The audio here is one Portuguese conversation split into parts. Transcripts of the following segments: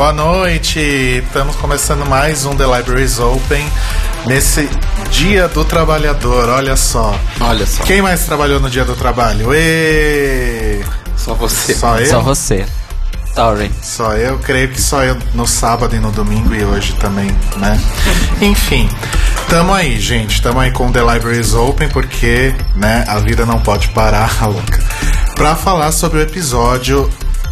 Boa noite! Estamos começando mais um The Libraries Open nesse Dia do Trabalhador. Olha só. Olha só. Quem mais trabalhou no Dia do Trabalho? Ê! Só você. Só eu? Só você. Sorry. Só eu, creio que só eu no sábado e no domingo e hoje também, né? Enfim, tamo aí, gente. Tamo aí com The Libraries Open porque, né, a vida não pode parar, louca. Pra falar sobre o episódio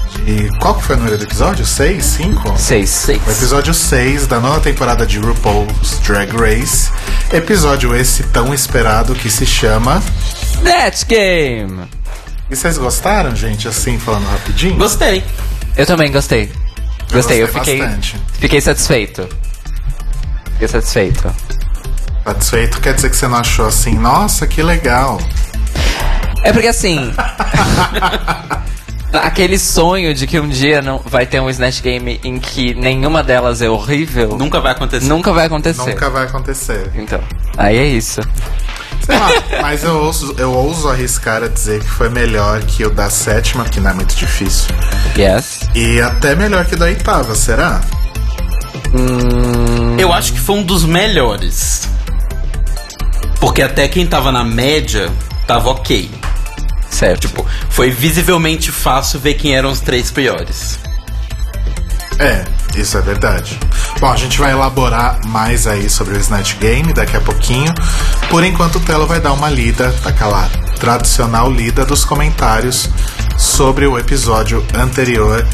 de. Qual que foi o número do episódio? 6? 5? Seis. Seis. O episódio 6 da nova temporada de RuPaul's Drag Race. Episódio esse tão esperado que se chama. Net Game. E vocês gostaram, gente, assim, falando rapidinho? Gostei. Eu também gostei. Gostei, eu, gostei fiquei, bastante. fiquei satisfeito. Fiquei satisfeito. Satisfeito quer dizer que você não achou assim, nossa, que legal. É porque assim. aquele sonho de que um dia não vai ter um Snatch Game em que nenhuma delas é horrível. Nunca vai acontecer. Nunca vai acontecer. Nunca vai acontecer. Então, aí é isso. Sei lá, mas eu ouso, eu ouso arriscar a dizer que foi melhor que o da sétima, que não é muito difícil. Yes. E até melhor que o da oitava, será? Eu acho que foi um dos melhores. Porque até quem tava na média tava ok. Certo. Tipo, foi visivelmente fácil ver quem eram os três piores. É, isso é verdade. Bom, a gente vai elaborar mais aí sobre o Snatch Game daqui a pouquinho. Por enquanto, o Telo vai dar uma lida, aquela tradicional lida dos comentários sobre o episódio anterior.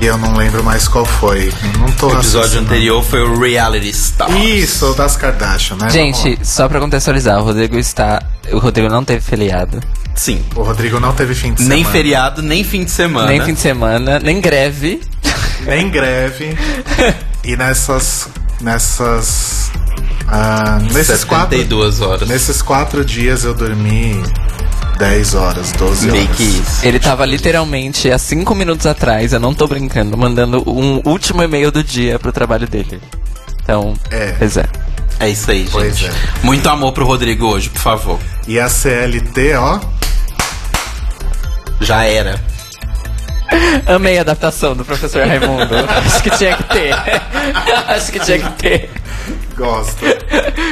E eu não lembro mais qual foi. Não tô O episódio anterior foi o Reality Stars. Isso, o das Kardashian, né? Gente, só pra contextualizar, o Rodrigo está. O Rodrigo não teve feriado. Sim. o Rodrigo não teve fim de Nem semana. feriado, nem fim de semana. Nem fim de semana, nem greve. nem greve. e nessas. Nessas. ah, nesses, quatro, 72 horas. nesses quatro dias eu dormi 10 horas, 12 horas. Meio que isso. Ele tava literalmente há cinco minutos atrás, eu não tô brincando, mandando um último e-mail do dia pro trabalho dele. Então, É. pois é. É isso aí, gente. Pois é. Muito amor pro Rodrigo hoje, por favor. E a CLT, ó. Já era. Amei a adaptação do professor Raimundo. Acho que tinha que ter. Acho que tinha que ter. Gosto.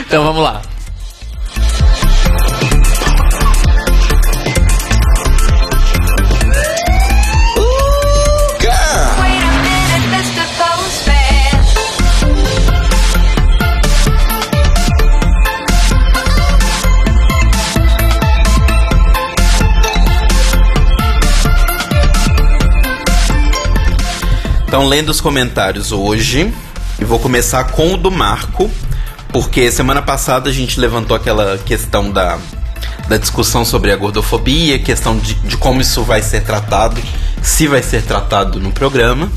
Então vamos lá. Então, lendo os comentários hoje, e vou começar com o do Marco, porque semana passada a gente levantou aquela questão da, da discussão sobre a gordofobia, questão de, de como isso vai ser tratado, se vai ser tratado no programa.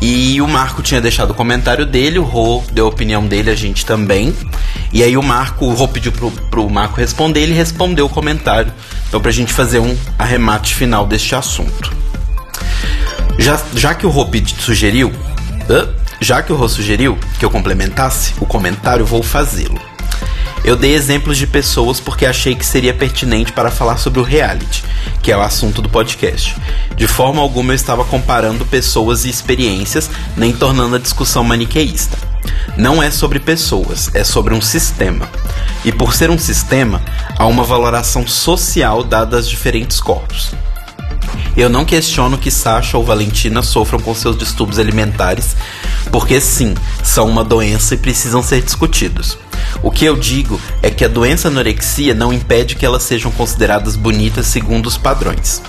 E o Marco tinha deixado o comentário dele, o Rô deu a opinião dele, a gente também. E aí o Marco, o Rô pediu pro, pro Marco responder, ele respondeu o comentário. Então pra gente fazer um arremate final deste assunto. Já, já que o Rô pedi- sugeriu. Já que o Rô sugeriu que eu complementasse o comentário, vou fazê-lo. Eu dei exemplos de pessoas porque achei que seria pertinente para falar sobre o reality, que é o assunto do podcast. De forma alguma eu estava comparando pessoas e experiências, nem tornando a discussão maniqueísta. Não é sobre pessoas, é sobre um sistema. E por ser um sistema, há uma valoração social dada aos diferentes corpos. Eu não questiono que Sasha ou Valentina sofram com seus distúrbios alimentares, porque sim, são uma doença e precisam ser discutidos. O que eu digo é que a doença anorexia não impede que elas sejam consideradas bonitas segundo os padrões.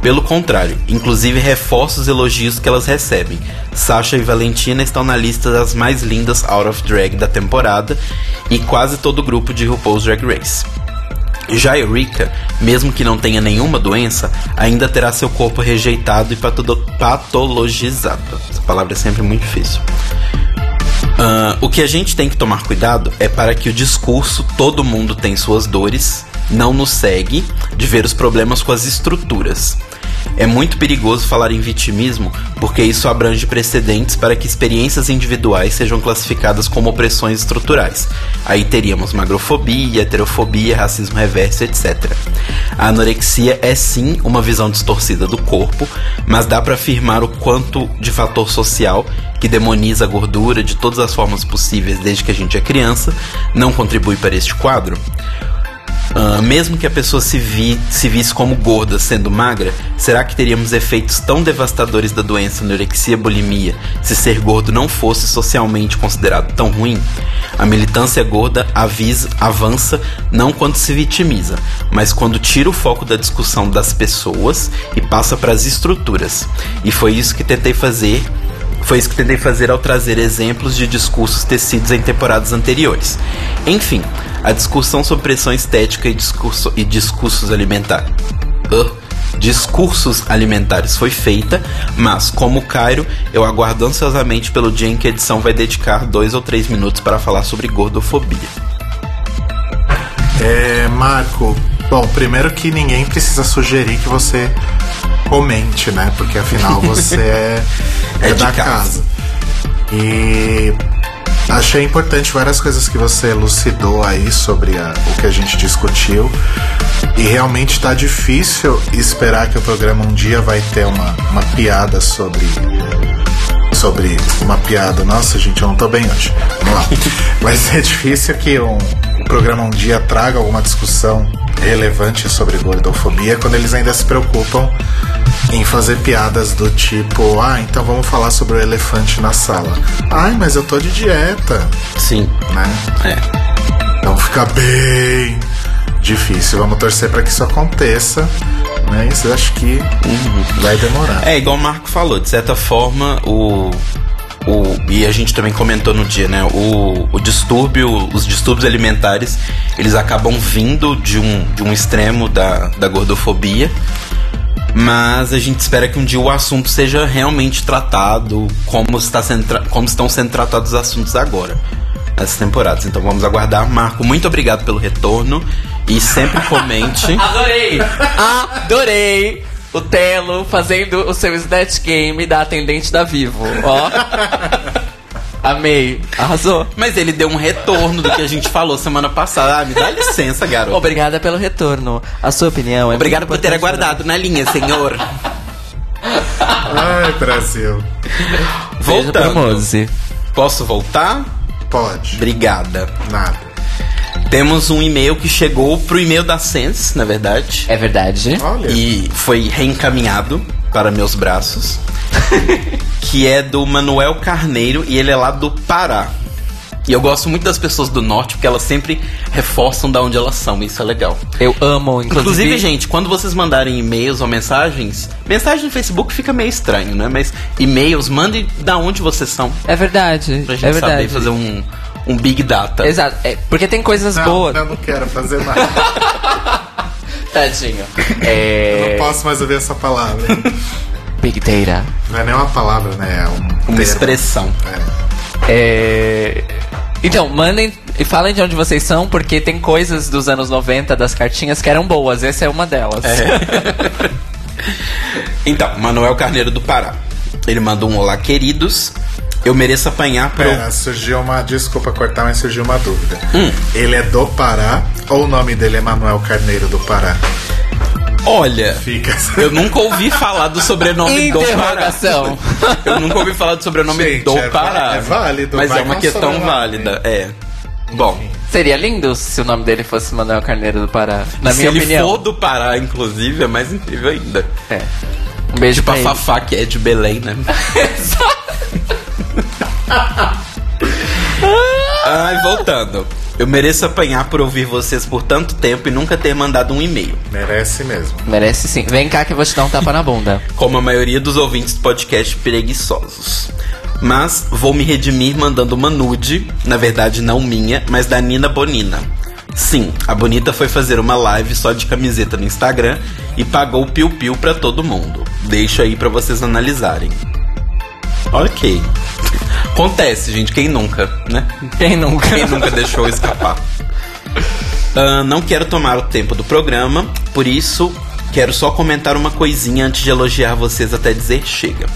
Pelo contrário, inclusive reforça os elogios que elas recebem. Sasha e Valentina estão na lista das mais lindas out of drag da temporada e quase todo o grupo de RuPaul's Drag Race. Já Eureka, mesmo que não tenha nenhuma doença, ainda terá seu corpo rejeitado e patolo- patologizado. Essa palavra é sempre muito difícil. Ah, o que a gente tem que tomar cuidado é para que o discurso todo mundo tem suas dores não nos segue de ver os problemas com as estruturas. É muito perigoso falar em vitimismo porque isso abrange precedentes para que experiências individuais sejam classificadas como opressões estruturais. Aí teríamos magrofobia, heterofobia, racismo reverso, etc. A anorexia é sim uma visão distorcida do corpo, mas dá para afirmar o quanto de fator social que demoniza a gordura de todas as formas possíveis desde que a gente é criança, não contribui para este quadro? Ah, mesmo que a pessoa se, vi, se visse como gorda sendo magra, será que teríamos efeitos tão devastadores da doença anorexia bulimia se ser gordo não fosse socialmente considerado tão ruim? A militância gorda avisa, avança não quando se vitimiza, mas quando tira o foco da discussão das pessoas e passa para as estruturas. E foi isso que tentei fazer foi isso que tentei fazer ao trazer exemplos de discursos tecidos em temporadas anteriores. Enfim, a discussão sobre pressão estética e, discurso, e discursos alimentares. discursos alimentares foi feita, mas como Cairo, eu aguardo ansiosamente pelo dia em que a edição vai dedicar dois ou três minutos para falar sobre gordofobia. É, Marco, bom, primeiro que ninguém precisa sugerir que você comente, né? Porque afinal você é, É é de da casa. casa. E achei importante várias coisas que você elucidou aí sobre a- o que a gente discutiu. E realmente tá difícil esperar que o programa um dia vai ter uma, uma piada sobre sobre uma piada. Nossa, gente, eu não tô bem hoje. Vamos lá. Vai ser difícil que um, programa um dia traga alguma discussão relevante sobre gordofobia quando eles ainda se preocupam em fazer piadas do tipo: ah, então vamos falar sobre o elefante na sala. Ai, mas eu tô de dieta, Sim, né? é. Então fica bem difícil. Vamos torcer para que isso aconteça. Mas eu acho que vai demorar. É, igual o Marco falou, de certa forma, o. o e a gente também comentou no dia, né? O, o distúrbio, os distúrbios alimentares, eles acabam vindo de um, de um extremo da, da gordofobia. Mas a gente espera que um dia o assunto seja realmente tratado como, está sendo como estão sendo tratados os assuntos agora, nessas temporadas. Então vamos aguardar. Marco, muito obrigado pelo retorno. E sempre comente. Adorei! Adorei! O Telo fazendo o seu Snatch Game da atendente da Vivo. Ó. Amei. Arrasou. Mas ele deu um retorno do que a gente falou semana passada. Ah, me dá licença, garoto. Obrigada pelo retorno. A sua opinião é Obrigado muito por ter aguardado na linha, senhor. Ai, Brasil. Voltando. Posso voltar? Pode. Obrigada. Nada. Temos um e-mail que chegou pro e-mail da Sense, na verdade. É verdade. Olha. E foi reencaminhado para meus braços. que é do Manuel Carneiro e ele é lá do Pará. E eu gosto muito das pessoas do norte porque elas sempre reforçam da onde elas são, isso é legal. Eu amo, inclusive. Inclusive, gente, quando vocês mandarem e-mails ou mensagens, mensagem no Facebook fica meio estranho, né? Mas e-mails, mandem da onde vocês são. É verdade. Pra gente é verdade. saber fazer um, um big data. Exato. É, porque tem coisas Não, boas. eu não quero fazer mais. Tadinho. Eu É. não posso mais ouvir essa palavra. Big Data. Não é nem uma palavra, né? É um Uma termo. expressão. É. É... Então, mandem e falem de onde vocês são, porque tem coisas dos anos 90 das cartinhas que eram boas. Essa é uma delas. Então, Manuel Carneiro do Pará. Ele mandou um olá, queridos. Eu mereço apanhar por. Pera, surgiu uma. Desculpa cortar, mas surgiu uma dúvida. Hum. Ele é do Pará ou o nome dele é Manuel Carneiro do Pará? Olha, Fica. eu nunca ouvi falar do sobrenome do Pará. Eu nunca ouvi falar do sobrenome Gente, do é Pará. é válido, Mas é uma questão válida. É. Bom, Seria lindo se o nome dele fosse Manuel Carneiro do Pará. Na se minha ele opinião. for do Pará, inclusive, é mais incrível ainda. É. Um beijo Tipo pra a ele. Fafá, que é de Belém, né? Ai, voltando. Eu mereço apanhar por ouvir vocês por tanto tempo e nunca ter mandado um e-mail. Merece mesmo. Merece sim. Vem cá que eu vou te dar um tapa na bunda. Como a maioria dos ouvintes do podcast preguiçosos. Mas vou me redimir mandando uma nude, na verdade não minha, mas da Nina Bonina. Sim, a Bonita foi fazer uma live só de camiseta no Instagram e pagou piu-piu pra todo mundo. Deixo aí pra vocês analisarem. Ok. Acontece, gente. Quem nunca, né? Quem nunca? Quem nunca deixou escapar? Ah, não quero tomar o tempo do programa, por isso quero só comentar uma coisinha antes de elogiar vocês até dizer chega.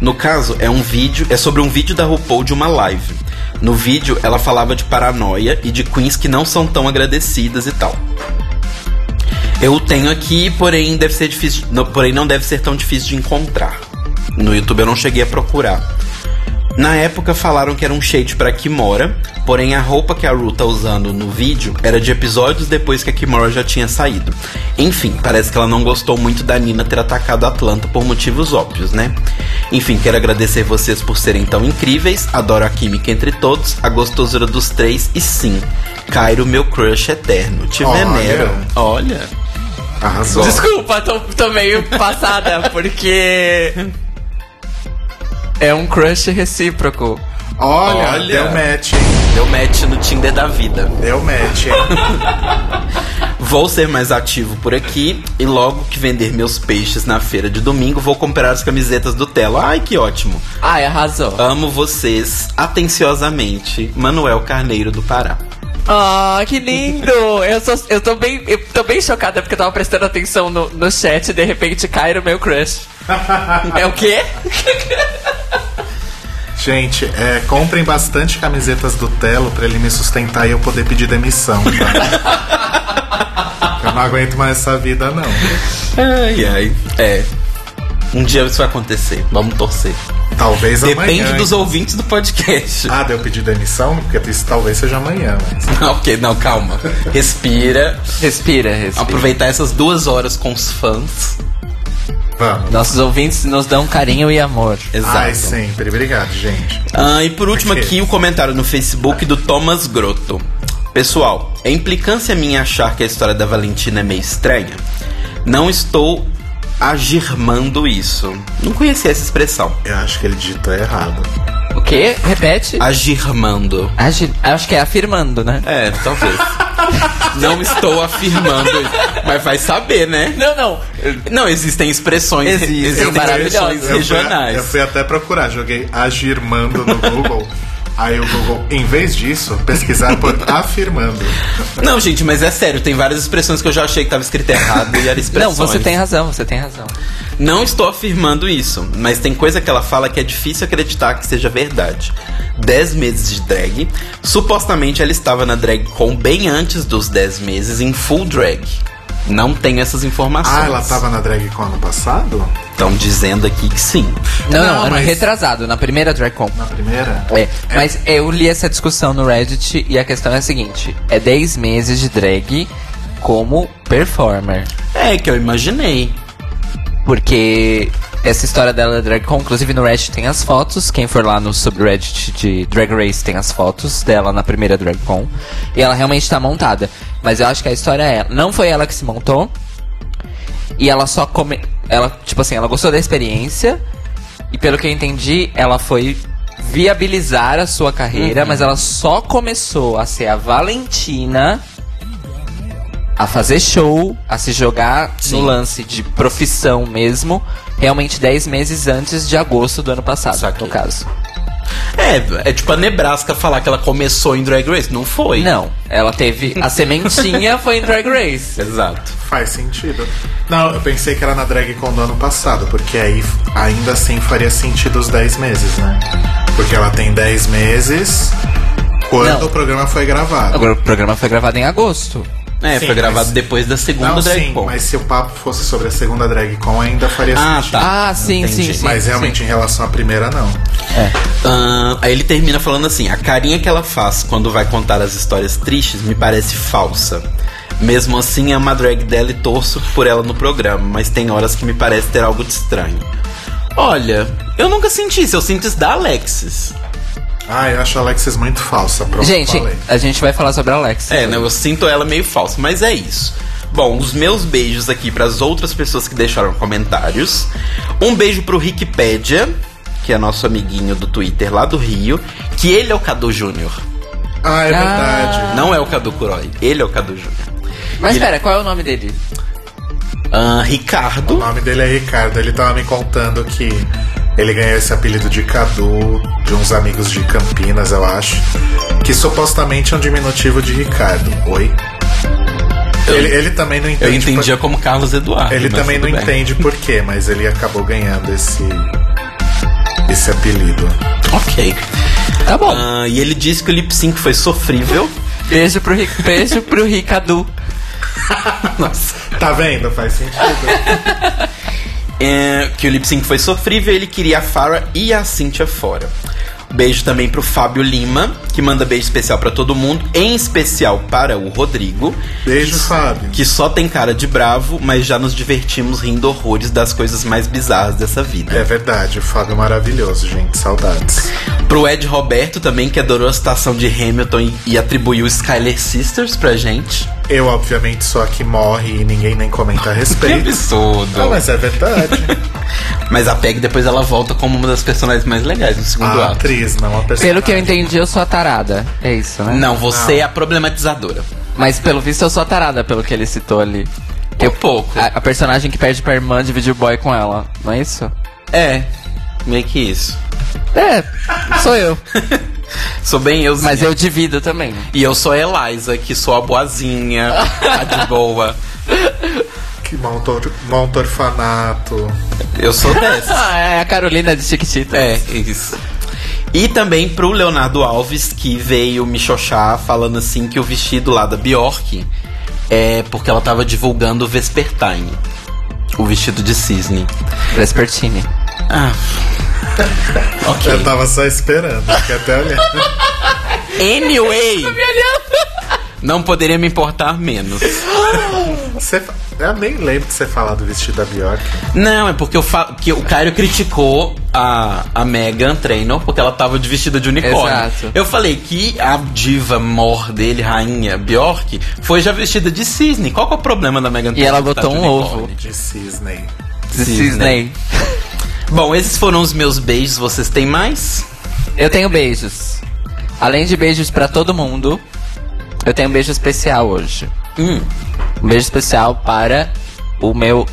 No caso, é um vídeo, é sobre um vídeo da RuPaul de uma live. No vídeo, ela falava de paranoia e de queens que não são tão agradecidas e tal. Eu tenho aqui, porém deve ser difícil, não, porém não deve ser tão difícil de encontrar. No YouTube eu não cheguei a procurar. Na época falaram que era um shade pra Kimora, porém a roupa que a Ru tá usando no vídeo era de episódios depois que a Kimora já tinha saído. Enfim, parece que ela não gostou muito da Nina ter atacado a Atlanta por motivos óbvios, né? Enfim, quero agradecer vocês por serem tão incríveis, adoro a química entre todos, a gostosura dos três e sim, Cairo, meu crush eterno. Te Olha. venero. Olha. Arrasou. Desculpa, tô, tô meio passada, porque. É um crush recíproco. Olha, Olha. deu match, hein? Deu match no Tinder da vida. Deu match, hein? Vou ser mais ativo por aqui e logo que vender meus peixes na feira de domingo, vou comprar as camisetas do Telo. Ai, que ótimo. Ai, arrasou. Amo vocês atenciosamente, Manuel Carneiro do Pará. Ah, que lindo! Eu, sou, eu, tô bem, eu tô bem chocada porque eu tava prestando atenção no, no chat e de repente cai no meu crush. É o quê? Gente, é, comprem bastante camisetas do Telo pra ele me sustentar e eu poder pedir demissão. Tá? eu não aguento mais essa vida, não. Ai, ai. É. Um dia isso vai acontecer. Vamos torcer. Talvez Depende amanhã. dos ouvintes do podcast. Ah, deu pedir demissão? Porque isso talvez seja amanhã, mas. ok, não, calma. Respira. Respira, respira. Aproveitar essas duas horas com os fãs. Vamos. Nossos ouvintes nos dão carinho e amor. Exato. Ai, sempre. Obrigado, gente. Ah, e por último aqui o comentário no Facebook do Thomas Grotto. Pessoal, é implicância minha achar que a história da Valentina é meio estranha? Não estou agirmando isso. Não conhecia essa expressão. Eu acho que ele digitou errado. O quê? Repete? Agirmando. Agi- acho que é afirmando, né? É, talvez. Não estou afirmando isso. Mas vai saber, né? Não, não. Não, existem expressões, Existem, existem maravilhosas. expressões Eu fui, regionais. eu fui até procurar, joguei agirmando no Google. Aí o Google, em vez disso, pesquisar por afirmando. Não, gente, mas é sério, tem várias expressões que eu já achei que tava escrito errado e Não, expressões. você tem razão, você tem razão. Não estou afirmando isso, mas tem coisa que ela fala que é difícil acreditar que seja verdade. 10 meses de drag. Supostamente ela estava na drag com bem antes dos 10 meses em full drag. Não tenho essas informações. Ah, ela tava na drag con ano passado? Estão dizendo aqui que sim. Não, não, Não, ano mas- retrasado, na primeira DragCon. Na primeira? É, mas eu li essa discussão no Reddit e a questão é a seguinte: é 10 meses de drag como performer. É que eu imaginei. Porque essa história dela da DragCon, inclusive no Reddit tem as fotos. Quem for lá no subreddit de Drag Race tem as fotos dela na primeira DragCon. E ela realmente tá montada. Mas eu acho que a história é. Não foi ela que se montou. E ela só come. Ela, tipo assim, ela gostou da experiência. E pelo que eu entendi, ela foi viabilizar a sua carreira, mas ela só começou a ser a Valentina a fazer show, a se jogar Sim. no lance de profissão mesmo, realmente 10 meses antes de agosto do ano passado, Saquei. no caso. É, é tipo a Nebraska falar que ela começou em Drag Race. Não foi. Não, ela teve. A sementinha foi em Drag Race. Exato. Faz sentido. Não, eu pensei que era na drag con do ano passado, porque aí ainda assim faria sentido os 10 meses, né? Porque ela tem 10 meses quando Não. o programa foi gravado. Agora o programa foi gravado em agosto. É, Sim, foi gravado mas- depois da segunda Não, Drag sim, Con. mas se o papo fosse sobre a segunda drag con ainda faria Ah, sentido. tá. Ah, sim, sim, sim. Mas realmente sim. em relação à primeira, não. Ah, aí ele termina falando assim: a carinha que ela faz quando vai contar as histórias tristes me parece falsa. Mesmo assim, amo a drag dela e torço por ela no programa, mas tem horas que me parece ter algo de estranho. Olha, eu nunca senti isso, eu sinto isso da Alexis. Ah, eu acho a Alexis muito falsa. Pronto, Gente, falei. a gente vai falar sobre a Alex. É, né? Eu sinto ela meio falsa, mas é isso. Bom, os meus beijos aqui para as outras pessoas que deixaram comentários. Um beijo pro Wikipedia, que é nosso amiguinho do Twitter lá do Rio, que ele é o Cadu Júnior. Ah, é verdade. Não é o Cadu Curói, ele é o Cadu Júnior. Mas Ele- pera, qual é o nome dele? Ah, O Ricardo. nome dele é Ricardo. Ele tava me contando que ele ganhou esse apelido de Cadu de uns amigos de Campinas, eu acho. Que supostamente é um diminutivo de Ricardo. Oi? Ele, ele também não entende. Eu entendia como Carlos Eduardo. por- Ele também não bem. entende por quê, mas ele acabou ganhando esse. Esse apelido. Ok. Tá bom. Ah, e ele disse que o lip sync foi sofrível. Beijo pro, Ri- beijo pro Ricadu. Nossa. Tá vendo? Faz sentido. É, que o lip sync foi sofrível, ele queria a Farah e a Cynthia fora. Beijo também pro Fábio Lima, que manda beijo especial pra todo mundo, em especial para o Rodrigo. Beijo, Fábio. Que só tem cara de bravo, mas já nos divertimos rindo horrores das coisas mais bizarras dessa vida. É verdade, o Fábio é maravilhoso, gente. Saudades. Pro Ed Roberto também, que adorou a citação de Hamilton e, e atribuiu Skyler Sisters pra gente. Eu, obviamente, sou a que morre e ninguém nem comenta a Que respeito. absurdo. Ah, mas é verdade. Mas a Peg depois ela volta como uma das personagens mais legais no segundo a ato. atriz, não a personagem. Pelo que eu entendi, eu sou a tarada. É isso, né? Não, você é a problematizadora. Mas pelo visto eu sou a tarada, pelo que ele citou ali. Um pouco. A, a personagem que perde pra irmã divide o boy com ela, não é isso? É, meio que isso. É, sou eu. Sou bem eu. Mas eu divido também. E eu sou a Eliza, que sou a boazinha, a de boa. Que monta, monta orfanato. Eu sou dessa. Ah, é a Carolina de Chiquitita. É, isso. E também pro Leonardo Alves, que veio me xoxar falando assim que o vestido lá da Bjork é porque ela tava divulgando o Vespertine. O vestido de cisne. Vespertine. Ah. Ok. Eu tava só esperando, fiquei até olhando. Anyway. Não poderia me importar menos. Você, eu nem lembro de você falar do vestido da Bjork. Não, é porque eu fa... que o Caio criticou a, a Megan Trainor porque ela tava de vestida de unicórnio. Exato. Eu falei que a diva mor dele, rainha Bjork, foi já vestida de cisne. Qual que é o problema da Megan E ela Trainor botou de um ovo. De Cisney. Cisney. Bom, esses foram os meus beijos. Vocês têm mais? Eu tenho beijos. Além de beijos pra todo mundo, eu tenho um beijo especial hoje. Hum. Um beijo especial para o meu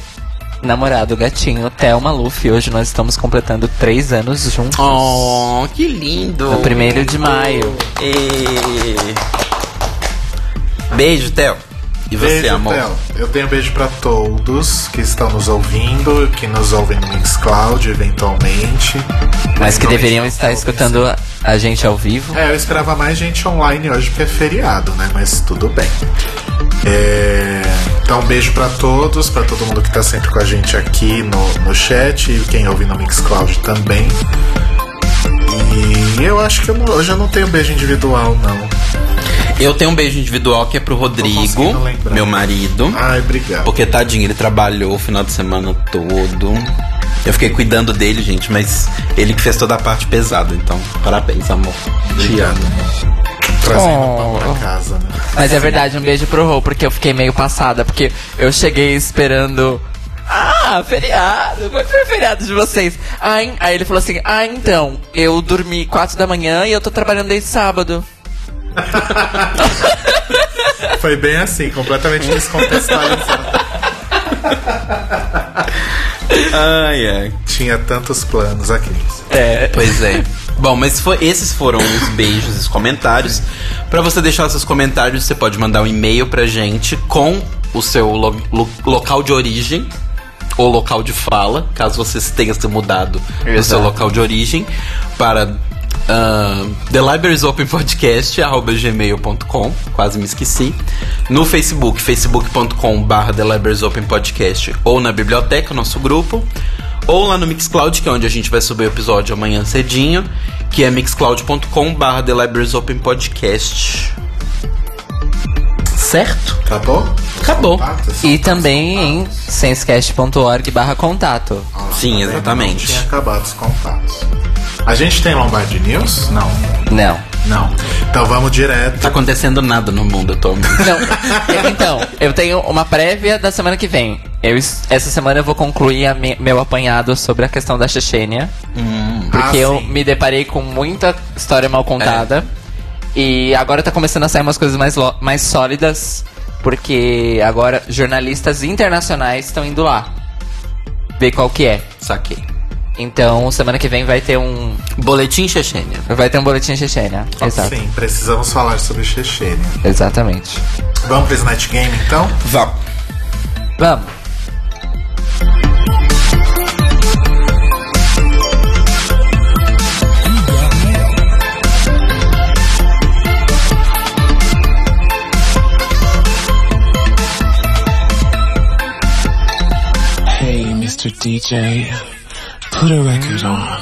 namorado gatinho, Thelma Luffy. Hoje nós estamos completando três anos juntos. Oh, que lindo. No primeiro de maio. E... Beijo, Theo. E você, beijo, amor? Theo. Eu tenho beijo pra todos que estão nos ouvindo, que nos ouvem no Mixcloud, eventualmente. Mas que deveriam estar escutando a, a gente ao vivo. É, eu esperava mais gente online hoje porque é feriado, né? Mas tudo bem. É, Então, um beijo pra todos, pra todo mundo que tá sempre com a gente aqui no, no chat e quem ouve no Mixcloud também. E eu acho que eu não- hoje eu não tenho beijo individual, não. Eu tenho um beijo individual que é pro Rodrigo, meu marido. Ai, obrigado. Porque, tadinho, ele trabalhou o final de semana todo. Eu fiquei cuidando dele, gente, mas ele que fez toda a parte pesada. Então, parabéns, amor. Te amo. Trazendo Oh. pra casa, né? Mas é verdade, um beijo pro Rô, porque eu fiquei meio passada, porque eu cheguei esperando. Ah, feriado, qual foi o feriado de vocês? Ah, aí ele falou assim: Ah, então, eu dormi 4 da manhã e eu tô trabalhando desde sábado. Foi bem assim, completamente descontextualizado. Ai, ai. Tinha tantos planos aqui. É. Pois é. Bom, mas foi- esses foram os beijos e os comentários. Pra você deixar seus comentários, você pode mandar um e-mail pra gente com o seu lo- lo- local de origem ou local de fala, caso você tenha se mudado do seu Exato. local de origem, para ah, The Libraries Open Podcast, arroba gmail.com, quase me esqueci. No Facebook, facebook.com.br The Libraries Open Podcast, ou na biblioteca, nosso grupo. Ou lá no Mixcloud, que é onde a gente vai subir o episódio amanhã cedinho, que é mixcloud.com.br The Libraries Open Podcast. Certo? Acabou? Acabou. Contatos? E também em sensecast.org barra contato. Sim, Tá exatamente. Tinha acabado os contatos. A gente tem Lombardi News? Não. Não. Não. Então vamos direto. Tá acontecendo nada no mundo atualmente. Não, então, eu tenho uma prévia da semana que vem. Eu, es- essa semana eu vou concluir a me- meu apanhado sobre a questão da Chechênia. Hum. Porque Ah, eu me deparei com muita história mal contada. E agora tá começando a sair umas coisas mais, mais sólidas, porque agora jornalistas internacionais estão indo lá ver qual que é. Saquei. Então, semana que vem vai ter um Boletim Chechênia. vai ter um boletim Chechênia. Exato. Sim, precisamos falar sobre Chechênia. Exatamente. Vamos pro Snatch Game então? Vamos. Vamos. Mr. DJ, put a record on.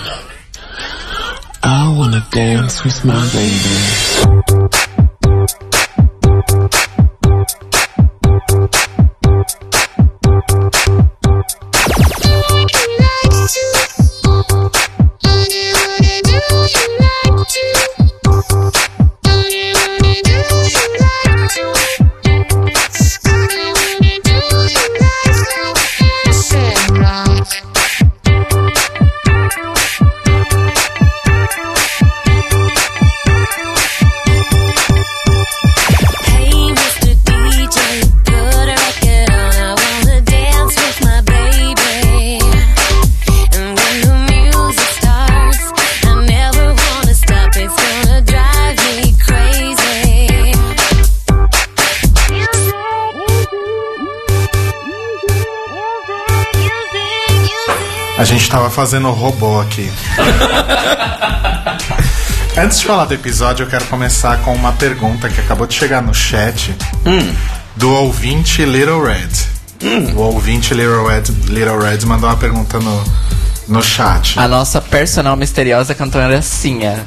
I wanna dance with my baby. Gente tava fazendo robô aqui. Antes de falar do episódio, eu quero começar com uma pergunta que acabou de chegar no chat do ouvinte Little Red. O ouvinte Little Red, Little Red mandou uma pergunta no, no chat. A nossa personal misteriosa cantora Sinha.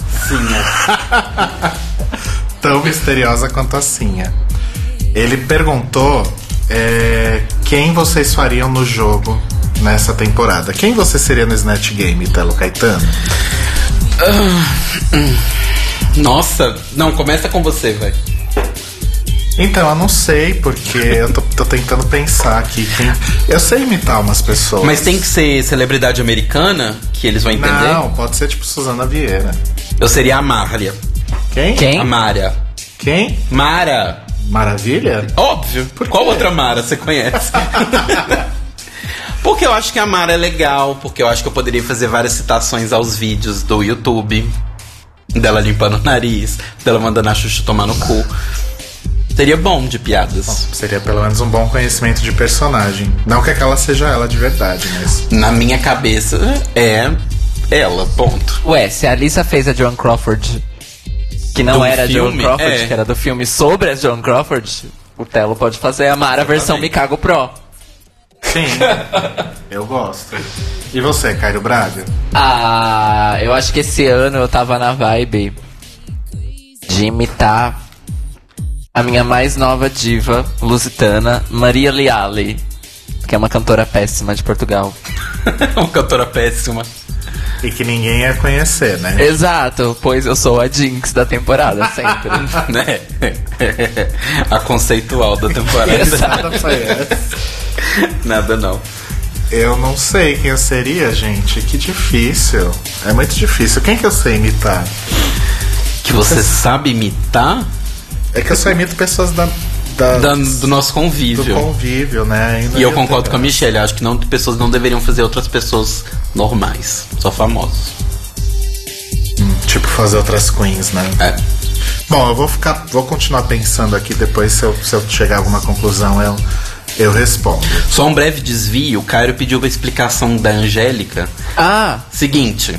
Tão misteriosa quanto a Sinha. Ele perguntou é, quem vocês fariam no jogo nessa temporada. Quem você seria no Snatch Game, Telo Caetano? Nossa, não, começa com você, vai. Então, eu não sei, porque eu tô, tô tentando pensar aqui. Quem... Eu sei imitar umas pessoas. Mas tem que ser celebridade americana, que eles vão entender. Não, pode ser tipo Suzana Vieira. Eu seria a Marlia. Quem? Quem? A Mara. Quem? Mara. Maravilha? Óbvio. Qual outra Mara você conhece? porque eu acho que a Mara é legal, porque eu acho que eu poderia fazer várias citações aos vídeos do YouTube. Dela limpando o nariz, dela mandando a Xuxa tomar no cu. Seria bom de piadas. Seria pelo menos um bom conhecimento de personagem. Não que aquela seja ela de verdade, mas. Na minha cabeça, é ela, ponto. Ué, se a Alissa fez a Joan Crawford, que não Do era a Joan filme, Crawford, é. que era do filme sobre a Joan Crawford, o Telo pode fazer a Mara versão. Mikago Pro. Sim. eu gosto. E você, Cairo Braga? Ah, eu acho que esse ano eu tava na vibe de imitar a minha mais nova diva lusitana, Maria Leale, que é uma cantora péssima de Portugal. Uma cantora péssima. E que ninguém ia conhecer, né? Exato, pois eu sou a Jinx da temporada, sempre. né? A conceitual da temporada. Exato. Nada não. Eu não sei quem eu seria, gente. Que difícil. É muito difícil. Quem que eu sei imitar? Que você sabe imitar É que eu só imito pessoas da, da- da- do nosso do convívio. convívio, né? E eu concordo ter com a Michelle, acho que não pessoas não deveriam fazer outras pessoas normais, só famosos. Tipo, fazer outras queens, né? É. Bom, eu vou ficar. Vou continuar pensando aqui, depois se eu, se eu chegar a alguma conclusão, eu, eu respondo. Só um breve desvio, o Cairo pediu uma explicação da Angélica. Ah, Seguinte,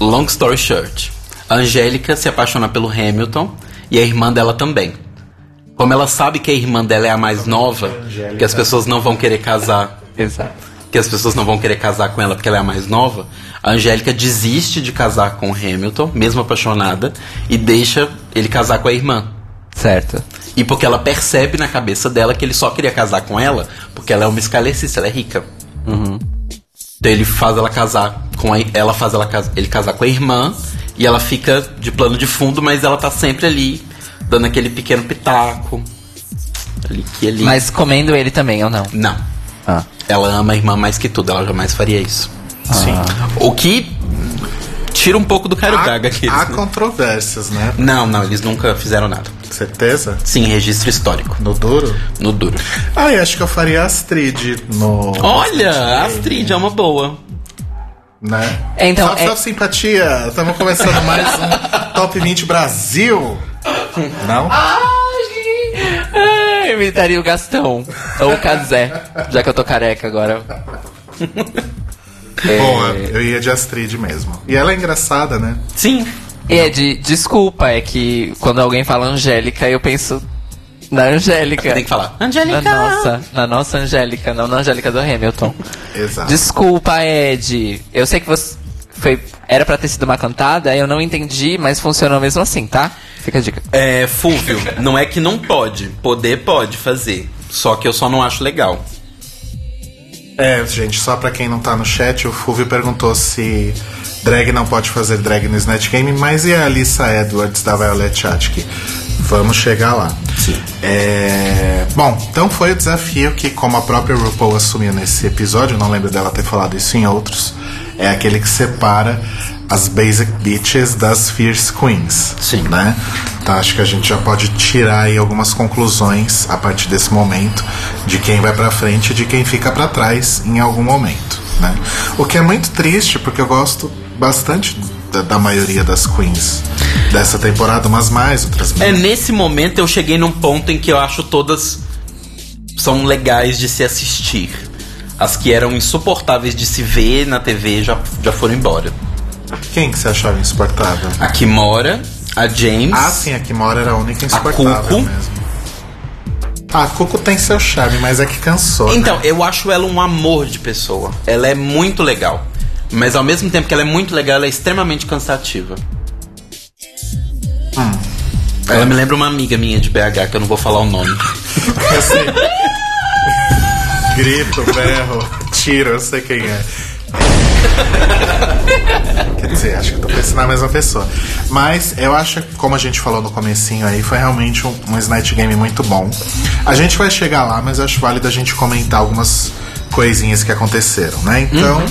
long story short. A Angélica se apaixona pelo Hamilton e a irmã dela também. Como ela sabe que a irmã dela é a mais nova, que as pessoas não vão querer casar exato. que as pessoas não vão querer casar com ela porque ela é a mais nova, a Angélica desiste de casar com o Hamilton, mesmo apaixonada, e deixa ele casar com a irmã. Certo. E porque ela percebe na cabeça dela que ele só queria casar com ela porque ela é uma escalecista, ela é rica. Então ele faz ela casar com a, ela faz ela ele casar com a irmã e ela fica de plano de fundo, mas ela tá sempre ali dando aquele pequeno pitaco. Ali que ali. Mas comendo ele também, ou não? não. Ah. Ela ama a irmã mais que tudo, ela jamais faria isso. Sim. O que tira um pouco do Caio Braga aqui. há controvérsias, né? Não, não, eles nunca fizeram nada. Certeza? Sim, registro histórico. No duro? No duro. Ah, eu acho que eu faria Astrid no. Olha, a Astrid é uma boa. Né? Então, salve, é- salve, simpatia! Estamos começando mais um Top 20 Brasil! Não? Ah, eu imitaria o Gastão. Ou o Kazé, já que eu tô careca agora. É, Bom, eu ia de Astrid mesmo. E ela é engraçada, né? Sim. É de desculpa, é que quando alguém fala Angélica, eu penso na Angélica. Tem que falar. Na Angélica. nossa, na nossa Angélica, não na Angélica do Hamilton. Exato. Desculpa, Ed. Eu sei que você foi era pra ter sido uma cantada, eu não entendi, mas funcionou mesmo assim, tá? Fica a dica. É, Fúvio, não é que não pode. Poder pode fazer. Só que eu só não acho legal. É, gente, só pra quem não tá no chat, o Fulvio perguntou se drag não pode fazer drag no Snatch Game, mas e a Alissa Edwards da Violet Chachki? Vamos chegar lá. Sim. É... Bom, então foi o desafio que, como a própria RuPaul assumiu nesse episódio, não lembro dela ter falado isso em outros, é aquele que separa as Basic Bitches das Fierce Queens. Sim. Né? Então acho que a gente já pode tirar aí algumas conclusões a partir desse momento de quem vai pra frente e de quem fica pra trás em algum momento. Né? O que é muito triste, porque eu gosto bastante da, da maioria das queens dessa temporada, umas mais, outras É, menos. nesse momento eu cheguei num ponto em que eu acho todas são legais de se assistir. As que eram insuportáveis de se ver na TV já, já foram embora. Quem que você achava insuportável? A Kimora, a James. Ah, sim, a Kimora era a única insuportável Cuco. mesmo. A Cuco tem seu charme, mas é que cansou. Então, né? eu acho ela um amor de pessoa. Ela é muito legal. Mas ao mesmo tempo que ela é muito legal, ela é extremamente cansativa. Ela me lembra uma amiga minha de BH, que eu não vou falar o nome. Eu sei. Grito, berro, tiro, eu sei quem é. Quer dizer, acho que eu tô pensando na mesma pessoa. Mas eu acho que, como a gente falou no comecinho aí, foi realmente um, um Snatch Game muito bom. A gente vai chegar lá, mas eu acho válido a gente comentar algumas coisinhas que aconteceram, né? Então,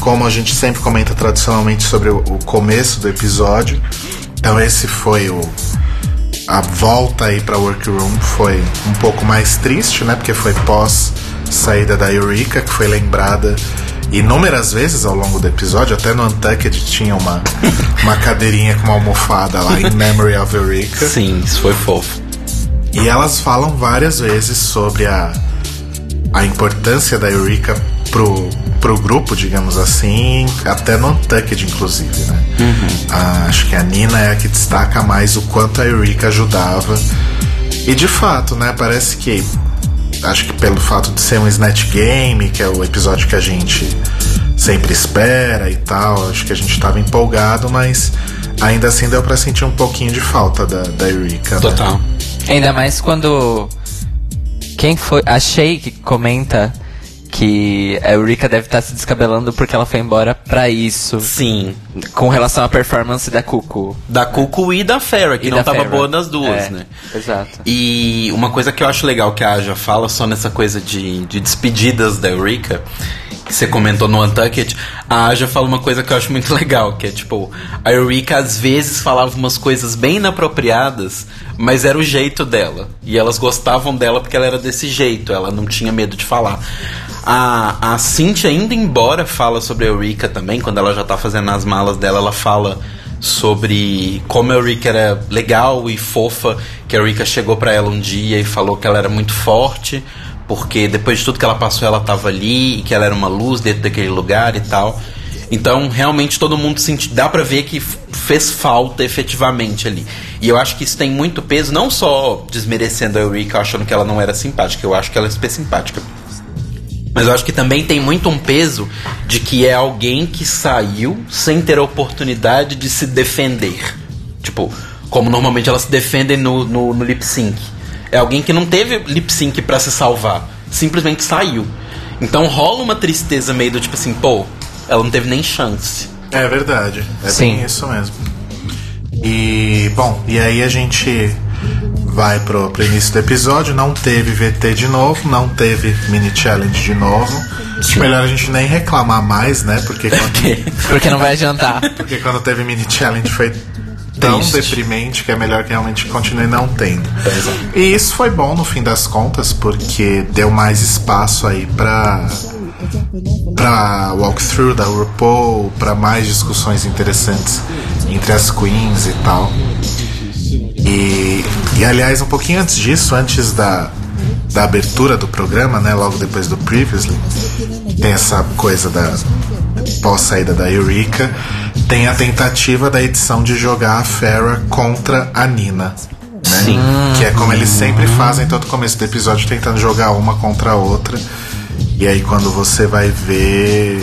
como a gente sempre comenta tradicionalmente sobre o, o começo do episódio, então esse foi o, a volta aí pra Workroom foi um pouco mais triste, né? Porque foi pós saída da Eureka, que foi lembrada inúmeras vezes ao longo do episódio. Até no Untucked tinha uma, uma cadeirinha com uma almofada lá em Memory of Eureka. Sim, isso foi fofo. E elas falam várias vezes sobre a, a importância da Eureka pro, pro grupo, digamos assim, até no Untucked, inclusive, né? Ah, acho que a Nina é a que destaca mais o quanto a Eureka ajudava. E de fato, né, parece que acho que pelo fato de ser um Snatch Game, que é o episódio que a gente sempre espera e tal, acho que a gente tava empolgado, mas ainda assim deu pra sentir um pouquinho de falta da, da Eureka. né? Total. Ainda mais quando. Quem foi? A Shay que comenta que a Eureka deve estar se descabelando porque ela foi embora pra isso. Sim. Com relação à performance da Cuco. Da Cuco e da Farrah, que E não tava Farrah. boa das duas, É, né? Exato. E uma coisa que eu acho legal que a Aja fala só nessa coisa de, de despedidas da Eureka, que você comentou no Untucked, a Aja fala uma coisa que eu acho muito legal, que é tipo, a Eureka às vezes falava umas coisas bem inapropriadas, mas era o jeito dela. E elas gostavam dela porque ela era desse jeito, ela não tinha medo de falar. A, a indo embora, fala sobre a Eureka também, quando ela já tá fazendo as malas dela, ela fala sobre como a Eureka era legal e fofa, que a Eureka chegou pra ela um dia e falou que ela era muito forte, porque depois de tudo que ela passou, ela tava ali e que ela era uma luz dentro daquele lugar e tal. Então, realmente todo mundo sente, dá pra ver que fez falta efetivamente ali. E eu acho que isso tem muito peso, não só desmerecendo a Eureka, achando que ela não era simpática, eu acho que ela é super simpática. Mas eu acho que também tem muito um peso de que é alguém que saiu sem ter a oportunidade de se defender. Tipo, como normalmente elas se defendem no, no, no lip sync. É alguém que não teve lip sync pra se salvar. Simplesmente saiu. Então rola uma tristeza meio do tipo assim, pô, ela não teve nem chance. É verdade. É Sim. bem isso mesmo. E, bom, e aí a gente vai pro, pro início do episódio. Não teve VT de novo, não teve mini challenge de novo. Acho melhor a gente nem reclamar mais, né? Porque quando, Porque não vai adiantar. porque quando teve mini challenge foi tão Triste. deprimente que é melhor que realmente continue não tendo. E isso foi bom no fim das contas, porque deu mais espaço aí pra pra walkthrough da RuPaul, pra mais discussões interessantes entre as queens e tal. E, e aliás, um pouquinho antes disso, antes da, da abertura do programa, né, logo depois do Previously, tem essa coisa da pós-saída da Eureka, tem a tentativa da edição de jogar a Farrah contra a Nina. Né? Sim. Que é como eles sempre fazem todo começo do episódio, tentando jogar uma contra a outra. E aí quando você vai ver.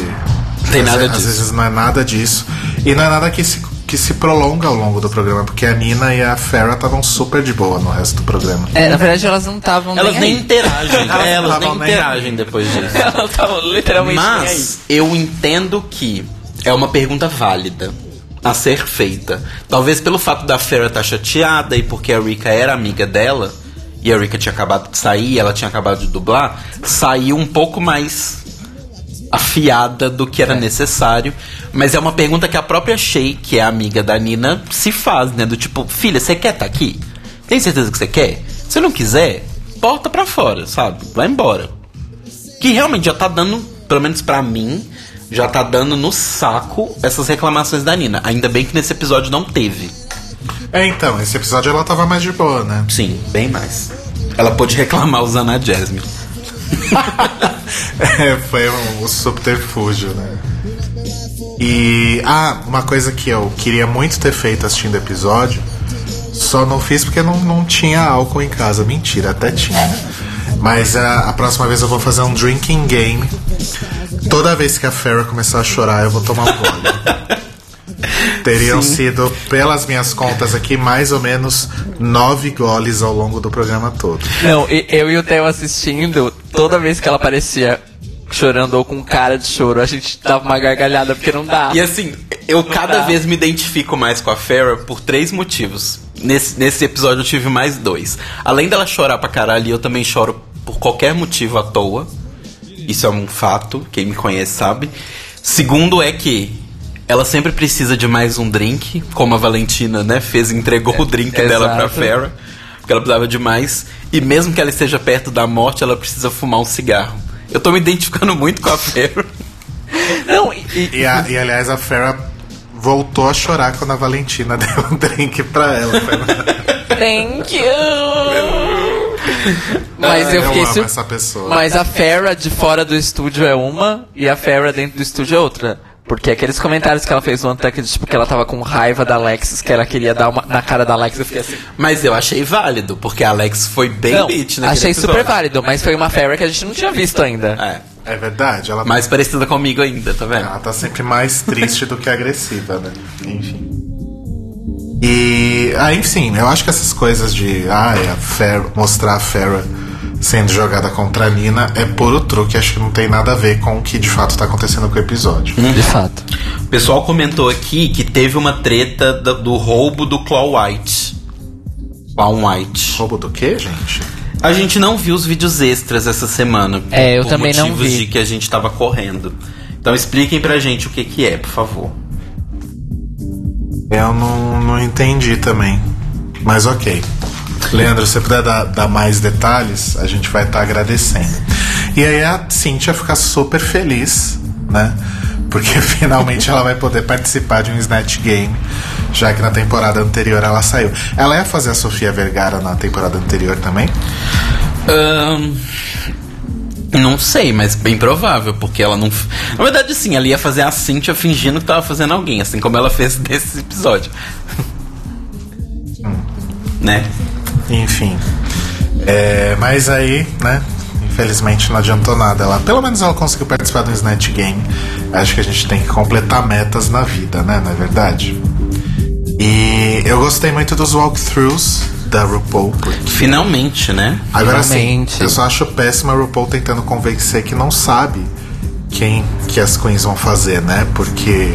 Tem às nada Às disso. vezes não é nada disso. E não é nada que se, que se prolonga ao longo do programa, porque a Nina e a Farrah estavam super de boa no resto do programa. É, na verdade, elas não estavam Elas nem nem aí. interagem. Elas é, elas não nem interagem depois disso. Elas estavam literalmente nem aí. Mas eu entendo que é uma pergunta válida a ser feita. Talvez pelo fato da Farrah estar chateada e porque a Rika era amiga dela e a Rika tinha acabado de sair, ela tinha acabado de dublar, saiu um pouco mais afiada do que era necessário. Mas é uma pergunta que a própria Shay, que é amiga da Nina, se faz, né? Do tipo, filha, você quer estar aqui? Tem certeza que você quer? Se não quiser, porta pra fora, sabe? Vai embora que realmente já tá dando, pelo menos pra mim, já tá dando no saco essas reclamações da Nina. Ainda bem que nesse episódio não teve. É, então, esse episódio ela tava mais de boa, né? Sim, bem mais. Ela pôde reclamar usando a Jasmine. É, foi um, um subterfúgio, né? E. Ah, uma coisa que eu queria muito ter feito assistindo o episódio, só não fiz porque não, não tinha álcool em casa. Mentira, até tinha. Mas a, a próxima vez eu vou fazer um drinking game. Toda vez que a Farrah começar a chorar, eu vou tomar um gole. Teriam sido, pelas minhas contas aqui, mais ou menos nove goles ao longo do programa todo. Não, eu e o Theo assistindo, toda vez que ela aparecia chorando ou com cara de choro, a gente dava uma gargalhada porque não dá. E assim, eu cada dá. vez me identifico mais com a Farrah por três motivos. Nesse, nesse episódio eu tive mais dois. Além dela chorar pra caralho, eu também choro por qualquer motivo à toa. Isso é um fato, quem me conhece sabe. Segundo é que ela sempre precisa de mais um drink, como a Valentina, né, fez, entregou o drink dela pra exato. Farrah, porque ela precisava de mais. E mesmo que ela esteja perto da morte, ela precisa fumar um cigarro. Eu tô me identificando muito com a Farrah. Não, e, e- a- e, aliás, a Farrah voltou a chorar quando a Valentina deu um drink pra ela. Thank you. Mas eu eu fiquei sur- essa pessoa. Mas a Farrah de fora do estúdio é uma e a Farrah dentro do estúdio é outra. Porque aqueles comentários que ela fez no Untucked, tipo, que ela tava com raiva da Alexis, que ela queria dar uma na cara da Alexis, eu fiquei assim. Mas eu achei válido, porque a Alex foi bem Não, bitch naquele achei episódio. super válido, mas foi uma Farrah que a gente não tinha visto ainda. É, É verdade, ela, mais parecida comigo ainda, tá vendo? ela tá sempre mais triste do que agressiva, né? Enfim. E, ah, enfim, eu acho que essas coisas de ah, a Farrah, mostrar a Farrah sendo jogada contra a Nina é puro truque, acho que não tem nada a ver com o que de fato tá acontecendo com o episódio. De fato. O pessoal comentou aqui que teve uma treta do, do roubo do Claw White. Claw White. Roubo do quê, gente? A gente não viu os vídeos extras essa semana. É, eu por também não motivos vi. de que a gente tava correndo. Então expliquem pra gente o que que é, por favor. Eu não, não entendi também. Mas ok. Leandro, se você puder dar, dar mais detalhes, a gente vai estar agradecendo. E aí a Cintia fica super feliz, né? Porque finalmente ela vai poder participar de um Snatch Game, já que na temporada anterior ela saiu. Ela ia fazer a Sofia Vergara na temporada anterior também? Ahn, não sei, mas bem provável, porque ela não. Na verdade, sim, ela ia fazer a Cynthia fingindo que tava fazendo alguém, assim como ela fez nesse episódio. né? Enfim. É, mas aí, né? Infelizmente não adiantou nada. Ela, pelo menos ela conseguiu participar do Snatch Game. Acho que a gente tem que completar metas na vida, né? Não é verdade? E eu gostei muito dos walkthroughs da RuPaul. Porque... Finalmente, né? Agora sim, Finalmente. eu só acho péssima a RuPaul tentando convencer que não sabe quem que as queens vão fazer, né? Porque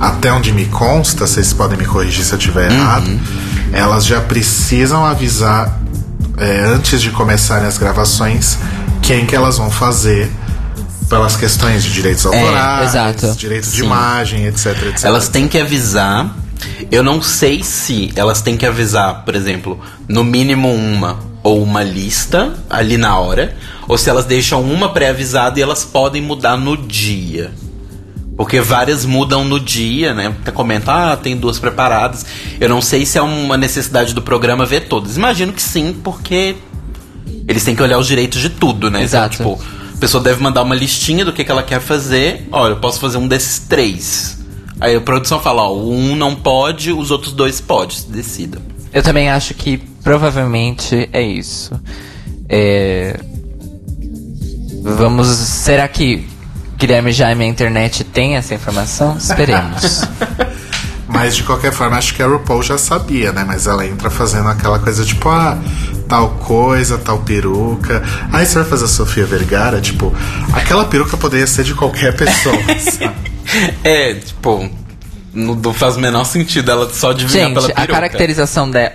até onde me consta, vocês podem me corrigir se eu estiver errado, elas já precisam avisar é, antes de começarem as gravações, quem que elas vão fazer pelas questões de direitos autorais, exato. direitos de imagem, etc, etc. Elas têm que avisar. Eu não sei se elas têm que avisar, por exemplo, no mínimo uma ou uma lista ali na hora, ou se elas deixam uma pré-avisada e elas podem mudar no dia. Porque várias mudam no dia, né? Até comenta, ah, tem duas preparadas. Eu não sei se é uma necessidade do programa ver todas. Imagino que sim, porque eles têm que olhar os direitos de tudo, né? Exato. Então, tipo, a pessoa deve mandar uma listinha do que, que ela quer fazer. Olha, eu posso fazer um desses três. Aí a produção fala, ó, um não pode, os outros dois pode, decida. Eu também acho que provavelmente é isso. É... Vamos. Será que Guilherme Jaime a internet tem essa informação? Esperemos. Mas de qualquer forma, acho que a RuPaul já sabia, né? Mas ela entra fazendo aquela coisa tipo, ah, tal coisa, tal peruca. Aí você vai fazer a Sofia Vergara, tipo, aquela peruca poderia ser de qualquer pessoa. sabe? É, tipo, não, faz o menor sentido ela só adivinhar Gente, pela a peruca. caracterização dela.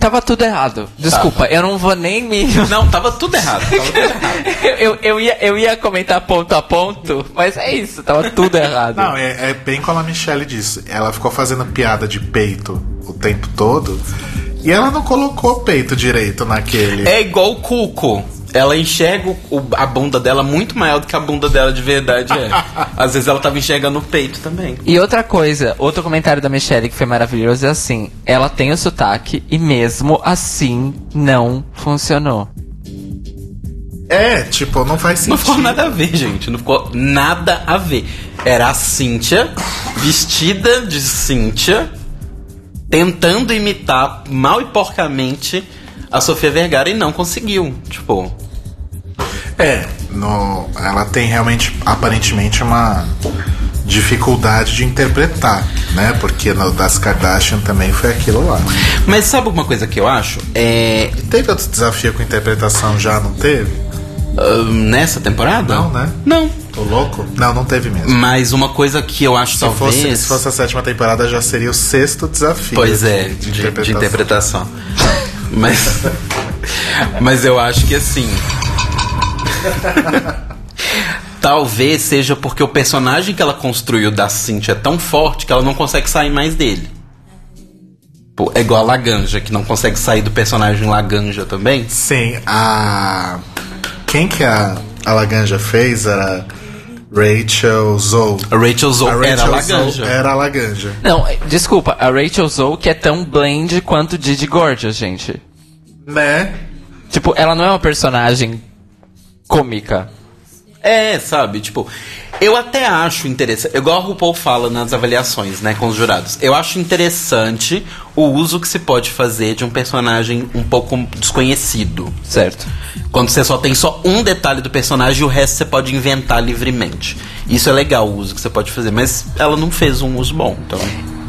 Tava tudo errado. Desculpa, eu não vou nem me. Não, tava tudo errado. Tava tudo errado. eu, eu, ia, eu ia comentar ponto a ponto, mas é isso, tava tudo errado. Não, é, é bem como a Michelle disse. Ela ficou fazendo piada de peito o tempo todo. E ela não colocou peito direito naquele. É igual o Cuco. Ela enxerga o- a bunda dela muito maior do que a bunda dela de verdade é. Às vezes ela tava enxergando o peito também. E outra coisa, outro comentário da Michelle que foi maravilhoso é assim: ela tem o sotaque e mesmo assim não funcionou. É, tipo, não faz Não sentido. ficou nada a ver, gente. Não ficou nada a ver. Era a Cíntia, vestida de Cíntia, tentando imitar mal e porcamente a Sofia Vergara e não conseguiu. Tipo, É, no, ela tem realmente, aparentemente, uma dificuldade de interpretar, né? Porque no das Kardashian também foi aquilo lá. mas sabe uma coisa que eu acho? É. Teve outro desafio com interpretação já, não teve? ah, nessa temporada? Não, né? Não. Tô louco? Não, não teve mesmo. Mas uma coisa que eu acho Se talvez. fosse, se fosse a sétima temporada, já seria o sexto desafio. Pois de- é, de, de interpretação. mas, mas eu acho que assim. talvez seja porque o personagem que ela construiu da Cynthia é tão forte que ela não consegue sair mais dele. Pô, É igual a Laganja, que não consegue sair do personagem Laganja também. Sim, a. Quem que a, a Laganja fez era Rachel Zoe. A Rachel Zoe A Rachel era a Zoe Laganja. era a Laganja. Não, eh, desculpa, a Rachel Zoe que é tão blend quanto Didi Gorgeous, gente. Né? Tipo, ela não é uma personagem cômica. É, sabe? Tipo, eu até acho interessante. Igual a RuPaul fala nas avaliações, né, com os jurados. Eu acho interessante o uso que se pode fazer de um personagem um pouco desconhecido. Certo. Quando você só tem só um detalhe do personagem e o resto você pode inventar livremente. Isso é legal o uso que você pode fazer, mas ela não fez um uso bom, então.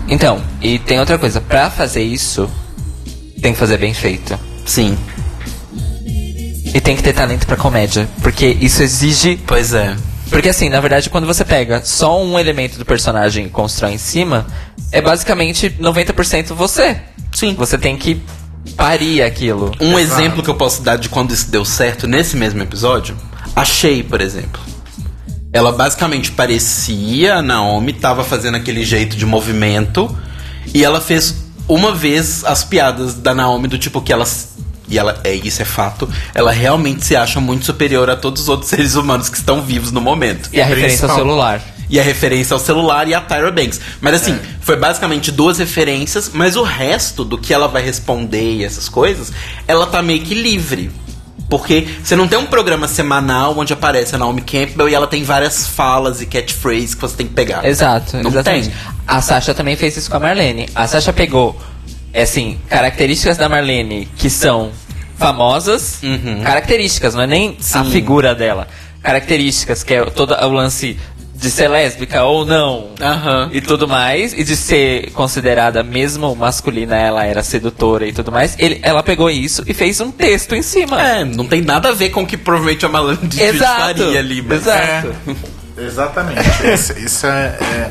Então, e tem outra coisa, pra fazer isso, tem que fazer bem feito. Sim. E tem que ter talento pra comédia. Porque isso exige. Pois é. Porque assim, na verdade, quando você pega só um elemento do personagem e constrói em cima, é basicamente 90% você. Sim. Você tem que parir aquilo. Um exemplo que eu posso dar de quando isso deu certo nesse mesmo episódio, a Shay, por exemplo. Ela basicamente parecia a Naomi, tava fazendo aquele jeito de movimento, e ela fez uma vez as piadas da Naomi do tipo que ela e ela é isso é fato, ela realmente se acha muito superior a todos os outros seres humanos que estão vivos no momento. E a referência ao celular. E a referência ao celular e a Tyra Banks. Mas assim, foi basicamente duas referências, mas o resto do que ela vai responder e essas coisas, ela tá meio que livre. Porque você não tem um programa semanal onde aparece a Naomi Campbell e ela tem várias falas e catchphrases que você tem que pegar. Exato, Não exatamente. tem. A Sasha também fez isso com a Marlene. A Sasha pegou, assim, características da Marlene que são famosas, Uhum. características, não é nem a figura dela. Características, que é todo o lance de ser lésbica ou não. Aham. E tudo mais, e de ser considerada mesmo masculina, ela era sedutora e tudo mais. Ele, ela pegou isso e fez um texto em cima. É, não tem nada a ver com o que provavelmente a Malandro faria ali. Mas... Exato. Exatamente. Isso, isso é, é-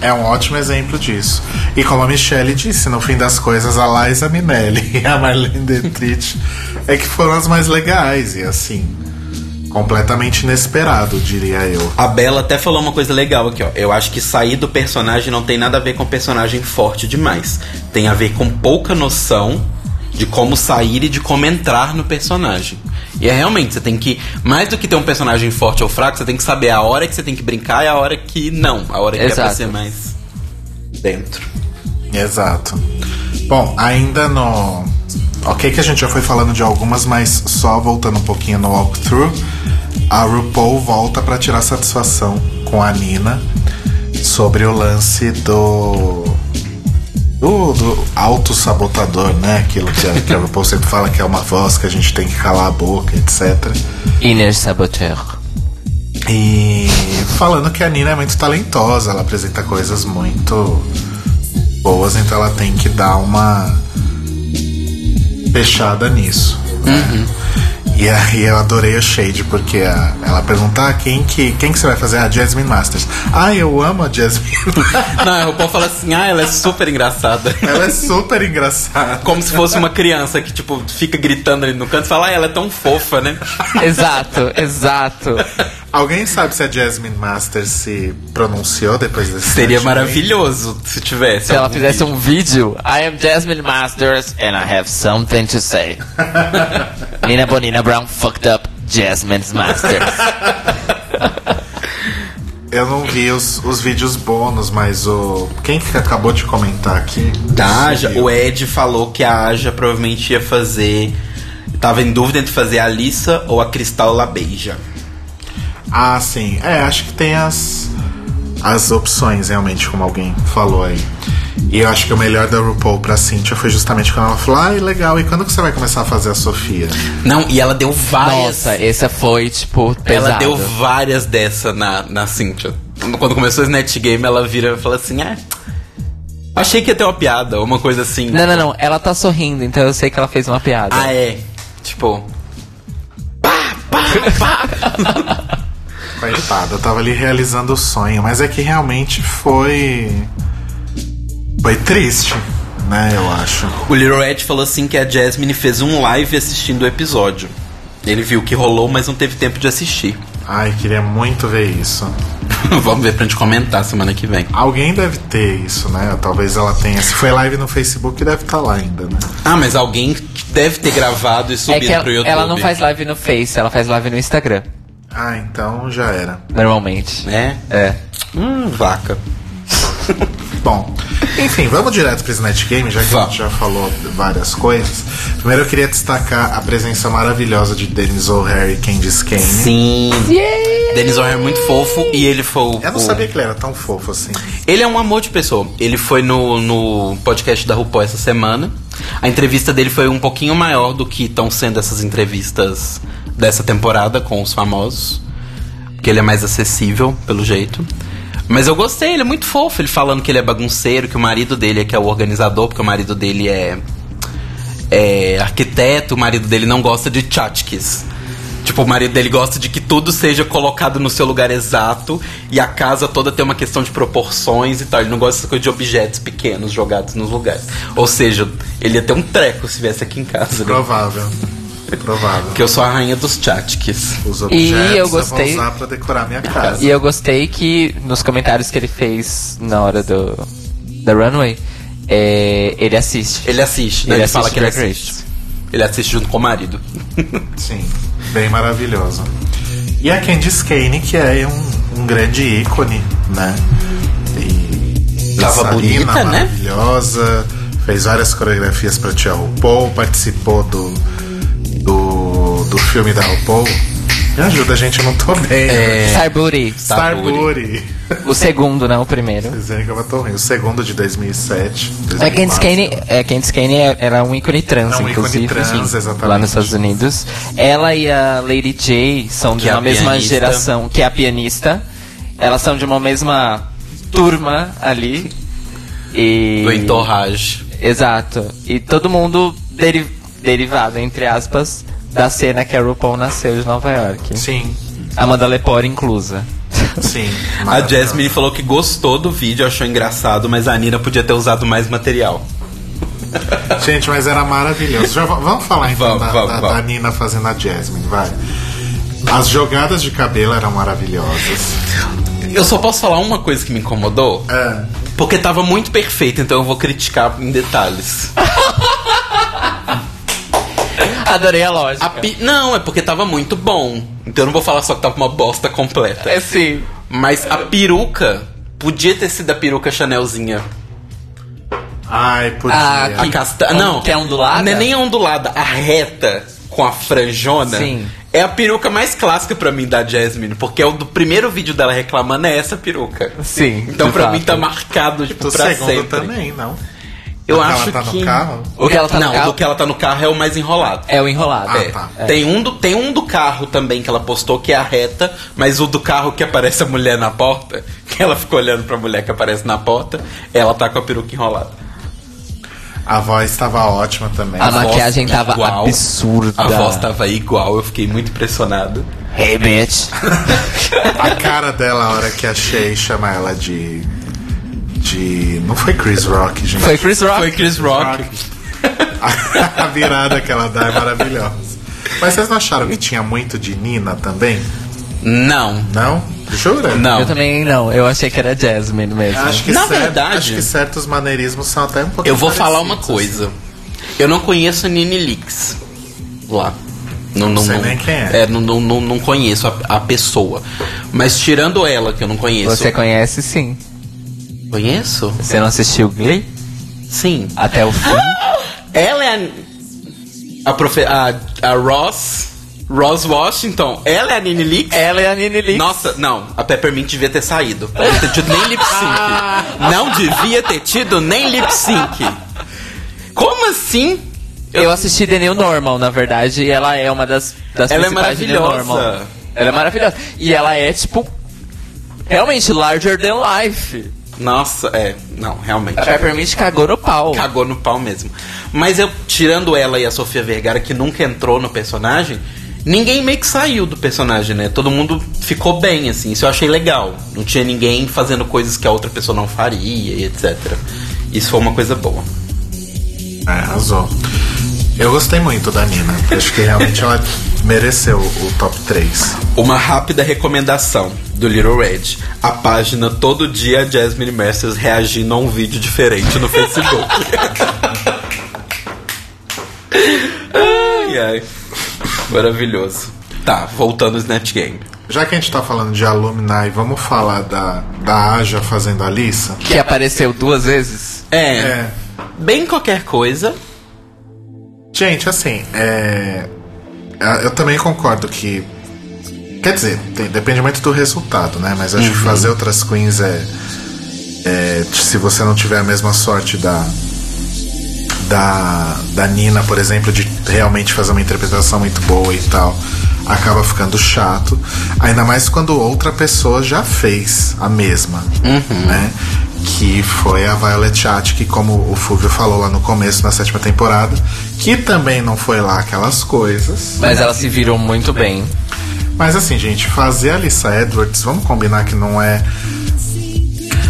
É um ótimo exemplo disso. E como a Michelle disse, no fim das coisas, a Liza Minelli e a Marlene Dietrich é que foram as mais legais. E assim, completamente inesperado, diria eu. A Bela até falou uma coisa legal aqui, ó. Eu acho que sair do personagem não tem nada a ver com personagem forte demais. Tem a ver com pouca noção de como sair e de como entrar no personagem. E é realmente, você tem que. Mais do que ter um personagem forte ou fraco, você tem que saber a hora que você tem que brincar e a hora que não. A hora que é pra Exato. ser mais dentro. Exato. Bom, ainda no. Ok, que a gente já foi falando de algumas, mas só voltando um pouquinho no walkthrough, a RuPaul volta pra tirar satisfação com a Nina sobre o lance do. Do, do auto-sabotador, né? Aquilo que a, que a RuPaul sempre fala que é uma voz que a gente tem que calar a boca, etc. Inner Saboteur. E falando que a Nina é muito talentosa, ela apresenta coisas muito boas, então ela tem que dar uma fechada nisso. né? E aí eu adorei a Shade, porque a- ela pergunta ah, quem, que, quem que você vai fazer? A Jasmine Masters. Ah, eu amo a Jasmine. Não, o povo fala assim, ah, ela é super engraçada. ela é super engraçada. Como se fosse uma criança que, tipo, fica gritando ali no canto e fala, ah, ela é tão fofa, né? exato, exato. Alguém sabe se a Jasmine Masters se pronunciou depois desse Seria maravilhoso se tivesse. Se ela fizesse vídeo. um vídeo, I am Jasmine Masters and I have something to say. Nina Bonina Brown fucked up Jasmine Masters. Eu não vi os, os vídeos bônus, mas o. Quem que acabou de comentar aqui? Da Aja, o Ed falou que a Aja provavelmente ia fazer. Tava em dúvida entre fazer a Alissa ou a Cristal Labeija. Ah, sim. É, acho que tem as. As opções, realmente, como alguém falou aí. E eu acho que o melhor da RuPaul pra Cynthia foi justamente quando ela falou: Ah, legal, e quando que você vai começar a fazer a Sofia? Não, e ela deu várias. Nossa, essa foi, tipo, pesada. ela deu várias dessa na, na Cynthia. Quando começou o Snatch Game, ela vira e fala assim: É. Achei que ia ter uma piada, ou uma coisa assim. Não, não, não. Ela tá sorrindo, então eu sei que ela fez uma piada. Ah, é. Tipo. Coitada, eu tava ali realizando o sonho, mas é que realmente foi. Foi triste, né, eu acho. O Little Ed falou assim que a Jasmine fez um live assistindo o episódio. Ele viu que rolou, mas não teve tempo de assistir. Ai, queria muito ver isso. Vamos ver pra gente comentar semana que vem. Alguém deve ter isso, né? Talvez ela tenha. Se foi live no Facebook, deve estar lá ainda, né? Ah, mas alguém deve ter gravado e É subido que ela, pro YouTube. ela não faz live no Face, ela faz live no Instagram, Ah, então já era. normalmente. É? É. Hum, vaca. Bom, enfim, vamos direto pro Snatch Game, já que a gente já falou várias coisas. Primeiro eu queria destacar a presença maravilhosa de Dennis O'Hare e Candice Kane. Sim. Dennis O'Hare é muito fofo e ele foi o. Eu não o- sabia que ele era tão fofo assim. Ele é um amor de pessoa. Ele foi no, no podcast da RuPaul essa semana. A entrevista dele foi um pouquinho maior do que estão sendo essas entrevistas dessa temporada com os famosos. Porque ele é mais acessível, pelo jeito. Mas eu gostei, ele é muito fofo. Ele falando que ele é bagunceiro, que o marido dele é que é o organizador, porque o marido dele é, é arquiteto, o marido dele não gosta de tchotchkes. Tipo, o marido dele gosta de que tudo seja colocado no seu lugar exato e a casa toda tem uma questão de proporções e tal. Ele não gosta dessa coisa de objetos pequenos jogados nos lugares. Ou seja, ele ia ter um treco se viesse aqui em casa. Né? Provável. Provável. Porque eu sou a rainha dos tchotchkes. Os objetos eu gostei- vou usar pra decorar minha casa. E eu gostei que nos comentários que ele fez na hora do da runway, é, ele assiste. Ele assiste, né? Ele Ele, fala assiste que ele assiste. Ele assiste junto com o marido. Sim, bem maravilhoso. E a Candice Kane, que é um, um grande ícone, né? E Tava bonita, né? maravilhosa, fez várias coreografias pra Tia RuPaul, participou do, do, do filme da RuPaul. Me ajuda, gente, eu não tô bem. É. Star Booty. Star Booty. O segundo, não o primeiro. Vocês veem que eu tô ruim. O segundo de 2007. É, Candice 2004. Kane, é, Candice Kane é- era um ícone trans, É um ícone inclusive. trans, sim, exatamente. Lá nos Estados Unidos. Ela e a Lady J são de Que é uma a mesma pianista. geração, que é a pianista. Elas são de uma mesma turma ali. E... Do entorrage. Exato. E todo mundo deri- derivado, entre aspas, da cena que a RuPaul nasceu de Nova York. Sim. Amanda Lepore inclusa. Sim. A. Jasmine falou que gostou do vídeo, achou engraçado, mas a Nina podia ter usado mais material. Gente, mas era maravilhoso. Já va- vamos falar então Vamos, da, vamos, da- vamos. da Nina fazendo a Jasmine, vai. As jogadas de cabelo eram maravilhosas. Eu só posso falar uma coisa que me incomodou? É. Porque tava muito perfeito, então eu vou criticar em detalhes. Adorei a lógica. A pi- Não, é porque tava muito bom. Então eu não vou falar só que tava uma bosta completa. É sim. Mas a peruca podia ter sido a peruca Chanelzinha. Ai, podia. Ah, A casta... Como Não, que é ondulada? Não é nem a ondulada, a reta com a franjona. Sim. É a peruca mais clássica pra mim da Jasmine, porque é o do primeiro vídeo dela reclamando é essa peruca. Sim. Então de pra fato. mim tá marcado tipo, Do pra segundo sempre. também, não? Eu acho ela tá que no carro? O que ela tá não, no carro do que ela tá no carro é o mais enrolado. é o enrolado. Ah, é. tá. Tem, um do, tem um do carro também que ela postou que é a reta, mas o do carro que aparece a mulher na porta, que ela fica olhando pra mulher que aparece na porta, ela tá com a peruca enrolada. A voz estava ótima também. A voz maquiagem tava igual. absurda. A voz tava igual, eu fiquei muito impressionado. Hey, bitch. A cara dela, a hora que a Shay chama ela de. De. Não foi Chris Rock, gente. Foi Chris Rock. Foi Chris Rock. a virada que ela dá é maravilhosa. Mas vocês não acharam que tinha muito de Nina também? Não, Não? Jura? não. Eu também não, eu achei que era Jasmine mesmo. Acho que, Na cer- verdade- acho que certos maneirismos são até um pouco Eu vou falar uma coisa. Eu não conheço Nini Leaks lá. Não, não, sei não- nem quem é. não, não, não, não conheço a, a pessoa. Mas tirando ela, que eu não conheço. Você conhece sim. Conheço? Você não assistiu Glee? Sim. Até o fim? Ela é a, a, profe, a, a Ross. Ross Washington. Ela é a Nini Leaks? Ela é a Nini Leaks. Nossa, não, a Peppermint devia ter saído. Não devia ter tido nem lip sync. Não devia ter tido nem lip sync. Como assim? Eu assisti The New Normal, na verdade, e ela é uma das, das Ela é principais de New maravilhosa. Normal. Ela é maravilhosa. E ela é, tipo, realmente larger than life. Nossa, é, não, realmente. A Peppermint cagou no pau. Cagou no pau mesmo. Mas eu, tirando ela e a Sofia Vergara, que nunca entrou no personagem, ninguém meio que saiu do personagem, né? Todo mundo ficou bem, assim. Isso eu achei legal. Não tinha ninguém fazendo coisas que a outra pessoa não faria e etc. Isso foi uma coisa boa. É, arrasou. Eu gostei muito da Nina. Acho que realmente ela mereceu o top 3. Uma rápida recomendação do Little Red. A página Todo Dia a Jasmine Masters reagindo a um vídeo diferente no Facebook. ai, ai. Maravilhoso. Tá, voltando ao Snatch Game. Já que a gente tá falando de Alumni, vamos falar da, da Aja fazendo a Lissa? Que apareceu duas vezes. É, É. bem qualquer coisa. Gente, assim, é, Eu também concordo que. Quer dizer, tem- depende muito do resultado, né? Mas acho que fazer outras queens é, é. Se você não tiver a mesma sorte da. Da, da Nina, por exemplo, de realmente fazer uma interpretação muito boa e tal, acaba ficando chato. Ainda mais quando outra pessoa já fez a mesma, né? Que foi a Violet Chat, que como o Fulvio falou lá no começo, na sétima temporada, que também não foi lá aquelas coisas. Mas elas se viram muito bem. Mas assim, gente, fazer a Lisa Edwards, vamos combinar que não é.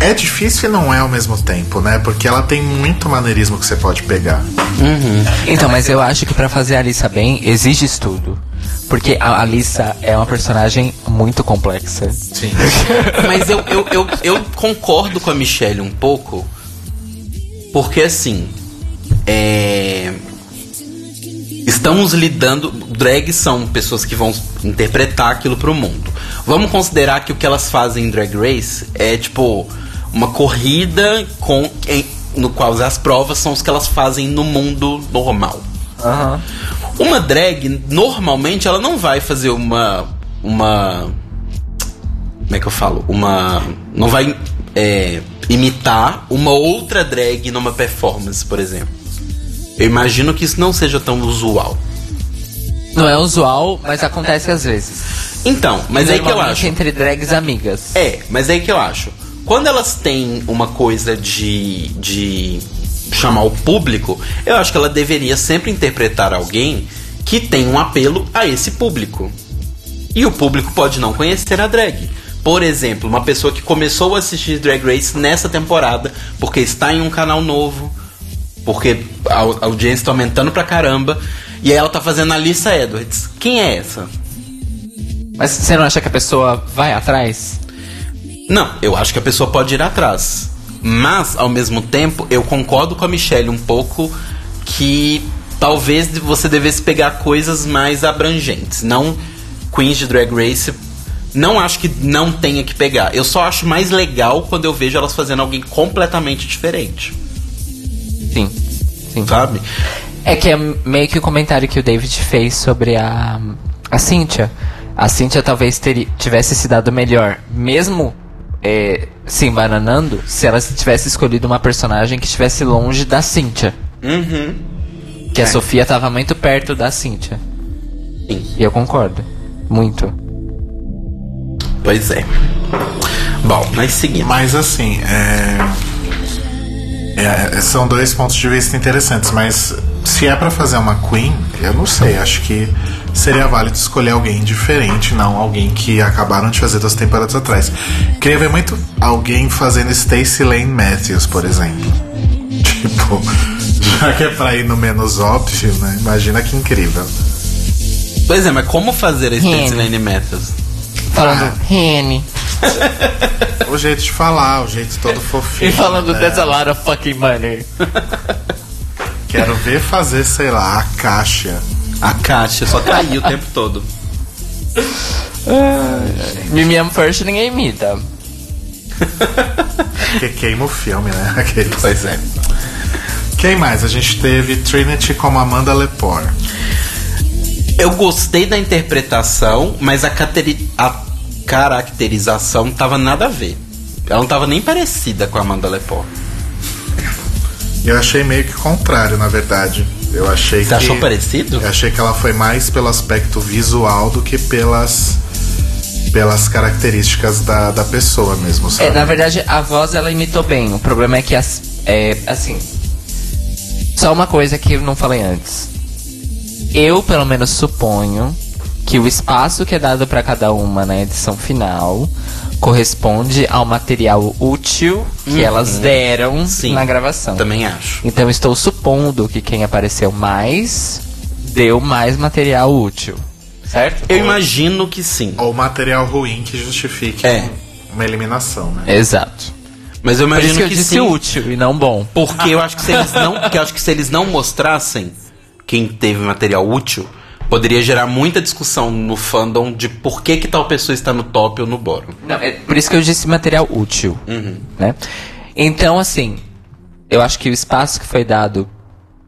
É difícil e não é ao mesmo tempo, né? Porque ela tem muito maneirismo que você pode pegar. Então, mas eu acho que pra fazer a Alissa bem, exige estudo. Porque a Alissa é uma personagem muito complexa. Sim. Mas eu, eu, eu, eu concordo com a Michelle um pouco. Porque assim. É. Estamos lidando. Drags são pessoas que vão interpretar aquilo pro mundo. Vamos considerar que o que elas fazem em Drag Race é tipo uma corrida com em- no qual as provas são os que elas fazem no mundo normal. Aham. Uma drag, normalmente, ela não vai fazer uma. Uma. Como é que eu falo? Uma. Não vai é, imitar uma outra drag numa performance, por exemplo. Eu imagino que isso não seja tão usual. Não é usual, mas acontece às vezes. Então, mas aí que eu acho. entre drags amigas. É, mas aí que eu acho. Quando elas têm uma coisa de, de chamar o público, eu acho que ela deveria sempre interpretar alguém que tem um apelo a esse público. E o público pode não conhecer a drag. Por exemplo, uma pessoa que começou a assistir Drag Race nessa temporada, porque está em um canal novo, porque a audiência está aumentando pra caramba, e aí ela tá fazendo a Lisa Edwards. Quem é essa? Mas você não acha que a pessoa vai atrás? Não, eu acho que a pessoa pode ir atrás. Mas, ao mesmo tempo, eu concordo com a Michelle um pouco que talvez você devesse pegar coisas mais abrangentes. Não Queens de Drag Race. Não acho que não tenha que pegar. Eu só acho mais legal quando eu vejo elas fazendo alguém completamente diferente. Sim. Sim. Sabe? É que é meio que o comentário que o David fez sobre a, a Cynthia. A Cynthia talvez teria, tivesse se dado melhor, mesmo é, se embananando, se ela tivesse escolhido uma personagem que estivesse longe da Cynthia. Uhum. Que a Sofia tava muito perto da Cynthia. Sim. E eu concordo. Muito. Pois é. Bom, nós seguimos. Mas assim, é... é, são dois pontos de vista interessantes, mas se é pra fazer uma Queen, eu não sei, acho que seria válido escolher alguém diferente, não alguém que acabaram de fazer duas temporadas atrás. Queria ver muito alguém fazendo Stacey Lane Matthews, por exemplo. Tipo, já que é pra ir no menos óbvio, né? Imagina que incrível. Pois é, mas como fazer a Stacey Hum. Lane Matthews? Falando Ah. Rene. O jeito de falar, o jeito todo fofinho. E falando né? That's a lot of fucking money. Quero ver fazer, sei lá, a caixa. A Kátia só caiu o tempo todo. Me Me Am First ninguém imita. Porque queima o filme, né? Aqueles. Pois é. Quem mais? A gente teve Trinity como Amanda Lepore. Eu gostei da interpretação, mas a, cateri- a caracterização tava nada a ver. Ela não tava nem parecida com a Amanda Lepore. Eu achei meio que contrário, na verdade. Eu achei Você que. achou parecido? Eu achei que ela foi mais pelo aspecto visual do que pelas. pelas características da, da pessoa mesmo, sabe? É, na verdade, a voz ela imitou bem. O problema é que, as, é, assim. Só uma coisa que eu não falei antes. Eu, pelo menos, suponho que o espaço que é dado pra cada uma na edição final corresponde ao material útil que elas deram Uhum. Sim. na gravação. Também acho. Então estou supondo que quem apareceu mais deu mais material útil. Certo? Eu imagino que sim. Ou material ruim que justifique É. uma eliminação, né? Exato. Mas eu Por isso imagino que eu que, disse sim. útil e não bom. Porque eu acho que se eles não, porque eu acho que se eles não mostrassem quem teve material útil, poderia gerar muita discussão no fandom de por que que tal pessoa está no top ou no bottom. Não, é por isso que eu disse material útil. Né? Então, assim, eu acho que o espaço que foi dado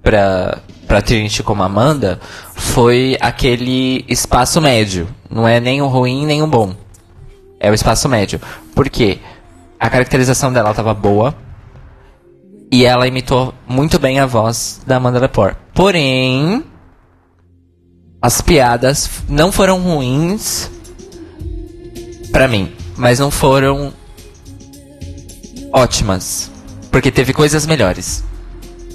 pra, pra Trinity como Amanda foi aquele espaço médio. Não é nem o ruim nem o bom. É o espaço médio. Por quê? A caracterização dela tava boa. E ela imitou muito bem a voz da Amanda Lepore. Porém, as piadas não foram ruins pra mim, mas não foram ótimas, porque teve coisas melhores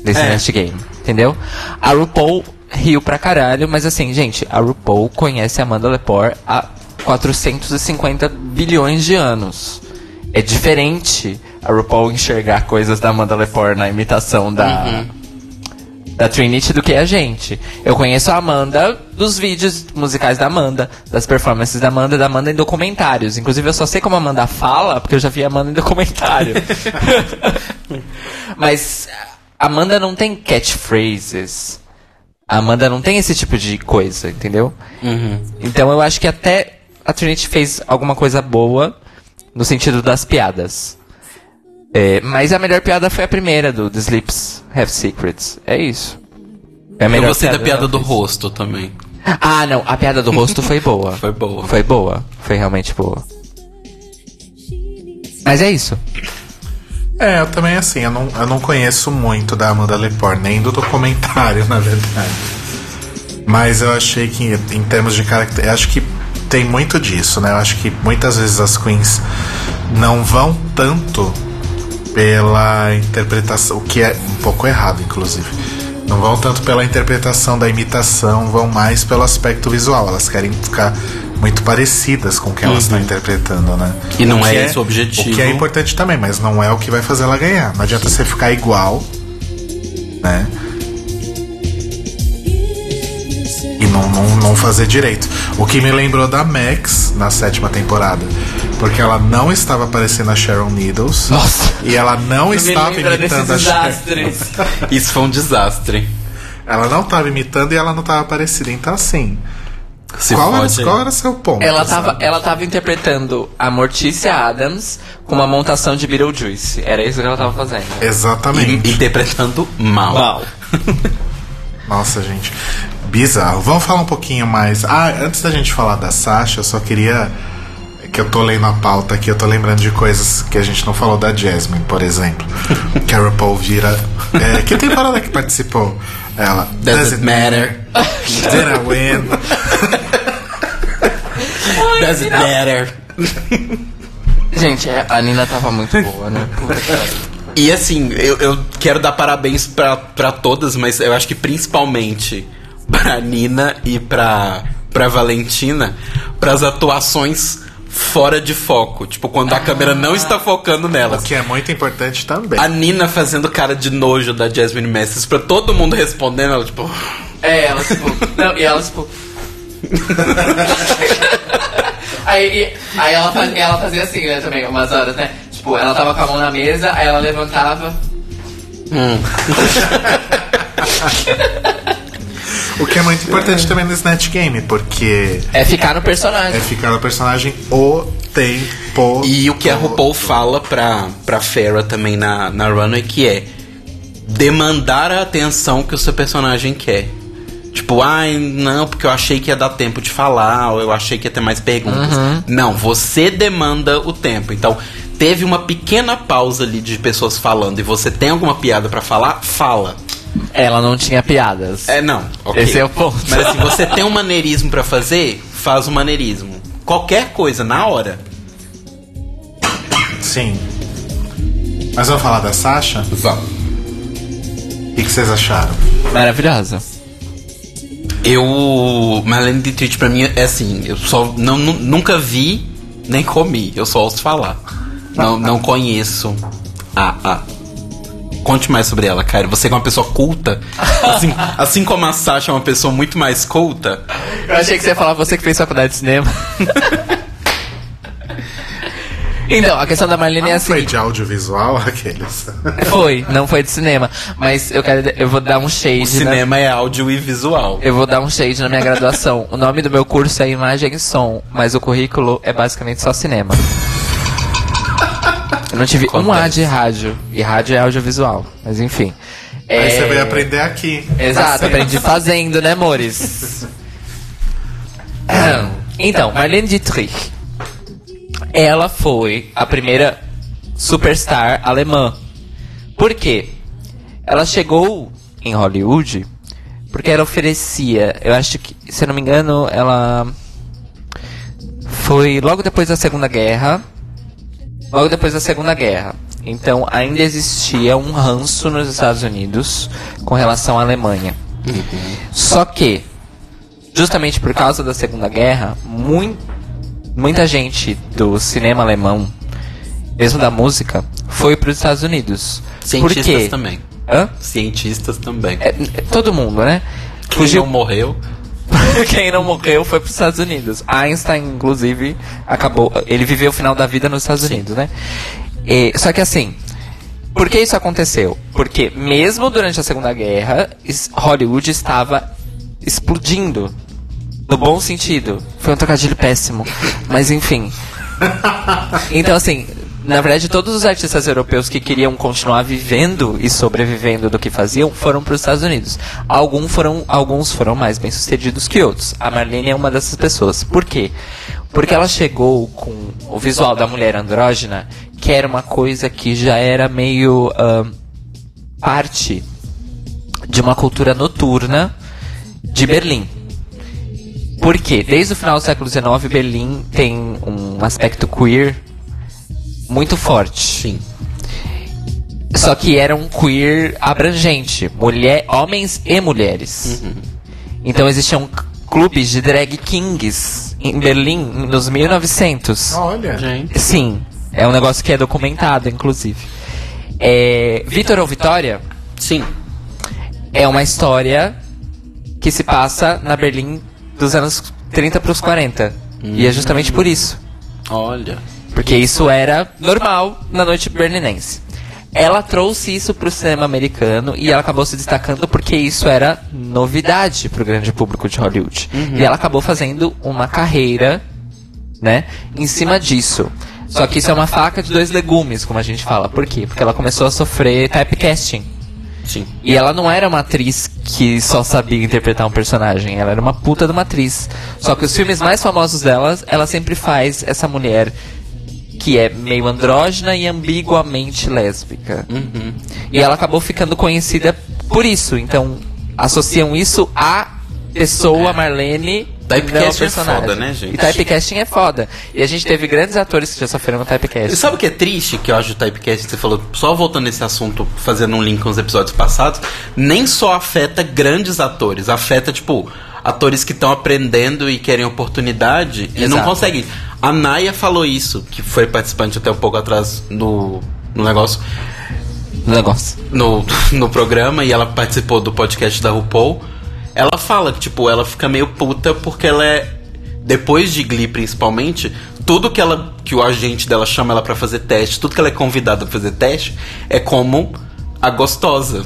desse É. Nest Game, entendeu? A RuPaul riu pra caralho, mas assim, gente, a RuPaul conhece a Amanda Lepore há 450 bilhões de anos. É diferente a RuPaul enxergar coisas da Amanda Lepore na imitação da da Trinity do que a gente. Eu conheço a Amanda dos vídeos musicais da Amanda, das performances da Amanda, da Amanda em documentários. Inclusive eu só sei como a Amanda fala, porque eu já vi a Amanda em documentário. Mas a Amanda não tem catchphrases. A Amanda não tem esse tipo de coisa, entendeu? Então eu acho que até a Trinity fez alguma coisa boa no sentido das piadas. É, mas a melhor piada foi a primeira do The Sleeps Have Secrets. É isso. É a Eu gostei da piada do rosto também. Ah, não. A piada do rosto foi boa. Foi boa. Foi boa. Foi realmente boa. Mas é isso. É, eu também assim, eu não, eu não conheço muito da Amanda Lepore, nem do documentário, na verdade. Mas eu achei que em termos de caracter, eu acho que tem muito disso, né? Eu acho que muitas vezes as queens não vão tanto pela interpretação, o que é um pouco errado, inclusive. Não vão tanto pela interpretação da imitação, vão mais pelo aspecto visual. Elas querem ficar muito parecidas com o que elas estão interpretando, né? E não é que esse o objetivo. O que é importante também, mas não é o que vai fazer ela ganhar. Não adianta você ficar igual, né? Não, não, não fazer direito. O que me lembrou da Max na sétima temporada. Porque ela não estava parecendo a Sharon Needles. Nossa. E ela não estava imitando a Sharon. Isso foi um desastre. Ela não estava imitando e ela não estava parecida. Então, assim. Se qual, era, fode aí. qual era seu ponto? Ela sabe? tava, ela tava interpretando a Mortícia Adams com uma montação de Beetlejuice. Era isso que ela tava fazendo. Exatamente. E- Interpretando mal. Nossa, gente. Bizarro. Vamos falar um pouquinho mais. Ah, antes da gente falar da Sasha, eu só queria. Que eu tô lendo a pauta aqui, eu tô lembrando de coisas que a gente não falou da Jasmine, por exemplo. que a RuPaul vira. É, que temporada que participou? Ela. Does it matter? Did I win? Does it matter? Gente, é, a Nina tava muito boa, né? Puta que. E assim, eu, eu quero dar parabéns pra, pra todas, mas eu acho que principalmente pra Nina e pra, pra Valentina, pras atuações fora de foco. Tipo, quando a câmera não está focando O nelas. que é muito importante também. A Nina fazendo cara de nojo da Jasmine Masters pra todo mundo respondendo, ela tipo. É, ela tipo. Não, e ela tipo. aí, e- aí ela, faz- ela fazia assim, né, também, umas horas, né? Tipo, ela tava com a mão na mesa, aí ela levantava. O que é muito importante também no Snatch Game, porque É ficar no personagem. é ficar no personagem o tempo. E o que a. RuPaul fala pra, pra Farrah também na, na runway que é demandar a atenção que o seu personagem quer. Tipo, ai, não, porque eu achei que ia dar tempo de falar, ou eu achei que ia ter mais perguntas. Não, você demanda o tempo. Então, teve uma pequena pausa ali de pessoas falando e você tem alguma piada pra falar, fala. Ela não tinha piadas. É, não. ok. Esse é o ponto. Mas assim, você tem um maneirismo pra fazer, faz o maneirismo. Qualquer coisa, na hora. Sim. Mas vamos falar da Sasha? Vamos. O que vocês acharam? Maravilhosa. Eu. Marlene Dietrich pra mim é assim, eu só não, nu- nunca vi nem comi, eu só ouço falar. Não, não conheço. Ah, ah. Conte mais sobre ela, cara. Você é uma pessoa culta. Assim, assim como a Sasha é uma pessoa muito mais culta. Eu achei que você ia falar você que fez faculdade de cinema. então, a questão da Marlene é assim. foi de audiovisual aqueles? Foi, não foi de cinema. Mas eu quero. Eu vou dar um shade. O cinema é áudio e visual. Eu vou dar um shade na minha graduação. O nome do meu curso é Imagem e Som, mas o currículo é basicamente só cinema. Eu não tive um A Acontece. de rádio. E rádio é audiovisual. Mas enfim. Aí É, você veio aprender aqui. Exato, aprendi fazendo, né, amores? então, Marlene Dietrich. Ela foi a primeira superstar alemã. Por quê? Ela chegou em Hollywood porque ela oferecia, eu acho que, se eu não me engano, ela foi logo depois da Segunda Guerra. Logo depois da Segunda Guerra. Então ainda existia um ranço nos Estados Unidos com relação à Alemanha. Só que, justamente por causa da Segunda Guerra, mui- muita gente do cinema alemão, mesmo da música, foi para os Estados Unidos. Cientistas por quê? também. Hã? Cientistas também. É, todo mundo, né? Quem Fugiu não morreu. Quem não morreu foi para os Estados Unidos. Einstein, inclusive, acabou. Ele viveu o final da vida nos Estados Unidos, né? E- só que assim, por que isso aconteceu? Porque mesmo durante a Segunda Guerra, Hollywood estava explodindo. No bom sentido. Foi um trocadilho péssimo. Mas enfim. Então, assim, na verdade, todos os artistas europeus que queriam continuar vivendo e sobrevivendo do que faziam foram para os Estados Unidos. Alguns foram, alguns foram mais bem sucedidos que outros. A Marlene é uma dessas pessoas. Por quê? Porque ela chegou com o visual da mulher andrógena, que era uma coisa que já era meio ahn, parte de uma cultura noturna de Berlim. Por quê? Desde o final do século XIX, Berlim tem um aspecto queer muito forte. Sim. Só que era um queer abrangente, mulher, homens e mulheres. Então existiam clubes de drag kings em Berlim nos 1900. Olha. Gente. Sim, é um negócio que é documentado, inclusive. É, Vitor ou Vitória Sim. é uma história que se passa na Berlim dos anos 30 para os 40. E é justamente por isso. Olha. Porque isso era normal na noite berlinense. Ela trouxe isso pro cinema americano e ela acabou se destacando porque isso era novidade pro grande público de Hollywood. E ela acabou fazendo uma carreira, né, em cima disso. Só que isso é uma faca de dois legumes, como a gente fala. Por quê? Porque ela começou a sofrer typecasting. Sim. E ela não era uma atriz que só sabia interpretar um personagem, ela era uma puta de uma atriz. Só que os filmes mais famosos delas, ela sempre faz essa mulher que é meio andrógena e ambiguamente lésbica. E ela acabou ficando conhecida por isso. Então, associam isso à pessoa Marlene. Typecasting é foda, né, gente? E typecasting é foda. E a gente teve grandes atores que já sofreram E typecasting. sabe o que é triste que eu acho do typecast? Você falou, só voltando nesse assunto, fazendo um link com os episódios passados, nem só afeta grandes atores, afeta, tipo, atores que estão aprendendo e querem oportunidade e não Exato. conseguem. A Naya falou isso, que foi participante até um pouco atrás no, no negócio, No negócio. no, no programa, e ela participou do podcast da RuPaul. Ela fala que, tipo, ela fica meio puta porque ela é. Depois de Glee, principalmente, tudo que ela. que o agente dela chama ela pra fazer teste, tudo que ela é convidada pra fazer teste, é como a gostosa.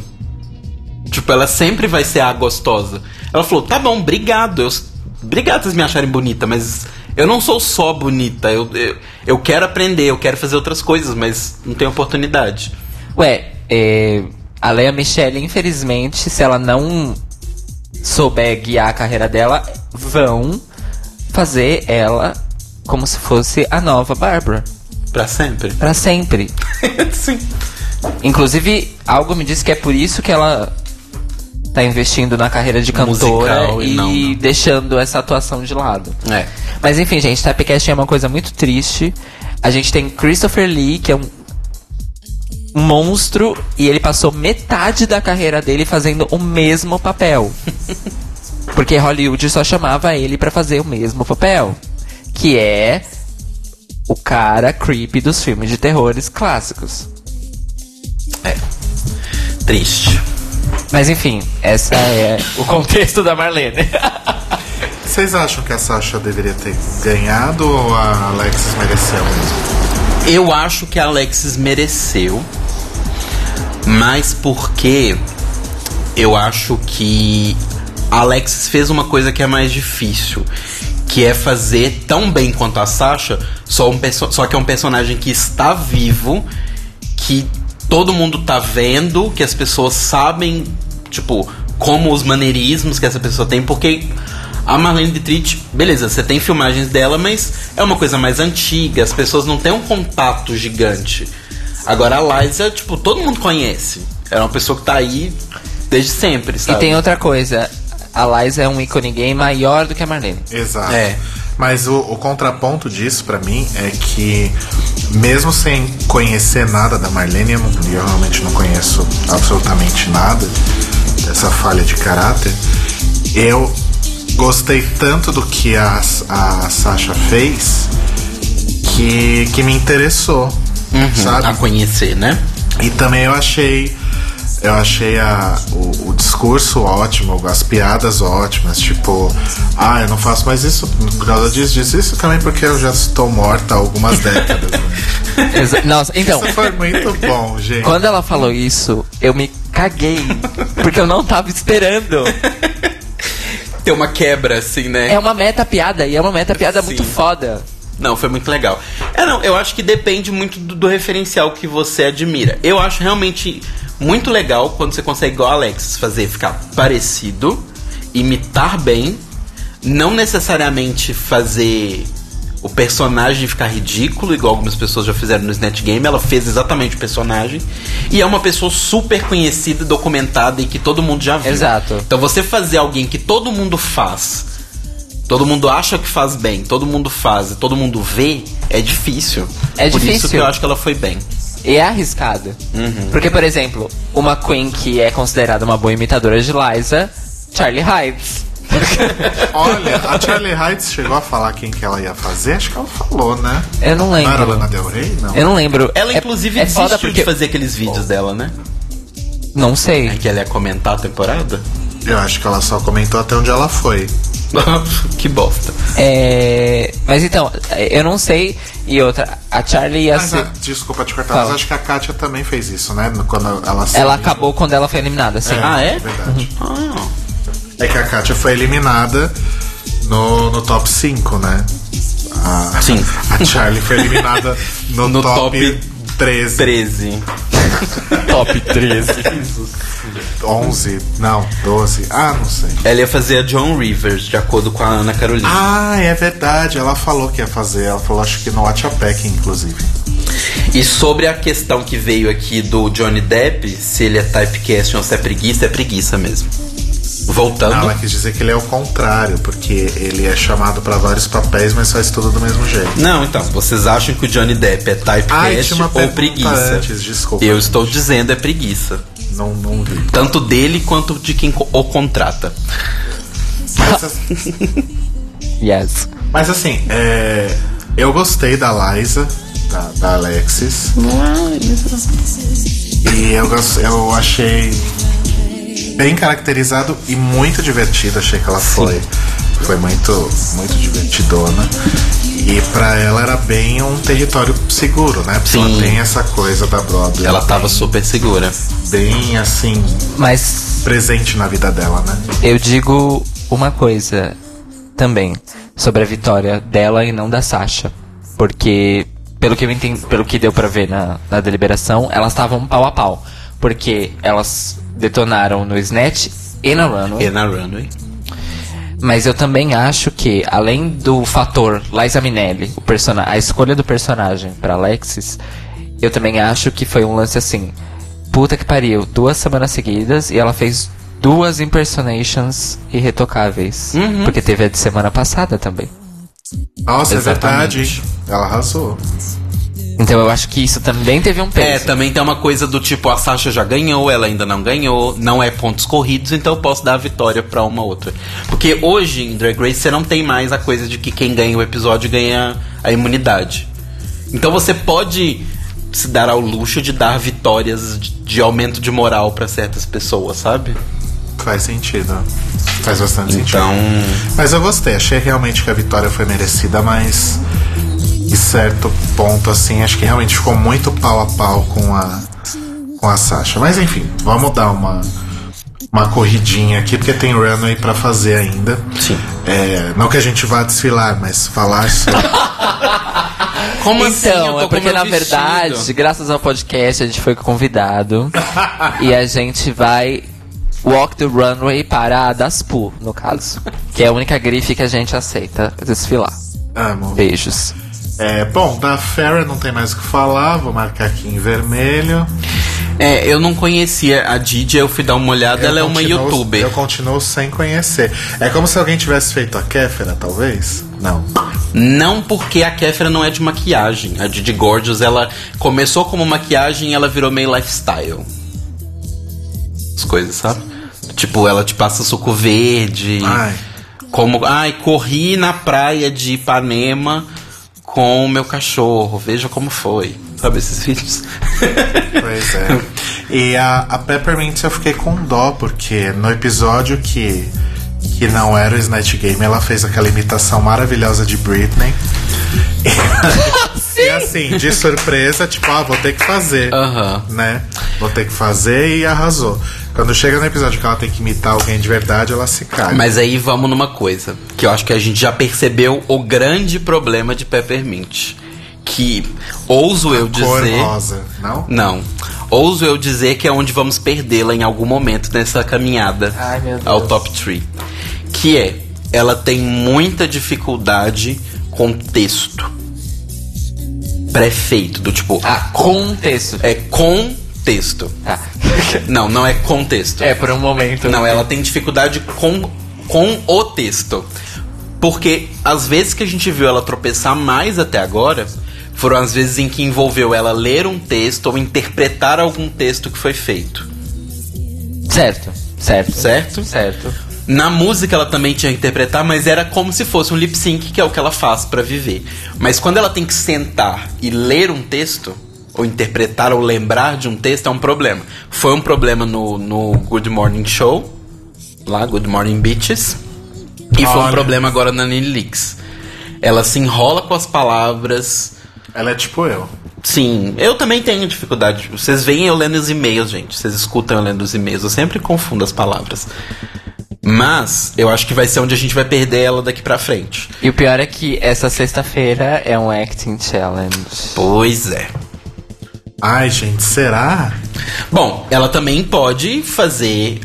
Tipo, ela sempre vai ser a gostosa. Ela falou, tá bom, obrigado. Eu, obrigado vocês me acharem bonita, mas eu não sou só bonita. Eu, eu, eu quero aprender, eu quero fazer outras coisas, mas não tenho oportunidade. Ué, é, a Leia Michelle, infelizmente, se ela não souber guiar a carreira dela, vão fazer ela como se fosse a nova Bárbara. Pra sempre. Pra sempre. Sim. Inclusive, algo me diz que é por isso que ela tá investindo na carreira de cantora Musical e e não, não. deixando essa atuação de lado. É. Mas enfim, gente, Typecasting é uma coisa muito triste. A gente tem Christopher Lee, que é um, monstro, e ele passou metade da carreira dele fazendo o mesmo papel. Porque Hollywood só chamava ele pra fazer o mesmo papel. Que é o cara creepy dos filmes de terrores clássicos. Triste. Mas enfim, essa é o contexto da Marlene. Vocês acham que a Sasha deveria ter ganhado ou a Alexis mereceu mesmo? Eu acho que a Alexis mereceu, mas porque eu acho que a Alexis fez uma coisa que é mais difícil, que é fazer tão bem quanto a Sasha, só, um só que é um personagem que está vivo, que todo mundo tá vendo, que as pessoas sabem, tipo, como os maneirismos que essa pessoa tem, porque a Marlene Dietrich, beleza, você tem filmagens dela, mas é uma coisa mais antiga, as pessoas não têm um contato gigante. Agora a Liza, tipo, todo mundo conhece. É uma pessoa que tá aí desde sempre, E sabe? tem outra coisa, a Liza é um ícone gay maior do que a Marlene. Exato. É. Mas o, o contraponto disso, pra mim, é que, mesmo sem conhecer nada da Marlene, eu, não- eu realmente não conheço absolutamente nada dessa falha de caráter, eu gostei tanto do que a, a Sasha fez que, que me interessou, sabe? A conhecer, né? E também eu achei. Eu achei a, o, o discurso ótimo, as piadas ótimas, tipo, ah, eu não faço mais isso por causa disso, disso, isso também porque eu já estou morta há algumas décadas. né? Nossa, então, Isso foi muito bom, gente. quando ela falou isso, eu me caguei. Porque eu não tava esperando. Tem uma quebra, assim, né? É uma meta piada, e é uma meta piada muito Sim. foda. Não, foi muito legal. É, não, eu acho que depende muito do, do referencial que você admira. Eu acho realmente muito legal quando você consegue, igual a Alexis, fazer ficar parecido, imitar bem, não necessariamente fazer o personagem ficar ridículo, igual algumas pessoas já fizeram no Snatch Game. Ela fez exatamente o personagem. E é uma pessoa super conhecida, documentada e que todo mundo já viu. Exato. Então você fazer alguém que todo mundo faz Todo mundo acha que faz bem, todo mundo faz, e todo mundo vê, é difícil. É Por isso difícil. que eu acho que ela foi bem. E é arriscada. Uhum. Porque, por exemplo, uma Queen que é considerada uma boa imitadora de Liza, Charlie Hides. Olha, a Charlie Heights chegou a falar quem que ela ia fazer? Acho que ela falou, né? Eu não Não era lembro. Lana Del Rey? Não. Eu não lembro. Ela, É- inclusive, é, foda desistiu porque de fazer aqueles vídeos dela, né? Não sei. É que ela ia comentar a temporada? Eu acho que ela só comentou até onde ela foi. que bosta. É, mas então, eu não sei. E outra, a Charlie ia Mas, ser. ah, desculpa te cortar, Fala. mas acho que a Kátia também fez isso, né? Quando ela saiu. Ela acabou quando ela foi eliminada, sim. Ah, é? Verdade. Ah, É que a Kátia foi eliminada no, no top 5, né? A, Sim. A Charlie foi eliminada no, No top, top 13. 13. Top 13. 11. Não, 12. Ah, não sei. Ela ia fazer a John Rivers, de acordo com a Ana Carolina. Ah, é verdade. Ela falou que ia fazer. Ela falou, acho que no Watchapec, inclusive. E sobre a questão que veio aqui do Johnny Depp, se ele é typecast ou se é preguiça, é preguiça mesmo. Voltando. Não, ela quis dizer que ele é o contrário, porque ele é chamado pra vários papéis, mas faz tudo do mesmo jeito. Não, então, vocês acham que o Johnny Depp é typecast ou preguiça? antes, desculpa. Eu estou dizendo é preguiça. Não, não vi. Tanto dele quanto de quem o contrata. Mas, Yes. mas assim, é, eu gostei da Liza, da, da Alexis. E eu, eu achei bem caracterizado e muito divertido. Achei que ela foi, foi muito, muito divertidona. E pra ela era bem um território seguro, né? Porque Sim. ela tem essa coisa da Broadway. Ela tava super segura. bem assim, Mas presente na vida dela, né? eu digo uma coisa também sobre a vitória dela e não da Sasha. Porque, pelo que eu entendi, pelo que deu pra ver na, na deliberação, elas estavam pau a pau. Porque elas detonaram no Snatch e na Runway. E na Runway. Mas eu também acho que, além do fator Liza Minnelli, o persona a escolha do personagem pra Alexis, eu também acho que foi um lance assim. Puta que pariu, duas semanas seguidas e ela fez duas impersonations irretocáveis. Uhum. Porque teve a de semana passada também. Nossa, é Exatamente. verdade. Ela arrasou. Então eu acho que isso também teve um peso. É, também tem uma coisa do tipo, a Sasha já ganhou, ela ainda não ganhou, não é pontos corridos, então eu posso dar a vitória pra uma outra. Porque hoje em Drag Race você não tem mais a coisa de que quem ganha o episódio ganha a imunidade. Então você pode se dar ao luxo de dar vitórias de, de aumento de moral pra certas pessoas, sabe? Faz sentido. Faz bastante Então, sentido. Mas eu gostei, achei realmente que a vitória foi merecida, mas em certo ponto, assim, acho que realmente ficou muito pau a pau com a, com a Sasha. Mas enfim, vamos dar uma, uma corridinha aqui, porque tem runway pra fazer ainda. Sim. É, não que a gente vá desfilar, mas falar sobre. como assim? Eu Então, tô é porque na vestido? verdade, graças ao podcast, a gente foi convidado e a gente vai walk the runway para a Daspu, no caso. Que é a única grife que a gente aceita desfilar. Amo. Beijos. É, bom, da Farrah não tem mais o que falar, vou marcar aqui em vermelho. É, eu não conhecia a Didi, eu fui dar uma olhada, Eu ela é uma continuo- youtuber. Eu continuo sem conhecer. É como se alguém tivesse feito a Kéfera, talvez? Não. Não porque a Kéfera não é de maquiagem. A Didi Gorgeous, ela começou como maquiagem e ela virou meio lifestyle. As coisas, sabe? Tipo, ela te passa suco verde. Ai. Como, ai, corri na praia de Ipanema com o meu cachorro. Veja como foi. Sabe esses vídeos? Pois é. E a, a Peppermint eu fiquei com dó, porque no episódio que, que não era o Snatch Game, ela fez aquela imitação maravilhosa de Britney. E, e assim, de surpresa, tipo, ah, vou ter que fazer. Né? Vou ter que fazer e arrasou. Quando chega no episódio que ela tem que imitar alguém de verdade, ela se cai. Mas aí vamos numa coisa, que eu acho que a gente já percebeu o grande problema de Peppermint. Que ouso eu Cor dizer. rosa, não? Não. Ouso eu dizer que é onde vamos perdê-la em algum momento nessa caminhada Ai, meu Deus. ao top 3. Que é, ela tem muita dificuldade com texto. Prefeito, do tipo, Ah, contexto. é contexto. Tá. Não, não é contexto. É, por um momento. Não, ela tem dificuldade com, com o texto. Porque as vezes que a gente viu ela tropeçar mais até agora foram as vezes em que envolveu ela ler um texto ou interpretar algum texto que foi feito. Certo, certo. Certo? Certo. Na música ela também tinha que interpretar, mas era como se fosse um lip sync, que é o que ela faz pra viver. Mas quando ela tem que sentar e ler um texto, ou interpretar ou lembrar de um texto, é um problema. Foi um problema no, no Good Morning Show, lá, Good Morning Bitches. E foi um Olha. problema agora na Leaks. Ela se enrola com as palavras. Ela é tipo eu. Sim, eu também tenho dificuldade. Vocês veem eu lendo os e-mails, gente. Vocês escutam eu lendo os e-mails. Eu sempre confundo as palavras. Mas eu acho que vai ser onde a gente vai perder ela daqui pra frente. E o pior é que essa sexta-feira é um acting challenge. Pois é. Ai, gente, será? Bom, ela também pode fazer.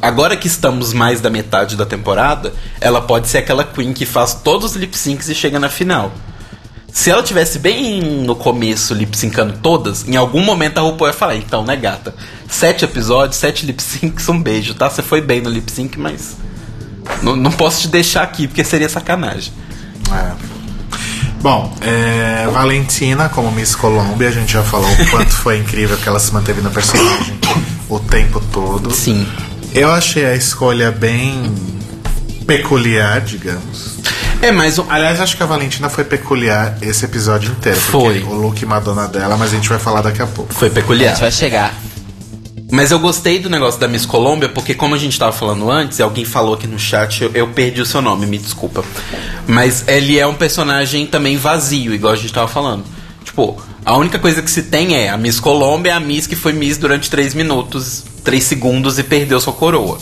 Agora que estamos mais da metade da temporada, ela pode ser aquela Queen que faz todos os lip syncs e chega na final. Se ela tivesse bem no começo lip syncando todas, em algum momento a RuPaul ia falar: então, né, gata? Sete episódios, sete lip syncs, um beijo, tá? Você foi bem no lip sync, mas. Não, não posso te deixar aqui porque seria sacanagem. É. Bom, é, Valentina, como Miss Colômbia, a gente já falou o quanto foi incrível que ela se manteve na personagem o tempo todo. Sim. Eu achei a escolha bem peculiar, digamos. É, mas o- Aliás, acho que a Valentina foi peculiar esse episódio inteiro. Foi. O look Madonna dela, mas a gente vai falar daqui a pouco. foi A peculiar. gente vai chegar. Mas eu gostei do negócio da Miss Colômbia, porque como a gente tava falando antes, e alguém falou aqui no chat, eu, eu perdi o seu nome, me desculpa. Mas ele é um personagem também vazio, igual a gente tava falando. Tipo, a única coisa que se tem é a Miss Colômbia, é a Miss que foi Miss durante 3 minutos, 3 segundos e perdeu sua coroa.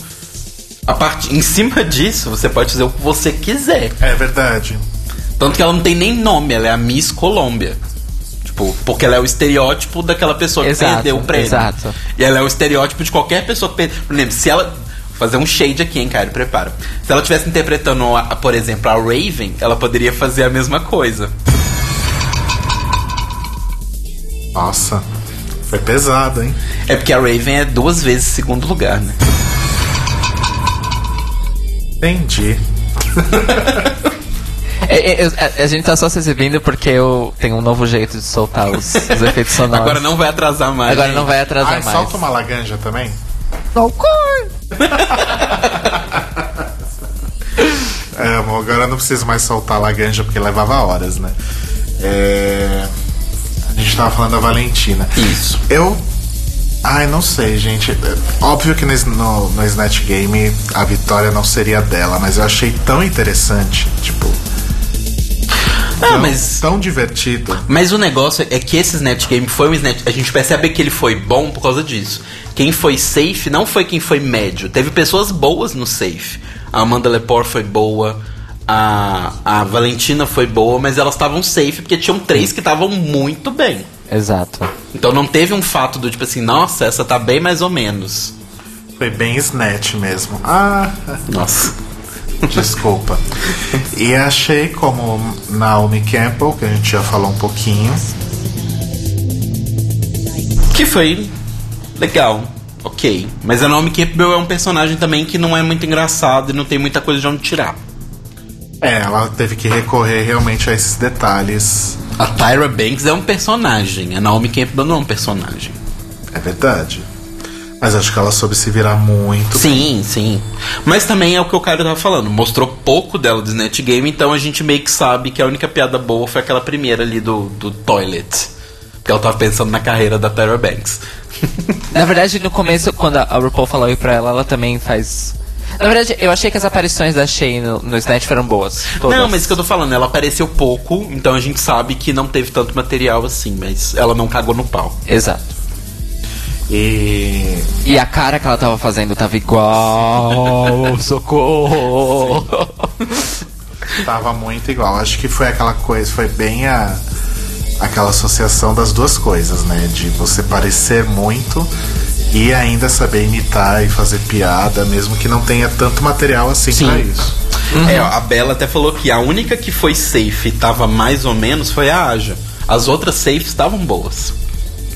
A parte, em cima disso, você pode fazer o que você quiser. É verdade. Tanto que ela não tem nem nome, ela é a Miss Colômbia. Tipo, porque ela é o estereótipo daquela pessoa que Exato, perdeu o prêmio. exato. E ela é o estereótipo de qualquer pessoa que perdeu. Por exemplo, se ela. Vou fazer um shade aqui, hein, Caio? Prepara. Se ela estivesse interpretando, a- por exemplo, a Raven, ela poderia fazer a mesma coisa. Nossa, foi pesado, hein? É porque a Raven é duas vezes segundo lugar, né? Entendi. É, é, eu- a, gente tá só se exibindo porque eu tenho um novo jeito de soltar os, os efeitos sonoros. Agora não vai atrasar mais. Agora gente. não vai atrasar Ai, mais. solta uma laganja também. É, amor, agora eu não preciso mais soltar a laganja porque levava horas, né? É, A gente tava falando da Valentina. Isso. Eu. Ai, não sei, gente. É, Óbvio que no, no, no Snatch Game a vitória não seria dela, mas eu achei tão interessante, tipo. Ah, tão, mas. tão divertido. Mas o negócio é que esse Snatch Game foi um Snatch. A gente percebe que ele foi bom por causa disso. Quem foi safe não foi quem foi médio. Teve pessoas boas no safe. A Amanda Lepore foi boa. A, a Valentina foi boa, mas elas estavam safe porque tinham três que estavam muito bem. Exato. Então não teve um fato do tipo assim, nossa, essa tá bem mais ou menos. Foi bem Snatch mesmo. Ah, Nossa. Desculpa. E achei como Naomi Campbell, que a gente já falou um pouquinho. Que foi legal. Ok. Mas a Naomi Campbell é um personagem também que não é muito engraçado e não tem muita coisa de onde tirar. É, ela teve que recorrer realmente a esses detalhes. A Tyra Banks é um personagem. A Naomi Campbell não é um personagem. É verdade. Mas acho que ela soube se virar muito. Sim, sim. Mas também é o que o cara tava falando. Mostrou pouco dela do Snatch Game, então a gente meio que sabe que a única piada boa foi aquela primeira ali do, do toilet. Porque ela tava pensando na carreira da Tyra Banks. Na verdade, no começo, quando a a RuPaul falou aí pra ela, ela também faz. Na verdade, eu achei que as aparições da Shay no, no Snatch foram boas. Todas. Não, mas isso que eu tô falando, ela apareceu pouco, então a gente sabe que não teve tanto material assim, mas ela não cagou no pau. Exato. E. E a cara que ela tava fazendo tava igual. Socorro! Tava muito igual. Acho que foi aquela coisa, foi bem a. Aquela associação das duas coisas, né? De você parecer muito e ainda saber imitar e fazer piada, mesmo que não tenha tanto material assim Sim. pra isso. É, ó, a Bela até falou que a única que foi safe e tava mais ou menos foi a Aja. As outras safes estavam boas,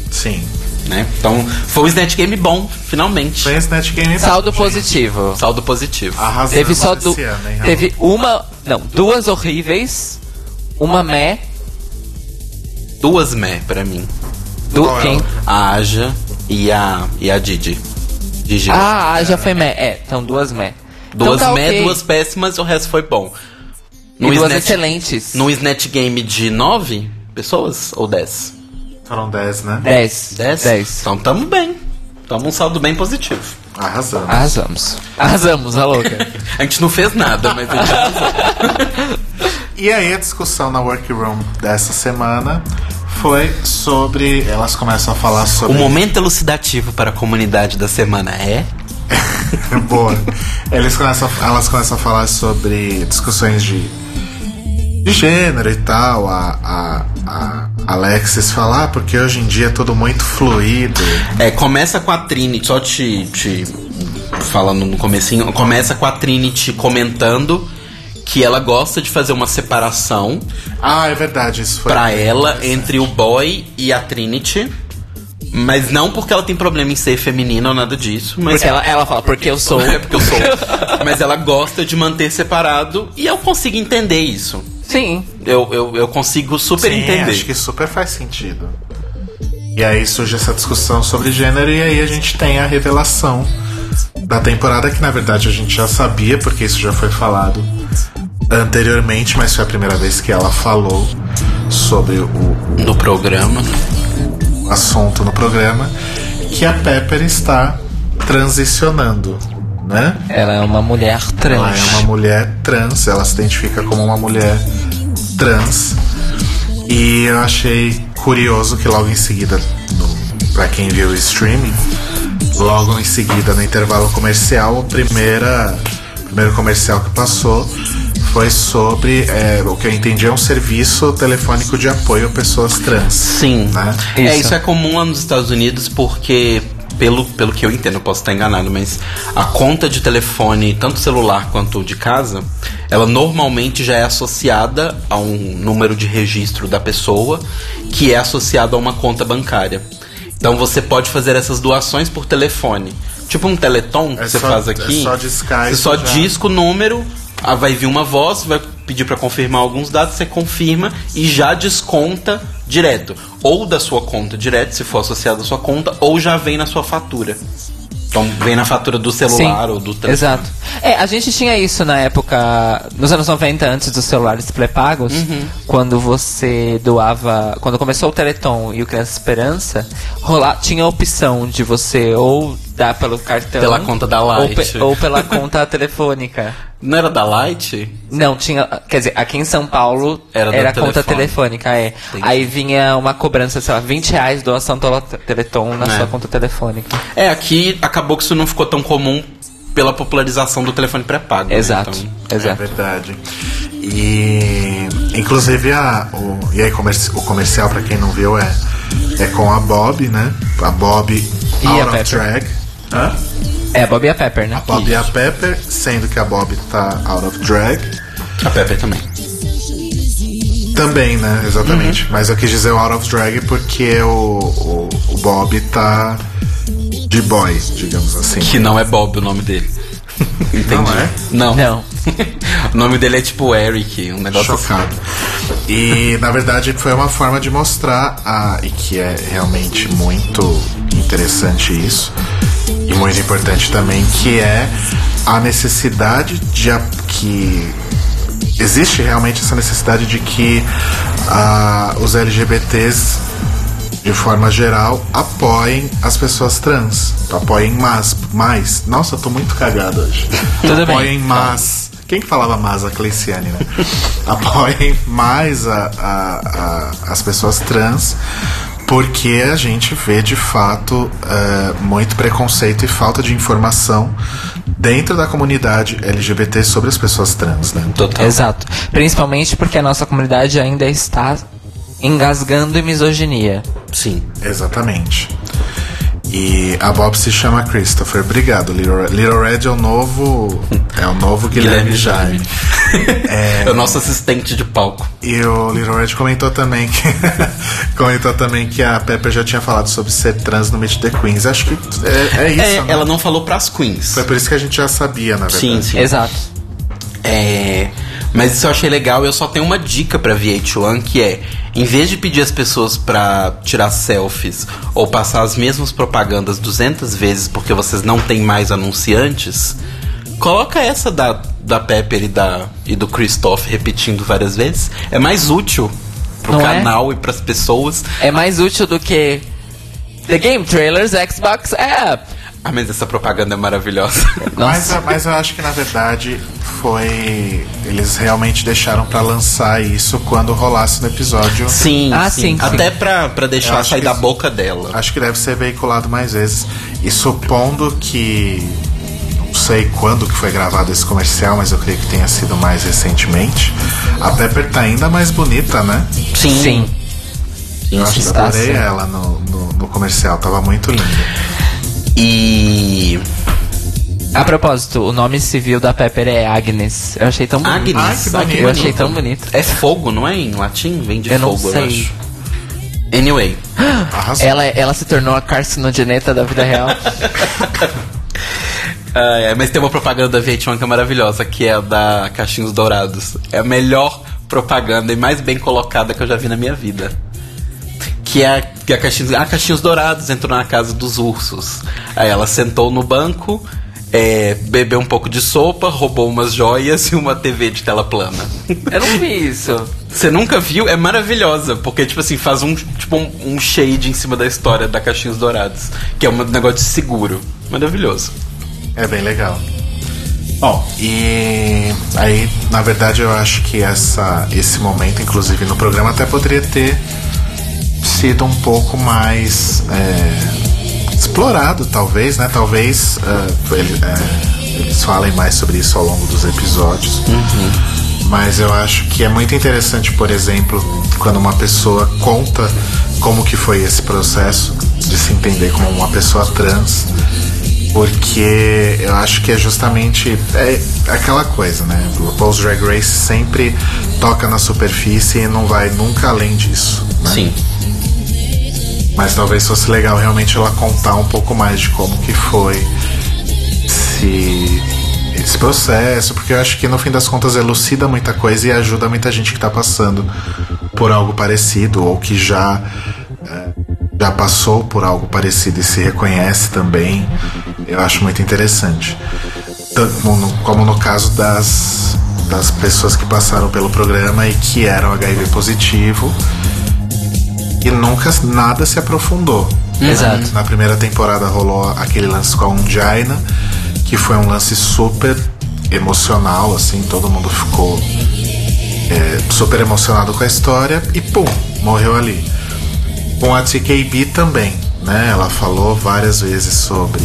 Sim. Né? Então, foi um Snatch Game bom, finalmente. Foi esse Net Game Saldo gente. positivo. Saldo positivo. Arrasando Teve só du ano? Teve uma. Não, duas horríveis. Uma mé. Duas mé pra mim. Do, Qual é quem? a A Aja e a, e a Didi. Didi. Ah, a já foi mé. É, então duas mé. Duas tá mé, ok. duas péssimas e o resto foi bom. E duas excelentes. No Snatch Game de nove pessoas ou dez? Foram 10, né? 10. Dez? 10. Então tamo bem. Tamo um saldo bem positivo. Arrasando. Arrasamos. Arrasamos, a louca. A gente não fez nada, mas a gente arrasou. E aí a discussão na workroom dessa semana foi sobre. Elas começam a falar O sobre. momento elucidativo para a comunidade da semana é. Boa. Eles começam, elas começam a falar sobre discussões de, de gênero e tal. A, a, a Alexis falar, ah, porque hoje em dia é tudo muito fluido. É, começa com a Trinity, só te, te falando no comecinho, começa com a Trinity comentando que ela gosta de fazer uma separação Ah, é verdade, isso foi. pra ela entre o boy e a Trinity. Mas não porque ela tem problema em ser feminina ou nada disso, mas Porque ela, ela fala, porque eu sou. é porque eu sou. mas ela gosta de manter separado e eu consigo entender isso. Sim. Eu, eu, eu consigo super Sim, entender. acho que super faz sentido. E aí surge essa discussão sobre gênero e aí a gente tem a revelação da temporada que na verdade a gente já sabia, porque isso já foi falado anteriormente, mas foi a primeira vez que ela falou sobre o, No programa. o assunto no programa, que a Pepper está transicionando, né? Ela é uma mulher trans. Ela é uma mulher trans, ela se identifica como uma mulher trans. E eu achei curioso que logo em seguida, pra quem viu o streaming, logo em seguida no intervalo comercial, a primeira, o primeiro comercial que passou foi sobre é, o que eu entendi é um serviço telefônico de apoio a pessoas trans. Sim. Né? É, Isso. isso é comum lá nos Estados Unidos porque, pelo, pelo que eu entendo, eu posso estar enganado, mas a conta de telefone, tanto celular quanto de casa, ela normalmente já é associada a um número de registro da pessoa que é associado a uma conta bancária. Então você pode fazer essas doações por telefone. Tipo um teleton que É você só- faz é aqui. só discar Você isso só já. disca o número, ah, vai vir uma voz, vai pedir para confirmar alguns dados, você confirma e já desconta direto. Ou da sua conta direto, se for associado à sua conta, ou já vem na sua fatura. Então vem na fatura do celular ou do telefone. Exato. É, a gente tinha isso na época, nos anos 90, antes dos celulares pré-pagos, Uhum. quando você doava. Quando começou o Teleton e o Criança Esperança, rolar, tinha a opção de você ou dar pelo cartão. Pela conta da ou, Light. pe- ou pela conta telefônica. Não era da Light? Não, tinha. Quer dizer, aqui em São Paulo Era era, conta telefone. telefônica, é. Entendi. Aí vinha uma cobrança, sei lá, 20 reais doação tele- Teleton na É. sua conta telefônica. É, aqui acabou que isso não ficou tão comum pela popularização do telefone pré-pago. né? Exato. Então, É Exato. verdade. E inclusive a, o, e aí comerci- o comercial, pra quem não viu, é, é com a Bob, né? A Bob E out a of Pepper. drag. Hã? É, Bob e a Pepper, né? A Bob e a Pepper, sendo que a Bob tá out of drag. a Pepper também. Também, né? Exatamente. Uhum. Mas eu quis dizer o out of drag porque o, o, o Bob tá de boy, digamos assim. Que não é Bob o nome dele. Entendi. Não é? Não. Não. o nome dele é tipo Eric, um negócio Chocado. E na verdade foi uma forma de mostrar a, e que é realmente muito interessante isso e muito importante também que é a necessidade de a- que existe realmente essa necessidade de que ah, os LGBTs de forma geral apoiem as pessoas trans, apoiem mais, mais. Nossa, eu tô muito cagado hoje. Tudo bem. apoiem mais. Quem que falava mais? A Cleiciane, né? apoiem mais a, a- a- as pessoas trans, porque a gente vê de fato eh, muito preconceito e falta de informação dentro da comunidade LGBT sobre as pessoas trans, né? Total. Exato. Principalmente porque a nossa comunidade ainda está engasgando em misoginia. Sim. Exatamente. E a Bob se chama Christopher. Obrigado, Little Red. Little Red é o novo. É o novo Guilherme, Jaime. É... o nosso assistente de palco. E o Little Red comentou também que. comentou também que a Pepper já tinha falado sobre ser trans no Meet the Queens. Acho que é, é isso. É, né? ela não falou pras queens. Foi por isso que a gente já sabia, na verdade. Sim, sim. Exato. É, mas isso eu achei legal. Eu só tenho uma dica pra VH1 que é, em vez de pedir as pessoas pra tirar selfies ou passar as mesmas propagandas 200 vezes porque vocês não têm mais anunciantes, Coloca essa da, da Pepper e, da, e do Christoph repetindo várias vezes. É mais útil pro Não é? canal e pras pessoas. É mais útil do que The Game Trailers Xbox App. Ah, mas essa propaganda é maravilhosa. Mas, mas eu acho que na verdade foi. Eles realmente deixaram pra lançar isso quando rolasse no episódio. Sim, Ah, sim. sim. Até pra, pra deixar sair que da isso- boca dela. Acho que deve ser veiculado mais vezes. E supondo que. Não sei quando que foi gravado esse comercial, mas eu creio que tenha sido mais recentemente. A Pepper tá ainda mais bonita, né? Sim. Sim. Eu acho que eu adorei ela no, no, no comercial, tava muito linda. E. A propósito, o nome civil da Pepper é Agnes. Eu achei tão bonito. Agnes. Ai, que bonito. Eu achei tão bonito. É fogo, não é? Em latim? Vem de Eu não fogo, eu sei. acho. Anyway. Arrasou. Ela, ela se tornou a carcinogeneta da vida real. Ah, é, mas tem uma propaganda da VH1 que é maravilhosa, que é a da Caixinhos Dourados. É a melhor propaganda e mais bem colocada que eu já vi na minha vida. Que é a, que é a Caixinhos, ah, Caixinhos Dourados entrou na casa dos ursos. Aí ela sentou no banco, é, bebeu um pouco de sopa, roubou umas joias e uma TV de tela plana. Eu não vi isso. Você nunca viu? É maravilhosa, porque, tipo assim, faz um, tipo, um, um shade em cima da história da Caixinhos Dourados, que é um negócio de seguro. Maravilhoso. É bem legal. Bom, e aí, na verdade, eu acho que essa, esse momento, inclusive no programa, até poderia ter sido um pouco mais é, explorado, talvez, né? Talvez é, ele- é, eles falem mais sobre isso ao longo dos episódios. Mas eu acho que é muito interessante, por exemplo, quando uma pessoa conta como que foi esse processo de se entender como uma pessoa trans porque eu acho que é justamente é aquela coisa, né? O RuPaul's Drag Race sempre toca na superfície e não vai nunca além disso. Né? Sim. Mas talvez fosse legal realmente ela contar um pouco mais de como que foi esse, esse processo, porque eu acho que no fim das contas elucida muita coisa e ajuda muita gente que tá passando por algo parecido ou que já é, já passou por algo parecido e se reconhece também. Eu acho muito interessante. Como no caso das, das pessoas que passaram pelo programa e que eram HIV positivo e nunca nada se aprofundou. Exato. Na primeira temporada rolou aquele lance com a Undina, que foi um lance super emocional, assim, todo mundo ficou é, super emocionado com a história e pum, morreu ali. Com a TKB também, né? Ela falou várias vezes sobre.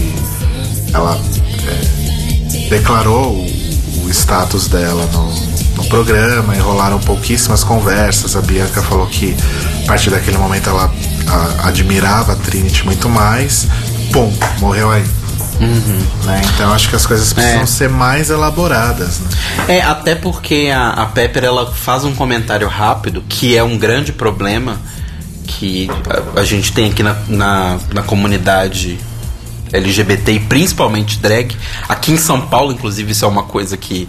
Ela é, declarou o, o status dela no, no programa e rolaram pouquíssimas conversas. A Bianca falou que a partir daquele momento ela a- admirava a Trinity muito mais. Pum, morreu aí. Né? Então acho que as coisas precisam É. ser mais elaboradas. Né? É, até porque a, a Pepper ela faz um comentário rápido, que é um grande problema que a, a gente tem aqui na, na, na comunidade LGBT e principalmente drag. Aqui em São Paulo, inclusive, isso é uma coisa que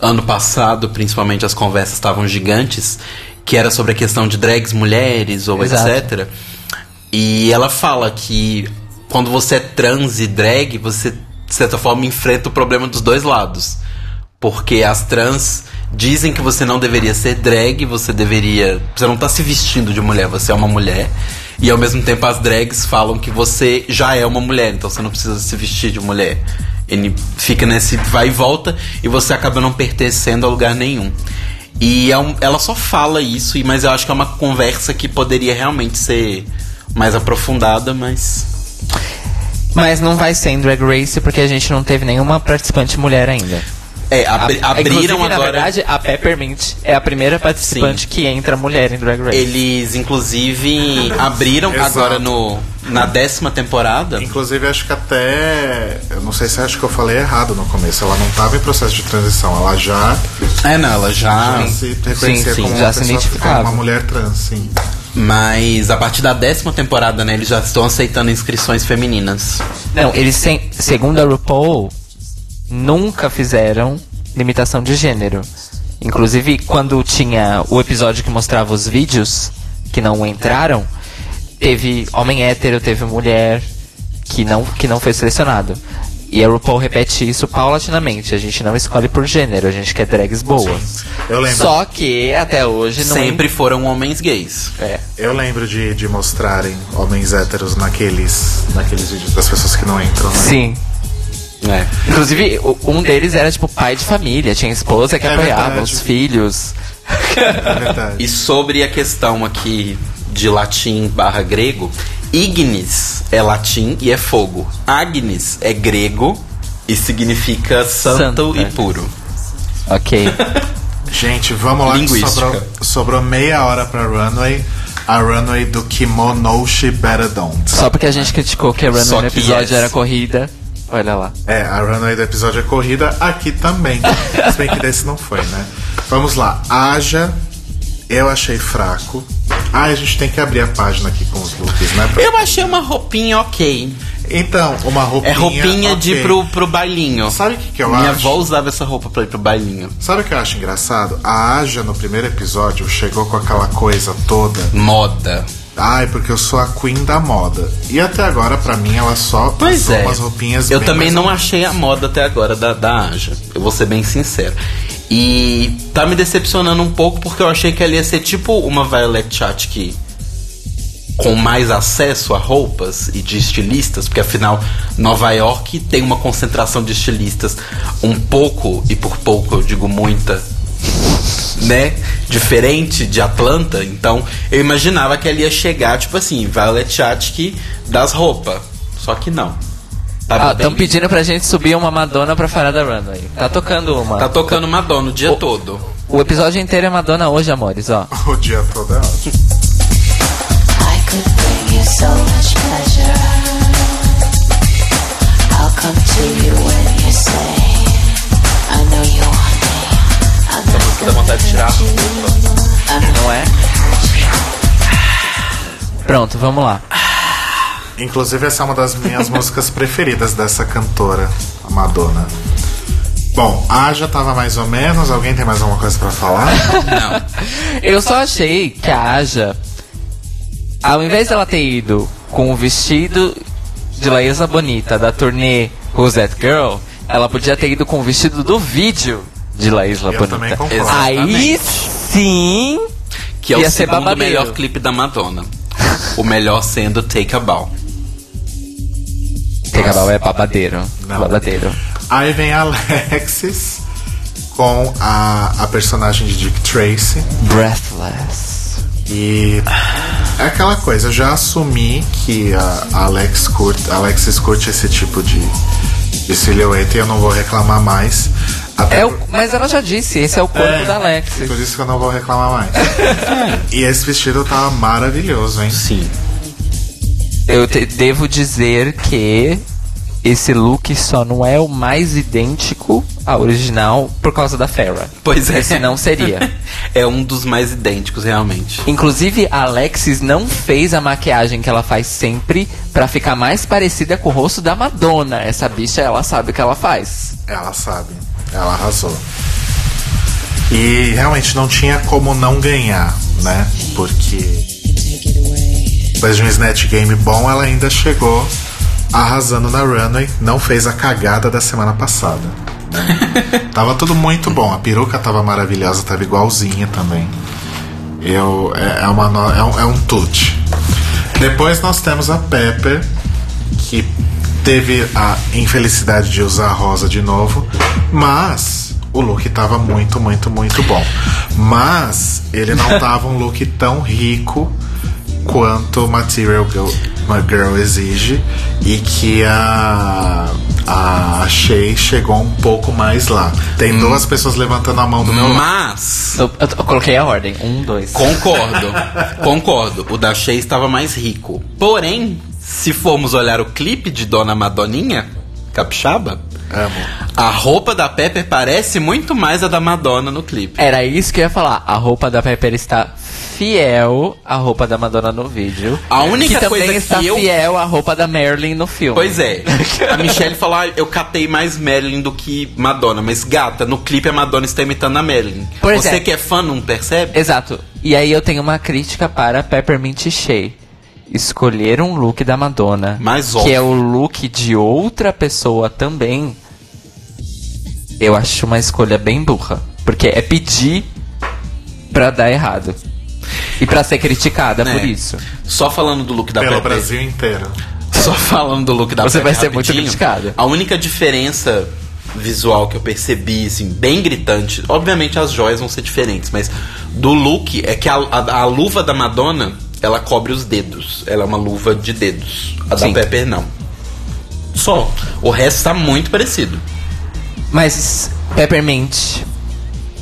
ano passado, principalmente, as conversas estavam gigantes, que era sobre a questão de drags mulheres ou Exato. etc. E ela fala que quando você é trans e drag, você, de certa forma, enfrenta o problema dos dois lados. Porque as trans dizem que você não deveria ser drag, você deveria. Você não tá se vestindo de mulher, você é uma mulher. E ao mesmo tempo as drags falam que você já é uma mulher, então você não precisa se vestir de mulher. Ele fica nesse vai e volta e você acaba não pertencendo a lugar nenhum. E é um- ela só fala isso, e- mas eu acho que é uma conversa que poderia realmente ser mais aprofundada, mas. Mas não vai ser em Drag Race porque a gente não teve nenhuma participante mulher ainda. É, abri- abriram Inclusive, agora. Na verdade, a Peppermint é a primeira participante que entra mulher em Drag Race. Eles, inclusive, abriram agora no, na décima temporada. Inclusive, acho que até. Eu não sei se acho que eu falei errado no começo. Ela não estava em processo de transição. Ela já, É, não, ela já. já se reconhecia sim, como já uma se pessoa- identificava. como uma mulher trans, sim. Mas a partir da décima temporada, né, eles já estão aceitando inscrições femininas. Não, eles, sem, segundo a RuPaul, nunca fizeram limitação de gênero. Inclusive, quando tinha o episódio que mostrava os vídeos que não entraram, teve homem hétero, teve mulher que não, que não foi selecionado. E a RuPaul repete isso paulatinamente. A gente não escolhe por gênero, a gente quer drags boas. Eu lembro. Só que até hoje não. Sempre foram homens gays. É. Eu lembro de, de mostrarem homens héteros naqueles, naqueles vídeos das pessoas que não entram. Né? Sim. É. Inclusive, um deles era tipo pai de família, tinha esposa que É apoiava, verdade. os filhos. É verdade. E sobre a questão aqui de latim barra grego, ignis é latim e é fogo. Agnes é grego e significa santo, Santo, e é. puro. Ok. Gente, vamos lá que Linguística. sobrou, sobrou meia hora pra runway. A runway do Kimonoshi Better Don't. Só porque a gente criticou que a runway Só no episódio yes. era corrida. Olha lá. É, a runway do episódio é corrida aqui também. Se bem que desse não foi, né? Vamos lá. Aja, eu achei fraco. Ah, a gente tem que abrir a página aqui com os looks, né? Pra- Eu achei uma roupinha ok. Então, uma roupinha. É roupinha de ir ok. pro, pro bailinho. Sabe o que, que eu Minha acho? avó usava essa roupa pra ir pro bailinho. Sabe o que eu acho engraçado? A Aja, no primeiro episódio, chegou com aquela coisa toda. Moda. Ai, porque eu sou a queen da moda. E até agora, pra mim, ela só Pois usou é. umas roupinhas Eu também não achei a moda até agora da, da Aja. Eu vou ser bem sincero. E tá me decepcionando um pouco porque eu achei que ela ia ser tipo uma Violet Chachki com mais acesso a roupas e de estilistas, porque afinal Nova York tem uma concentração de estilistas um pouco, e por pouco eu digo muita, né? Diferente de Atlanta, então eu imaginava que ela ia chegar, tipo assim, Violet Chachki das roupas. Só que não. Tava Ah, bem- estão pedindo pra gente subir uma Madonna pra fora da runway. Tá tocando uma. Tá tocando Madonna o dia todo. O episódio inteiro é Madonna hoje, amores, ó. O dia todo é ótimo. I could bring you so much pleasure. I'll come to you when you say, I know you want me. I'm not música dá vontade de tirar a roupa. Não é? Pronto, vamos lá. Inclusive, essa é uma das minhas músicas preferidas dessa cantora, a Madonna. Bom, a Aja tava mais ou menos. Alguém tem mais alguma coisa pra falar? Não. Eu só achei que a Aja, ao invés dela ter ido com o vestido de La Isla Bonita da turnê Who's That Girl, ela podia ter ido com o vestido do vídeo de La Isla Eu Bonita. também concordo. Aí sim. Que é Ia o ser segundo babadeiro. melhor clipe da Madonna. o melhor sendo Take a Bow. Pegabal é babadeiro. Não. Babadeiro. Aí vem a Alexis com a, a personagem de Dick Tracy. Breathless. E é aquela coisa, eu já assumi que a, Alex curte, a Alexis curte esse tipo de, de silhueta e eu não vou reclamar mais. Até É o, mas ela já disse, esse é o corpo É, da Alexis. Por isso que eu não vou reclamar mais. e esse vestido tava maravilhoso, hein? Sim. Eu te- devo dizer que esse look só não é o mais idêntico ao original por causa da Farrah. Pois é. Porque senão seria. é um dos mais idênticos, realmente. Inclusive, a Alexis não fez a maquiagem que ela faz sempre pra ficar mais parecida com o rosto da Madonna. Essa bicha, ela sabe o que ela faz. Ela sabe, ela arrasou. E realmente não tinha como não ganhar, né? Porque depois de um Snatch Game bom, ela ainda chegou arrasando na runway, não fez a cagada da semana passada. né? tava tudo muito bom, a peruca tava maravilhosa, tava igualzinha também. Eu, é, é uma, no- é, um, é um tute. Depois nós temos a Pepper, que teve a infelicidade de usar a rosa de novo, mas o look tava muito, muito, muito bom. Mas ele não tava um look tão rico quanto Material Girl, uma Girl exige e que a a Shay chegou um pouco mais lá. Tem duas pessoas levantando a mão do meu lado. Mas. Eu, eu- eu coloquei a ordem. Um, dois. Concordo, concordo. O da Shea estava mais rico. Porém, se formos olhar o clipe de Dona Madoninha, Capixaba, Amo. a roupa da Pepper parece muito mais a da Madonna no clipe. Era isso que eu ia falar. A roupa da Pepper está fiel à roupa da Madonna no vídeo. A única que coisa também que está eu- fiel à roupa da Marilyn no filme. Pois é. A Michelle falou: ah, eu catei mais Marilyn do que Madonna. Mas, gata, no clipe a Madonna está imitando a Marilyn. Pois Você é. que é fã não percebe? Exato. E aí eu tenho uma crítica para Peppermint Shea. Escolher um look da Madonna, Mais que é o look de outra pessoa também, eu acho uma escolha bem burra. Porque é pedir pra dar errado. E pra ser criticada né? por isso. Só falando do look da Pelo Pepe. Brasil inteiro. Só falando do look da Você Pepe vai ser muito criticada. A única diferença visual que eu percebi, assim, bem gritante, obviamente as joias vão ser diferentes, mas do look é que a, a- a luva da Madonna, ela cobre os dedos. Ela é uma luva de dedos. A Sim. da Pepper não. Só. O resto tá muito parecido. Mas, Peppermint,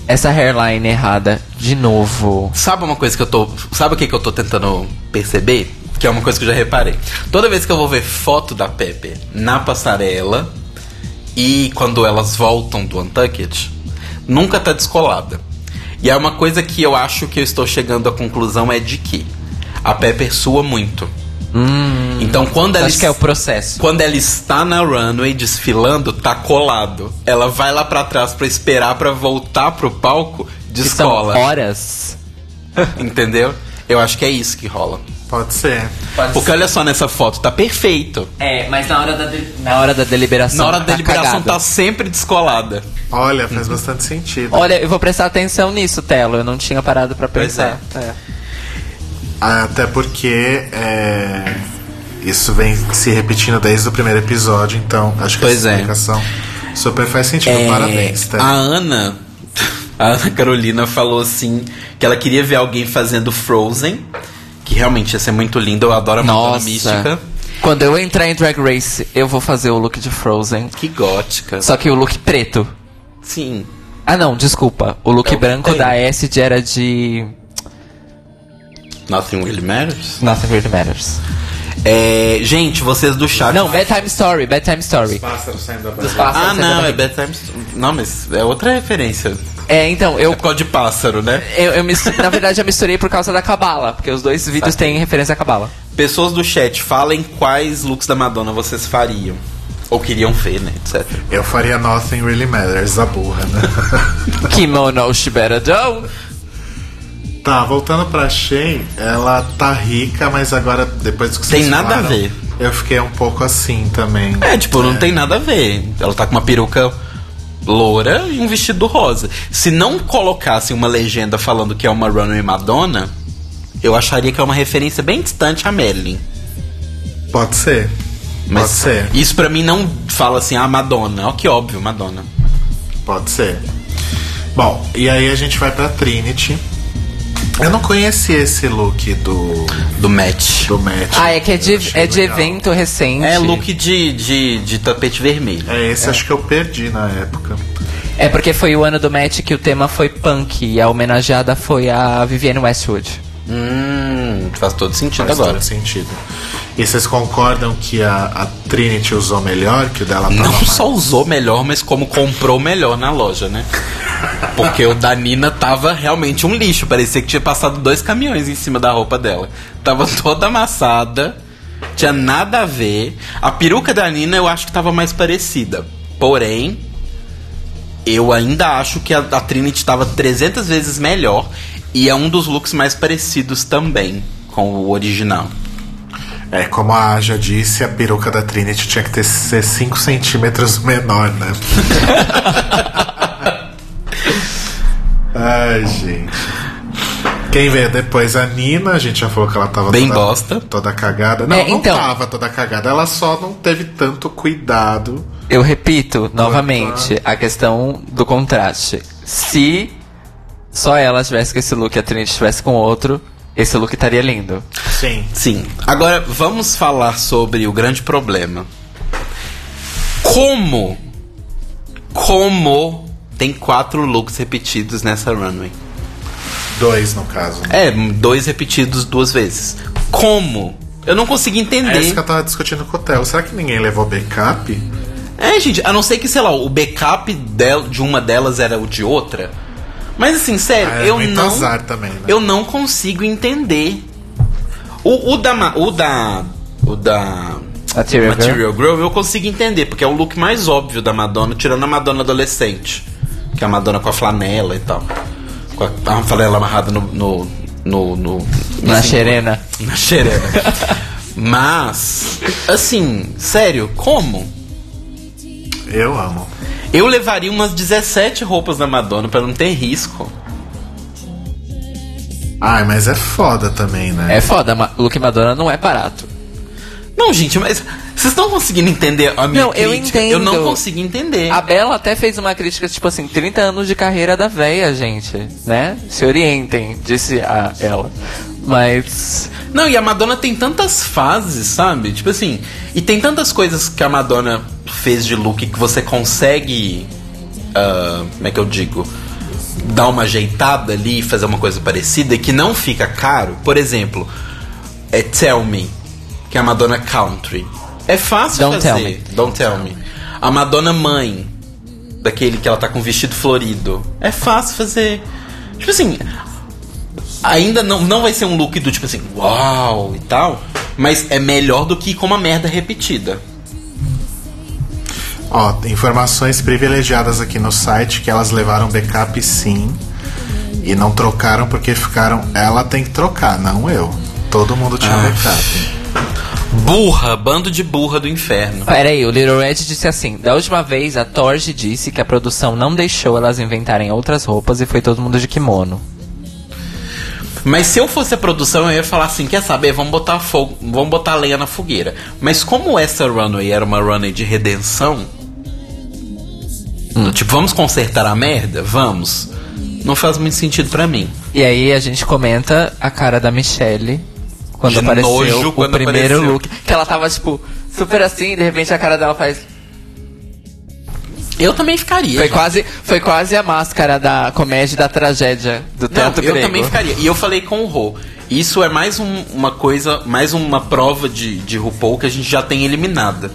essa hairline errada, de novo. Sabe uma coisa que eu tô. Sabe o que, que eu tô tentando perceber? Que é uma coisa que eu já reparei. Toda vez que eu vou ver foto da Pepe na passarela e quando elas voltam do Untucked, nunca tá descolada. E é uma coisa que eu acho que eu estou chegando à conclusão é de que a Pepper sua muito. então quando ela Hum. Acho que é o processo. quando ela está na runway desfilando, tá colado. Ela vai lá pra trás pra esperar pra voltar pro palco, Que são descola. horas. Entendeu? Eu acho que é isso que rola. Pode ser. Porque olha só nessa foto, tá perfeito. É, mas na hora da, de- na hora da deliberação. Na hora da tá deliberação cagado. tá sempre descolada. Olha, faz bastante sentido. Olha, eu vou prestar atenção nisso, Telo. Eu não tinha parado pra Pois pensar. É. Até porque é, isso vem se repetindo desde o primeiro episódio, então acho que Pois essa é. explicação super faz sentido. É, Parabéns, tá? A Ana, a Ana Carolina falou assim que ela queria ver alguém fazendo Frozen, que realmente ia ser muito lindo. Eu adoro a Nossa. Mística. Quando eu entrar em Drag Race, eu vou fazer o look de Frozen. Que gótica. Só que o look preto. Sim. Ah, não, desculpa. O look É branco da Acid era de. Nothing really matters. Nothing Really Matters. É, gente, vocês do chat. Não, Bedtime Story, Bedtime Story. Pássaros saindo da Dos barriga. pássaros Ah, saindo da não, é barriga. Bedtime. Não, mas é outra referência. É, então, eu, É por causa de pássaro, né? eu, eu mistu- na verdade eu misturei por causa da Cabala, porque os dois vídeos têm referência à Cabala. Pessoas do chat, falem quais looks da Madonna vocês fariam. Ou queriam ver, né? Etc. Eu faria Nothing Really Matters, a burra, né? Kimono Shibera do. Tá, voltando pra Shea, ela tá rica, mas agora, depois que Tem vocês nada a falaram, ver. Eu fiquei um pouco assim também. É, tipo, não tem nada a ver. Ela tá com uma peruca loura e um vestido rosa. Se não colocassem uma legenda falando que é uma runway Madonna, eu acharia que é uma referência bem distante a Marilyn. Pode ser. Mas Pode ser. isso pra mim não fala assim, ah, Madonna. Ó, que óbvio, Madonna. Pode ser. Bom, e aí a gente vai pra Trinity. Eu não conheci esse look do, Do match. do match. Ah, é que é de, é de legal. evento recente. É look de, de, de tapete vermelho. É, esse acho que eu perdi na época. É porque foi o ano do match que o tema foi punk e a homenageada foi a Vivienne Westwood. Hum, faz todo sentido Faz agora. todo sentido. E vocês concordam que a, a Trinity usou melhor, que o dela tava Não mais- só usou melhor, mas como comprou melhor na loja, né? Porque o da Nina tava realmente um lixo. Parecia que tinha passado dois caminhões em cima da roupa dela. Tava toda amassada, tinha nada a ver. A peruca da Nina eu acho que tava mais parecida. Porém, eu ainda acho que a, a Trinity tava 300 vezes melhor. E é um dos looks mais parecidos também com o original. É, como a Aja disse, a peruca da Trinity tinha que ter, ser 5 centímetros menor, né? Ai, gente. Quem vê depois a Nina, a gente já falou que ela tava Bem toda, bosta. toda cagada. Não, É, não então. tava toda cagada, ela só não teve tanto cuidado. Eu repito novamente a questão do contraste. Se só ela tivesse com esse look e a Trinity tivesse com outro, esse look estaria lindo. Sim. Sim. Agora vamos falar sobre o grande problema. Como? Como tem quatro looks repetidos nessa runway? Dois, no caso. É, dois repetidos duas vezes. Como? Eu não consegui É isso entender. que eu tava discutindo com o Theo. Será que ninguém levou backup? É, gente, a não ser que, sei lá, o backup de uma delas era o de outra. Mas assim, sério, Ah, é eu não. azar também, né? Eu não consigo entender. O, o da. O da. O da. Material Girl? Material Girl eu consigo entender, porque é o look mais óbvio da Madonna, tirando a Madonna adolescente. Que é a Madonna com a flanela e tal. Com a, a flanela amarrada no, no, no, no Na assim, xerena. Na xerena. Mas, assim, sério, como? Eu amo. Eu levaria umas 17 roupas da Madonna pra não ter risco. Ai, mas é foda também, né? É foda, ma- look Madonna não é barato. Não, gente, mas vocês estão conseguindo entender a minha Não, eu crítica? Eu não entendo. consigo entender. A Bela até fez uma crítica, tipo assim, 30 anos de carreira da véia, gente, né? Se orientem, disse a ela. Mas. Não, e a Madonna tem tantas fases, sabe? Tipo assim, e tem tantas coisas que a Madonna fez de look que você consegue. ah, como é que eu digo? Dar uma ajeitada ali e fazer uma coisa parecida e que não fica caro. Por exemplo, é Tell Me, que é a Madonna Country. É fácil Don't fazer. Tell Me. Don't Tell Me. A Madonna Mãe, daquele que ela tá com vestido florido. É fácil fazer. Tipo assim, ainda não, não vai ser um look do tipo assim, uau e tal, mas é melhor do que ir com uma merda repetida. Ó, informações privilegiadas aqui no site que elas levaram backup sim. E não trocaram porque ficaram. Ela tem que trocar, não eu. Todo mundo tinha Ah. backup. Burra, bando de burra do inferno. Pera aí, o Little Red disse assim: Da última vez, a Torge disse que a produção não deixou elas inventarem outras roupas e foi todo mundo de kimono. Mas se eu fosse a produção, eu ia falar assim, quer saber, vamos botar fogo, vamos botar lenha na fogueira. Mas como essa runway era uma runway de redenção, tipo, vamos consertar a merda? Vamos. Não faz muito sentido pra mim. E aí a gente comenta a cara da Michelle quando De apareceu nojo o quando primeiro apareceu. look. Que ela tava, tipo, super assim, e de repente a cara dela faz. Eu também ficaria. Foi quase, foi quase a máscara da comédia da tragédia do Não, tanto eu grego. também ficaria. E eu falei com o Rô. Isso é mais um- uma coisa, mais uma prova de, de RuPaul que a gente já tem eliminada.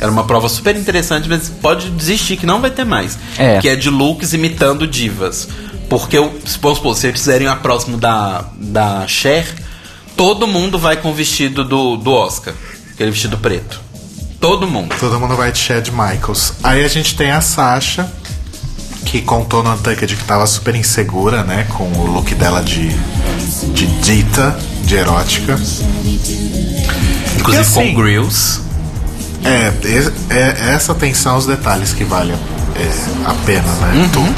Era uma prova super interessante, mas pode desistir que não vai ter mais. É. Que é de looks imitando divas. Porque, se vamos supor, se eles fizerem a próxima da, da Cher, todo mundo vai com o vestido do, do Oscar. Aquele vestido preto. Todo mundo. Todo mundo vai de Chad Michaels. Aí a gente tem a Sasha, que contou no Untucked que tava super insegura, né? Com o look dela de, de dita, de erótica. Inclusive assim, com grills. É, é, é essa atenção aos detalhes que vale é, a pena, né? Tudo.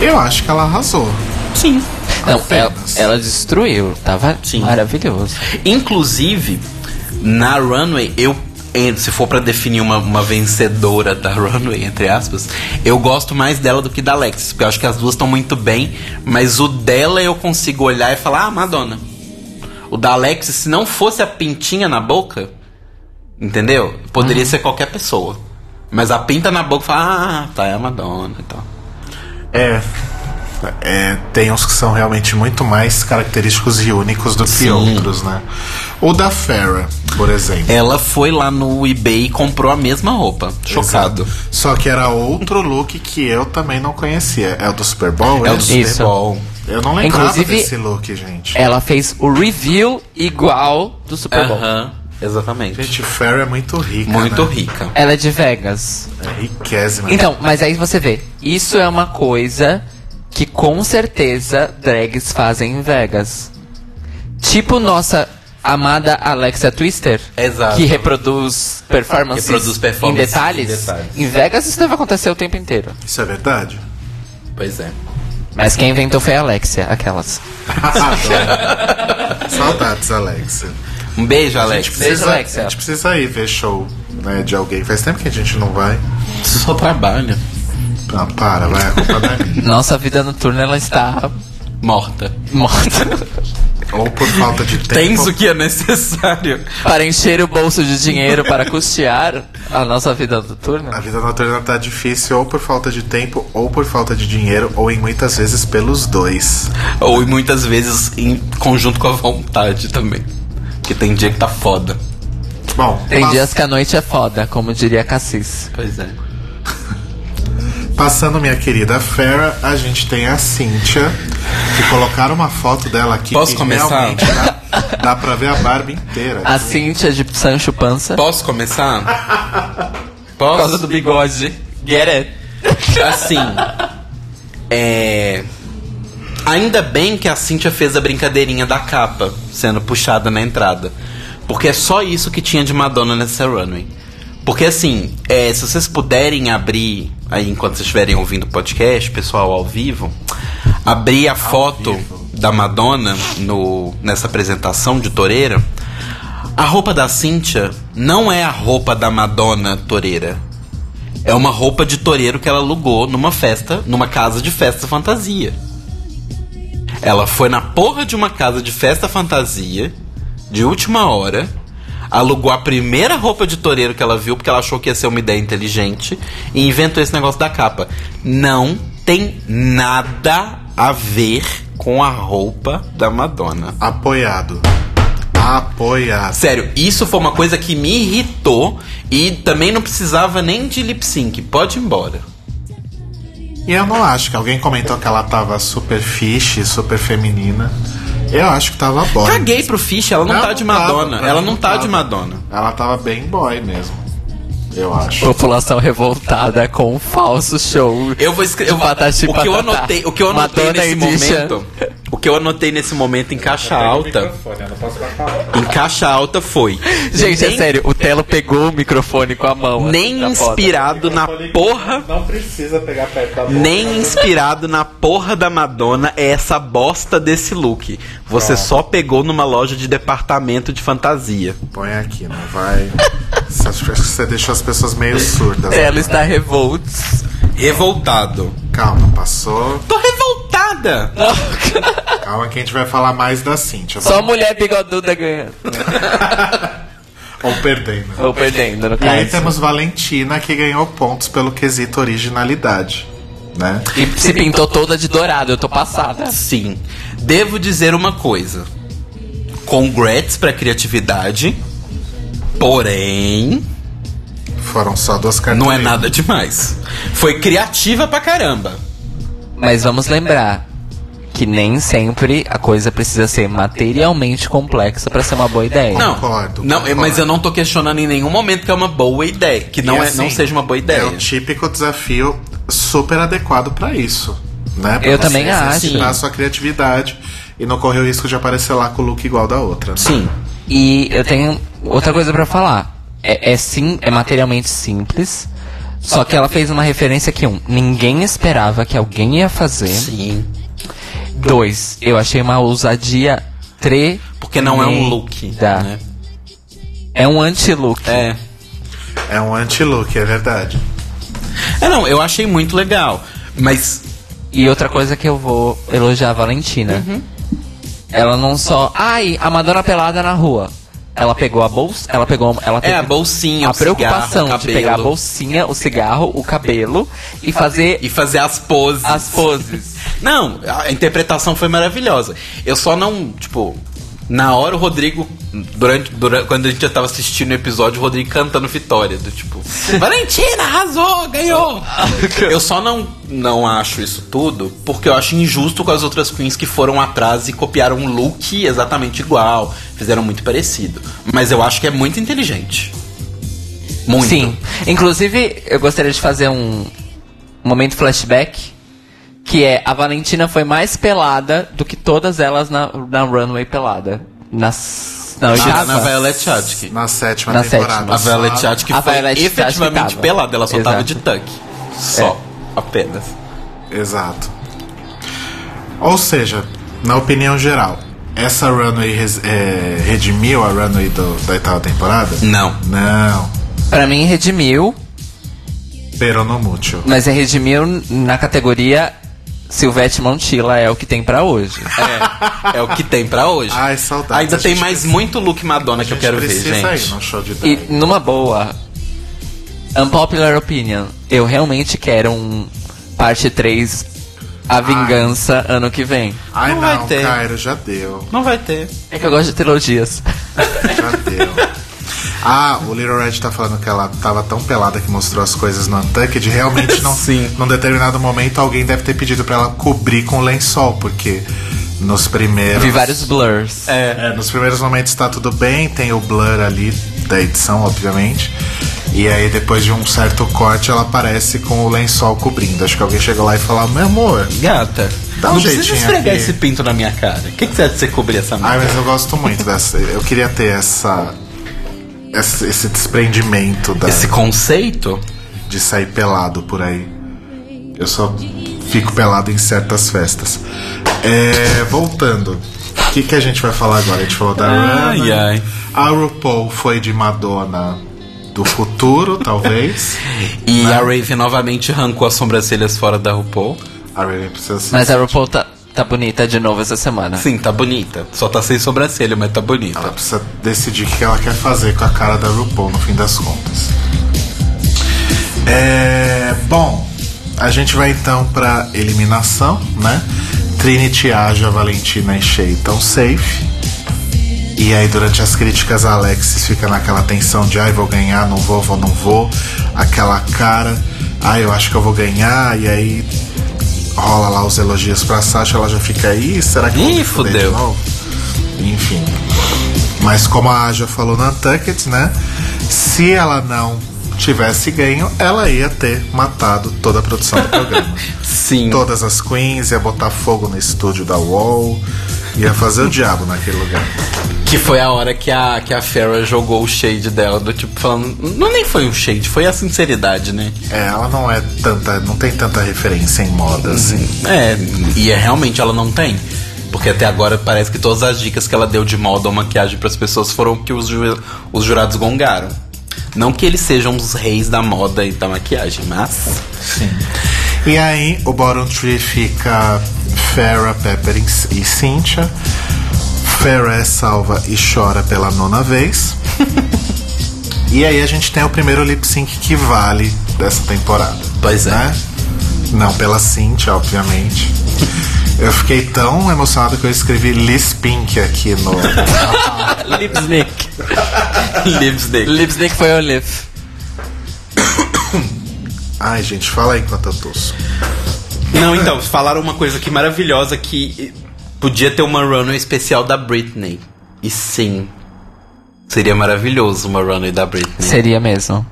Eu acho que ela arrasou. Sim. Não, ela, Apenas. ela destruiu. Tava Sim. maravilhoso. Inclusive, na runway, eu. Se for pra definir uma, uma vencedora da runway, entre aspas, eu gosto mais dela do que da Alexis, porque eu acho que as duas estão muito bem, mas o dela eu consigo olhar e falar, ah, Madonna. O da Alexis, se não fosse a pintinha na boca, entendeu? Poderia ser qualquer pessoa. Mas a pinta na boca fala, ah, tá, é a Madonna e tal. É. É, tem uns que são realmente muito mais característicos e únicos do que Sim. outros, né? O da Farrah, por exemplo. Ela foi lá no eBay e comprou a mesma roupa. Chocado. Exato. Só que era outro look que eu também não conhecia. É o do Super Bowl? É o do esse? Super Isso. Bowl. Eu não lembrava Inclusive- desse look, gente. Ela fez o review igual do Super Bowl. Aham, exatamente. Gente, Farrah é muito rica. Muito né? rica. Ela é de Vegas. É riquésima. Então, mas aí você vê, isso é uma coisa que com certeza drags fazem em Vegas. Tipo nossa amada Alexa Twister, Exato. que reproduz performances, Reproduz performances em, detalhes. em detalhes. Em Vegas isso deve acontecer o tempo inteiro. Isso é verdade? Pois é. Mas quem inventou foi a Alexia, aquelas. Saudades, Alexa. Um beijo, A gente, Alex. Beijo, precisa, Alexa. a gente precisa ir ver show né, de alguém. Faz tempo que a gente não vai. Você só trabalha. Ah, para, vai, a culpa não é minha. Nossa vida noturna ela está Morta. morta. Ou por falta de tempo. Tens o que é necessário. para encher o bolso de dinheiro para custear a nossa vida A noturna. vida noturna tá difícil ou por falta de tempo, ou por falta de dinheiro, ou em muitas vezes pelos dois. Ou e muitas vezes em conjunto com a vontade também. Porque tem dia que tá foda. Bom, Tem pass- dias que a noite é foda, como diria Cassis. Pois é. Passando minha querida Farah, a gente tem a Cynthia, que colocaram uma foto dela aqui. Posso que começar? realmente Dá, dá pra ver a Barbie inteira. A Cíntia de Sancho Pança. Posso começar? Por causa Posso? do bigode. Get it? Assim. É. Ainda bem que a Cintia fez a brincadeirinha da capa sendo puxada na entrada. Porque é só isso que tinha de Madonna nessa runway. Porque assim, é, se vocês puderem abrir aí enquanto vocês estiverem ouvindo o podcast, pessoal ao vivo, abrir a foto da Madonna no, nessa apresentação de toureira. A roupa da Cíntia não é a roupa da Madonna toureira. É uma roupa de toureiro que ela alugou numa festa, numa casa de festa fantasia. Ela foi na porra de uma casa de festa fantasia, de última hora, alugou a primeira roupa de toureiro que ela viu, porque ela achou que ia ser uma ideia inteligente, e inventou esse negócio da capa. Não tem nada a ver com a roupa da Madonna. Apoiado. Apoiado. Sério, isso foi uma coisa que me irritou e também não precisava nem de lip sync. Pode ir embora. E eu não acho que alguém comentou que ela tava super fish, super feminina. Eu acho que tava boy. Caguei pro Fish, ela não, tá de tava, Madonna. pra ela não tá tava. de Madonna. Ela tava bem boy mesmo. Eu acho. População revoltada com um falso show. Eu vou escrever. patati O que eu anotei, o que eu anotei Madonna nesse Edition. momento. O que eu anotei nesse momento em caixa alta. Em caixa alta foi. Gente, é nem, sério, o Telo pegou o microfone com a mão. Nem assim, na foto. inspirado na porra. Não precisa pegar perto da Nem inspirado na porra da Madonna é essa bosta desse look. Você só pegou numa loja de departamento de fantasia. Põe aqui, não vai. Você- Acho que você deixou as pessoas meio surdas. Telo está revolts. Revoltado. Calma, passou. Tô revoltada! Calma que a gente vai falar mais da Cintia. Só mulher bigoduda ganhando. Ou perdendo. Ou perdendo, no E aí caso. temos Valentina que ganhou pontos pelo quesito originalidade. Né? E se pintou toda de dourado, eu tô passada. Sim. Devo dizer uma coisa. Congrats pra criatividade. Porém, Foram só duas cartas. não é nada demais. Foi criativa pra caramba. Mas vamos lembrar que nem sempre a coisa precisa ser materialmente complexa pra ser uma boa ideia. Não, Concordo, não concordo. mas eu não tô questionando em nenhum momento que é uma boa ideia. Que não, E é, assim, não seja uma boa É ideia. o típico desafio super adequado pra isso. Né? Pra Eu também acho. a sua criatividade e não correr o risco de aparecer lá com o look igual da outra. né? Sim. E eu tenho outra coisa pra falar. É, é sim, é materialmente simples. Só que ela fez uma referência que um, ninguém esperava que alguém ia fazer. Sim. Dois, eu achei uma ousadia tre Porque não é um look. Né? É um anti-look. É. É um anti-look, é verdade. É, não, eu achei muito legal. Mas E outra coisa que eu vou elogiar a Valentina. Uhum. Ela não só. Ai, a Madonna pelada na rua. Ela pegou a bolsa. Ela pegou. Ela é teve a bolsinha, a o cigarro, preocupação o de pegar a bolsinha, o cigarro, o cabelo e fazer E fazer as poses. as poses. Não, a interpretação foi maravilhosa. Eu só não, tipo, na hora o Rodrigo, durante, durante quando a gente já tava assistindo o episódio, o Rodrigo cantando Vitória, do tipo, Valentina arrasou, ganhou. eu só não, não acho isso tudo, porque eu acho injusto com as outras queens que foram atrás e copiaram um look exatamente igual, fizeram muito parecido. Mas eu acho que é muito inteligente. Muito. Sim. Inclusive, eu gostaria de fazer um momento flashback. Que é a Valentina foi mais pelada do que todas elas na, na runway pelada. Nas, na Na, oitava. na Violet Chachki. Na sétima Na temporada. sétima. A Violet Chachki foi Violet efetivamente tava. pelada, ela só tava Exato. de tuck. Só. Apenas. Exato. Ou seja, na opinião geral, essa runway res- é, redimiu a runway do- da oitava temporada? Não. Não. Pra mim, redimiu. Pero no mucho. Mas é redimiu na categoria Silvete Montilla é o que tem pra hoje. É, é o que tem pra hoje. Ai, saudades. Ainda tem mais precisa- muito look Madonna que eu quero ver, gente. num show de E numa boa, unpopular opinion, eu realmente quero um parte 3 A Vingança ano que vem. Ai, Não não, vai ter. Cairo, já deu. Não vai ter. É que eu gosto de trilogias. Já deu. Ah, o Little Red tá falando que ela tava tão pelada que mostrou as coisas no Untucked. Realmente, não, Sim. num determinado momento, alguém deve ter pedido pra ela cobrir com lençol, porque nos primeiros. Vi vários blurs. É, nos primeiros momentos tá tudo bem, tem o blur ali da edição, obviamente. E aí, depois de um certo corte, ela aparece com o lençol cobrindo. Acho que alguém chegou lá e falou: Meu amor, Gata. Dá um Não precisa esfregar aqui. esse pinto na minha cara. O que, que você acha de você cobrir essa Ai, merda? mas eu gosto muito dessa. Eu queria ter essa. Esse, esse desprendimento da, Esse conceito? de sair pelado por aí. Eu só fico pelado em certas festas. É, voltando. O que, que a gente vai falar agora? A gente falou da Ai, Rihanna. ai. A RuPaul foi de Madonna do futuro, talvez. E a Raven novamente arrancou as sobrancelhas fora da RuPaul. A Raven precisa se Mas a RuPaul tá, tá bonita de novo essa semana. Sim, tá bonita. Só tá sem sobrancelha, mas tá bonita. Ela precisa decidir o que ela quer fazer com a cara da RuPaul no fim das contas. É, bom, a gente vai então pra eliminação, né? Trinity, Aja, Valentina e Shea estão safe. E aí durante as críticas a Alexis fica naquela tensão de ai vou ganhar, não vou, vou, não vou. Aquela cara, ai eu acho que eu vou ganhar, e aí rola lá os elogios pra Sasha, ela já fica aí, será que Ih, fudeu. de novo? Enfim. Mas como a Aja falou na Tucket, né? Se ela não tivesse ganho, ela ia ter matado toda a produção do programa. Sim. Todas as queens, ia botar fogo no estúdio da Wall, ia fazer o diabo naquele lugar. Que foi a hora que a, que a Farrah jogou o shade dela, do tipo, falando. Não nem foi um shade, foi a sinceridade, né? É, ela não é tanta, não tem tanta referência em moda assim. É, e é, realmente ela não tem. Porque até agora parece que todas as dicas que ela deu de moda ou maquiagem pras pessoas foram o que os, ju- os jurados gongaram. Não que eles sejam os reis da moda e da maquiagem, mas. Sim. E aí, o bottom tree fica Farrah, Pepper e Cynthia. Farrah é salva e chora pela nona vez. e aí a gente tem o primeiro lip sync que vale dessa temporada. Pois é. Né? Não pela Cynthia, obviamente. Eu fiquei tão emocionado que eu escrevi Liz Pink aqui no. Lipstick. Lipstick. Lipstick foi o lip. Ai, gente, fala aí enquanto eu tosso. Não, então, falaram uma coisa aqui maravilhosa que podia ter uma runway especial da Britney. E sim. Seria maravilhoso uma runway da Britney. Seria mesmo.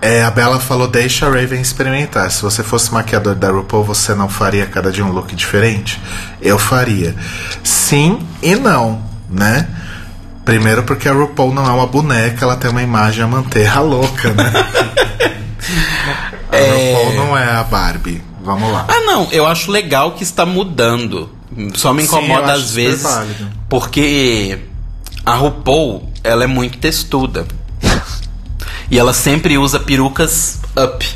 É, a Bela falou: deixa a Raven experimentar. Se você fosse maquiador da RuPaul, você não faria cada dia um look diferente? Eu faria. Sim e não, né? Primeiro porque a RuPaul não é uma boneca, ela tem uma imagem a manter a louca, né? a RuPaul não é a Barbie. Vamos lá. Ah, não, eu acho legal que está mudando. Só me Sim, incomoda acho às vezes porque a RuPaul, ela é muito textuda. E ela sempre usa perucas up.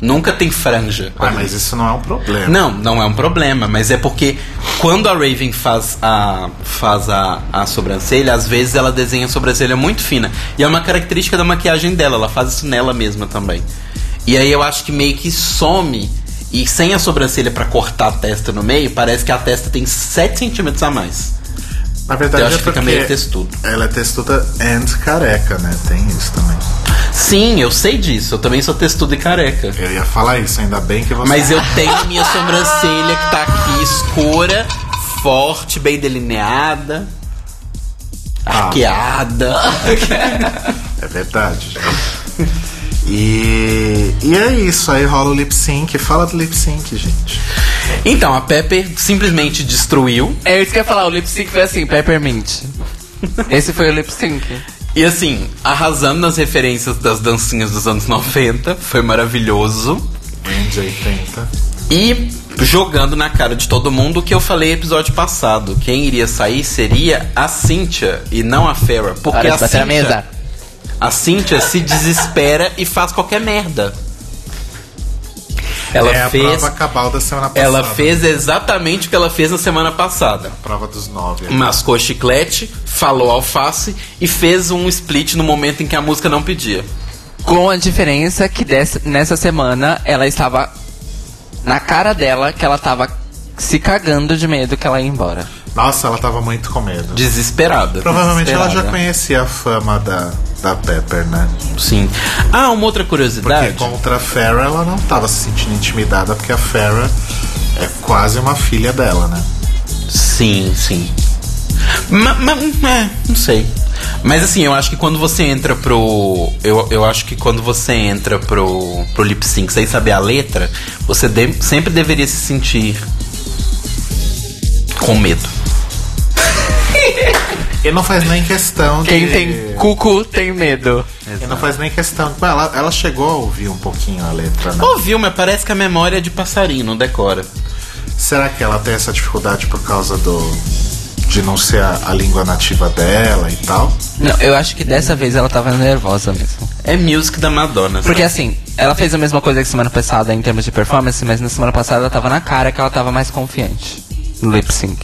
Nunca tem franja. Ah, mas isso não é um problema. Não, não é um problema, mas é porque quando a Raven faz a faz a, a sobrancelha, às vezes ela desenha a sobrancelha muito fina. E é uma característica da maquiagem dela, ela faz isso nela mesma também. E aí eu acho que meio que some e sem a sobrancelha pra cortar a testa no meio, parece que a testa tem 7 centímetros a mais. Na verdade, Eu acho é que porque meio textudo. Ela é textuda and careca, né? Tem isso também. Sim, eu sei disso, eu também sou textudo e careca. Eu ia falar isso, ainda bem que você. Mas eu tenho minha sobrancelha que tá aqui escura, forte, bem delineada, Ah. arqueada. É verdade. E, e é isso, aí rola o lip sync. Fala do lip sync, gente. Então, a Pepper simplesmente destruiu. É isso que eu ia falar, o lip sync foi assim, Peppermint. Esse foi o lip sync. E assim, arrasando nas referências das dancinhas dos anos 90. Foi maravilhoso. Range 80. E jogando na cara de todo mundo o que eu falei no episódio passado. Quem iria sair seria a Cynthia e não a Farrah. Porque a Cynthia, mesa. A Cynthia se desespera e faz qualquer merda. Ela é a fez. prova cabal da semana passada. Ela fez exatamente o que ela fez na semana passada. Prova dos nove. Mascou chiclete, falou alface e fez um split no momento em que a música não pedia. Com a diferença que dessa, nessa semana ela estava na cara dela que ela estava se cagando de medo que ela ia embora. Nossa, ela tava muito com medo. Desesperada. Provavelmente ela já Desesperada. conhecia a fama da, da Pepper, né? Sim. Ah, uma outra Porque curiosidade. contra a Farrah ela não tava se sentindo intimidada, porque a Farrah é quase uma filha dela, né? Sim, sim. Ma- ma- é, não sei. Mas assim, eu acho que quando você entra pro. Eu, eu acho que quando você entra pro, pro lip sync sem saber a letra, você de- sempre deveria se sentir com medo. E não faz nem questão de. Quem tem cuco tem medo. E não faz nem questão. Ela, ela chegou a ouvir um pouquinho a letra, né? Ouviu, mas parece que a memória é de passarinho, não decora. Será que ela tem essa dificuldade por causa do. de não ser a, a língua nativa dela e tal? Não, eu acho que dessa vez ela tava nervosa mesmo. É music da Madonna. Porque sabe? assim, ela fez a mesma coisa que semana passada em termos de performance, mas na semana passada ela tava na cara que ela tava mais confiante no lip sync.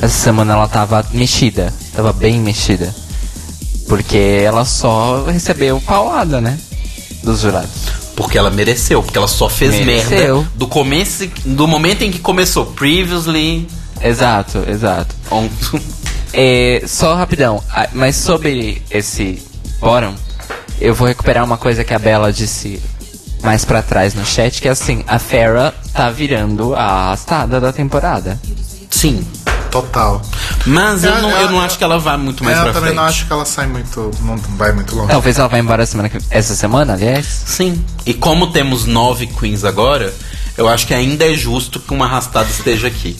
Essa semana ela tava mexida, tava bem mexida. Porque ela só recebeu paulada, né? Dos jurados. Porque ela mereceu, porque ela só fez Mereceu. merda do começo, do momento em que começou. Previously Exato, exato. on. É, só rapidão, ah, mas sobre esse bottom, eu vou recuperar uma coisa que a Bela disse mais pra trás no chat, que é assim, a Farrah tá virando a arrastada da temporada. Sim. Total. Mas eu Ela- não, eu ela- não acho que ela vá muito mais É, eu pra também frente. não acho que ela sai muito. não vai muito longe. Talvez ela vá embora semana que... essa semana, aliás. Sim. E como temos nove queens agora, eu acho que ainda é justo que uma arrastada esteja aqui.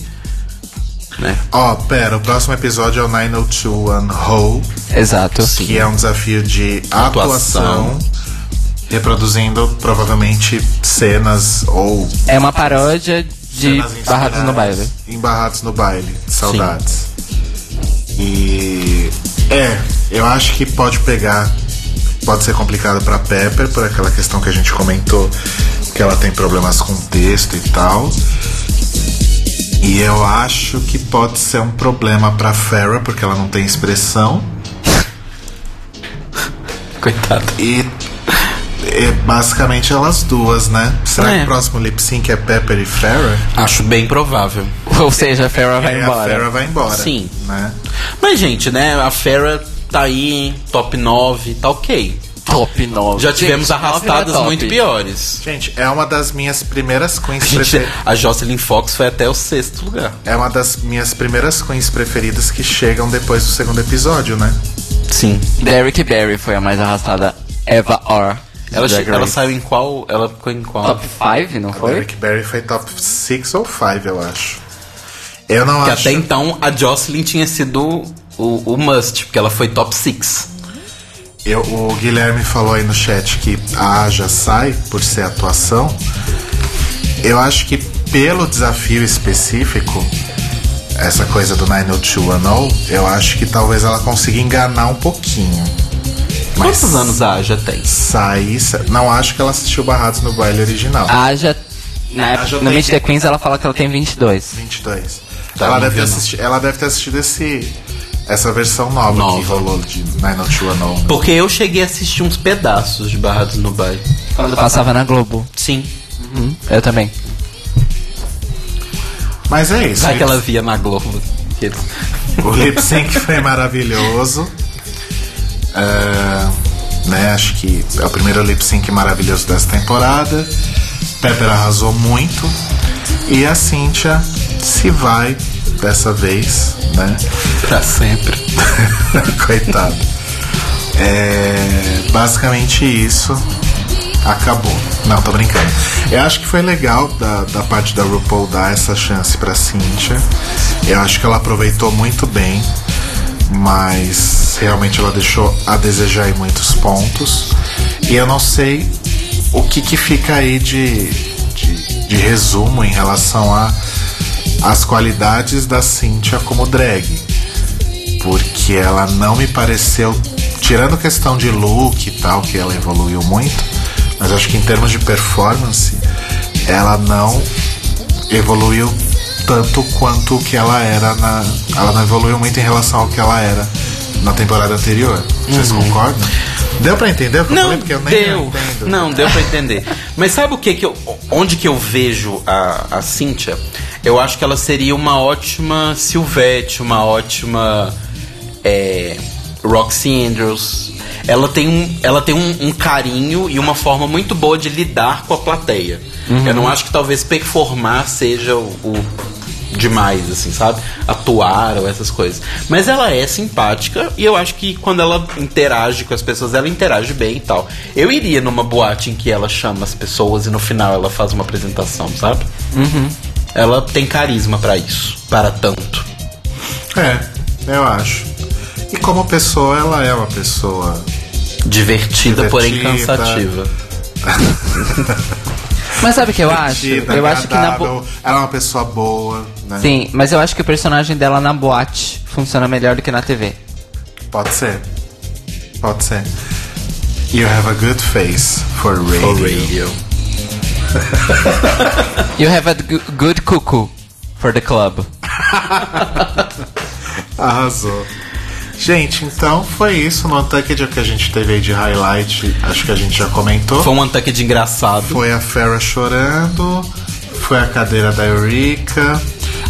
Né? Ó, pera, o próximo episódio é o 90210 Ho, Exato. que é um desafio de atuação, Atuação. reproduzindo provavelmente cenas ou É uma paródia de Barrados no Baile. Em Barrados no Baile. Saudades. E é, eu acho que pode pegar. Pode ser complicado pra Pepper por aquela questão que a gente comentou, que ela tem problemas com texto e tal. E eu acho que pode ser um problema pra Farrah, porque ela não tem expressão. Coitado. E é basicamente elas duas, né? Será É. que o próximo lip sync é Pepper e Farrah? Acho bem provável. Ou seja, a Farrah vai a embora. Farrah vai embora. Sim. Né? Mas, gente, né? A Farrah tá aí, top 9, tá ok. Top 9. Já tivemos Gente, arrastadas era muito piores. Gente, é uma das minhas primeiras queens preferidas. a Jocelyn Fox foi até o sexto lugar. É uma das minhas primeiras queens preferidas que chegam depois do segundo episódio, né? Sim. Derrick Barry foi a mais arrastada. De Ela, ela saiu em qual? Ela ficou em qual? Top 5, não A foi? Derrick Barry foi top 6 ou 5, eu acho. Eu não Que acho. até então a Jocelyn tinha sido o, o must, porque ela foi top 6. Eu- o Guilherme falou aí no chat que a Aja sai por ser atuação. Eu acho que pelo desafio específico, essa coisa do 90210, eu acho que talvez ela consiga enganar um pouquinho. Quantos anos a Aja tem? sair. sa- Não acho que ela assistiu Barrados no baile original. A Aja, na época, Aja no Meet the Queens, ela fala que ela tem 22. 22. Tá, ela, deve ter assisti- ela deve ter assistido esse, essa versão nova, Nova. que rolou de 90210. Porque eu cheguei a assistir uns pedaços de Barrados no Baile. Quando passava na Globo. Sim. Eu também. Mas é isso. Vai que ela via na Globo. O lip sync foi maravilhoso. É, né, acho que é o primeiro lip sync maravilhoso dessa temporada. Pepper arrasou muito. E a Cynthia se vai dessa vez, né? Pra sempre. Coitado. É basicamente isso. Acabou. Não, tô brincando. Eu acho que foi legal da, da parte da RuPaul dar essa chance pra Cynthia. Eu acho que ela aproveitou muito bem. Mas realmente ela deixou a desejar em muitos pontos. E eu não sei o que, que fica aí de, de, de resumo em relação a as qualidades da Cynthia como drag porque ela não me pareceu, tirando questão de look e tal, que ela evoluiu muito, mas acho que em termos de performance, ela não evoluiu tanto quanto o que ela era na. Ela não evoluiu muito em relação ao que ela era na temporada anterior. Vocês concordam? Deu pra entender o que eu Não, falei? Porque eu nem deu. entendo. Não, deu pra entender. Mas sabe o que que eu, onde que eu vejo a, a Cynthia? Eu acho que ela seria uma ótima Silvete, uma ótima é, Roxy Andrews. Ela tem, um, ela tem um, um carinho e uma forma muito boa de lidar com a plateia. Eu não acho que talvez performar seja o, o demais, assim, sabe? Atuar ou essas coisas. Mas ela é simpática e eu acho que quando ela interage com as pessoas, ela interage bem e tal. Eu iria numa boate em que ela chama as pessoas e no final ela faz uma apresentação, sabe? Ela tem carisma pra isso, para tanto. É, eu acho. E como pessoa, ela é uma pessoa. Divertida, porém Divertida. cansativa. Mas sabe o que eu acho? Eu acho que na bo... Ela é uma pessoa boa, né? Sim, mas eu acho que o personagem dela na boate funciona melhor do que na TV. Pode ser. Pode ser. You have a good face for radio. For radio. You have a good cuckoo for the club. Arrasou. Gente, então foi isso no Untucked que a gente teve aí de highlight. Acho que a gente já comentou. Foi um de engraçado. Foi a Farrah chorando. Foi a cadeira da Eureka.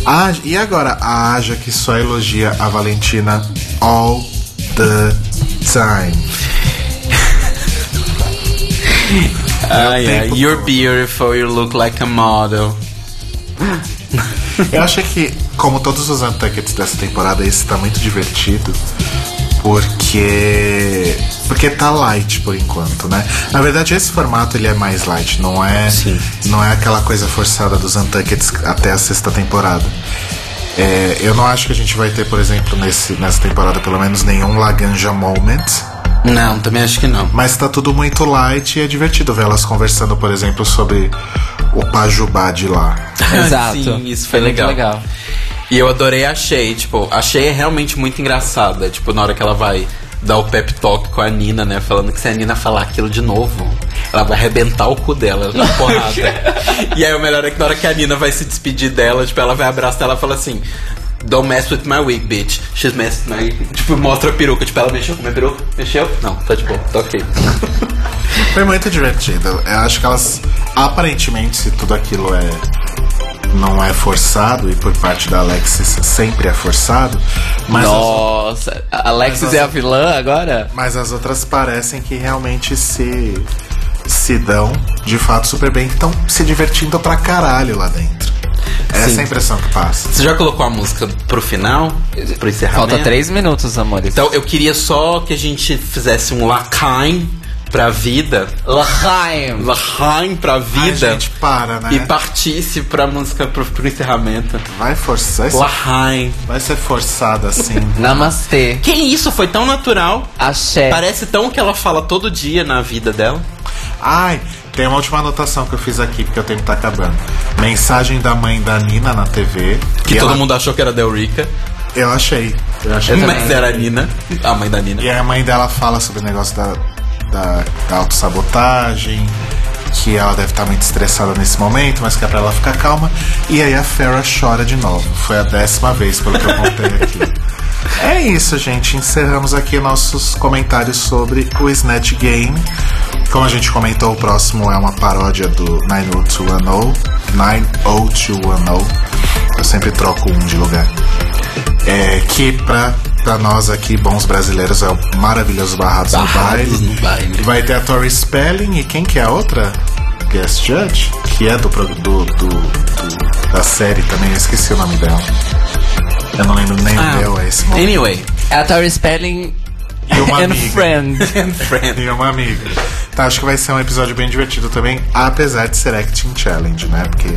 Ah, e agora a Aja que só elogia a Valentina all the time. Ai, tempo you're todo. beautiful, you look like a model. Eu acho que, como todos os Untuckeds dessa temporada, esse tá muito divertido. Porque. Porque tá light por enquanto, né? Na verdade, esse formato ele é mais light, não é. Sim. Não é aquela coisa forçada dos Untuckeds até a sexta temporada. É, eu não acho que a gente vai ter, por exemplo, nesse, nessa temporada, pelo menos, nenhum Laganja Moment. Não, também acho que não. Mas tá tudo muito light e é divertido ver elas conversando, por exemplo, sobre o Pajubá de lá. Exato. Sim, isso foi Muito legal. legal. E eu adorei a Shay, tipo, a Shay é realmente muito engraçada. Tipo, na hora que ela vai dar o pep talk com a Nina, né? Falando que se a Nina falar aquilo de novo, ela vai arrebentar o cu dela na porrada. e aí o melhor é que na hora que a Nina vai se despedir dela, tipo, ela vai abraçar ela e fala assim. Don't mess with my wig, bitch. She's messed with my... Tipo, mostra a peruca. Tipo, ela mexeu com a minha peruca? Mexeu? Não, tá de boa, tá ok. Foi muito divertido. Eu acho que elas, aparentemente, se tudo aquilo é não é forçado e por parte da Alexis sempre é forçado, mas as, Nossa, a Alexis Mas é a as- vilã agora? mas as outras parecem que realmente se se dão de fato super bem, estão se divertindo pra caralho lá dentro. Essa Sim. é a impressão que passa. Você já colocou a música pro final? Pro encerramento? Falta três minutos, amores. Então eu queria só que a gente fizesse um lacaim pra vida. Lahaim. Lacaim pra Ai, vida. gente, para, né? e partisse pra música pro, pro encerramento. Vai forçar, isso Lacaim. vai ser forçado assim. Namastê. Que isso, foi tão natural. Axé. Parece tão o que ela fala todo dia na vida dela. Ai, tem uma última anotação que eu fiz aqui, porque o tempo tá acabando. Mensagem da mãe da Nina na TV. Que todo ela- mundo achou que era Del Rica. Eu achei. Eu achei. Mas era a Nina, a mãe da Nina. E a mãe dela fala sobre o negócio da, da, da autossabotagem, que ela deve estar muito estressada nesse momento, mas que é pra ela ficar calma. E aí a Farrah chora de novo. Foi a décima vez, pelo que eu contei aqui. É isso, gente. Encerramos aqui nossos comentários sobre o Snatch Game. Como a gente comentou, o próximo é uma paródia do 90210. 90210. Eu sempre troco um de lugar. É, que pra, pra nós aqui, bons brasileiros, é o maravilhoso Barrados, Barrados no Baile. no Baile. Vai ter a Tori Spelling e quem que é a outra? Guest Judge? Que é do, do, do- da série também, eu esqueci o nome dela. Eu não lembro nem Ah. o meu a esse momento. Anyway. É a Tori Spelling E uma and amiga. Friend. Friend. E uma amiga. Tá, acho que vai ser um episódio bem divertido também, apesar de ser Acting Challenge, né? Porque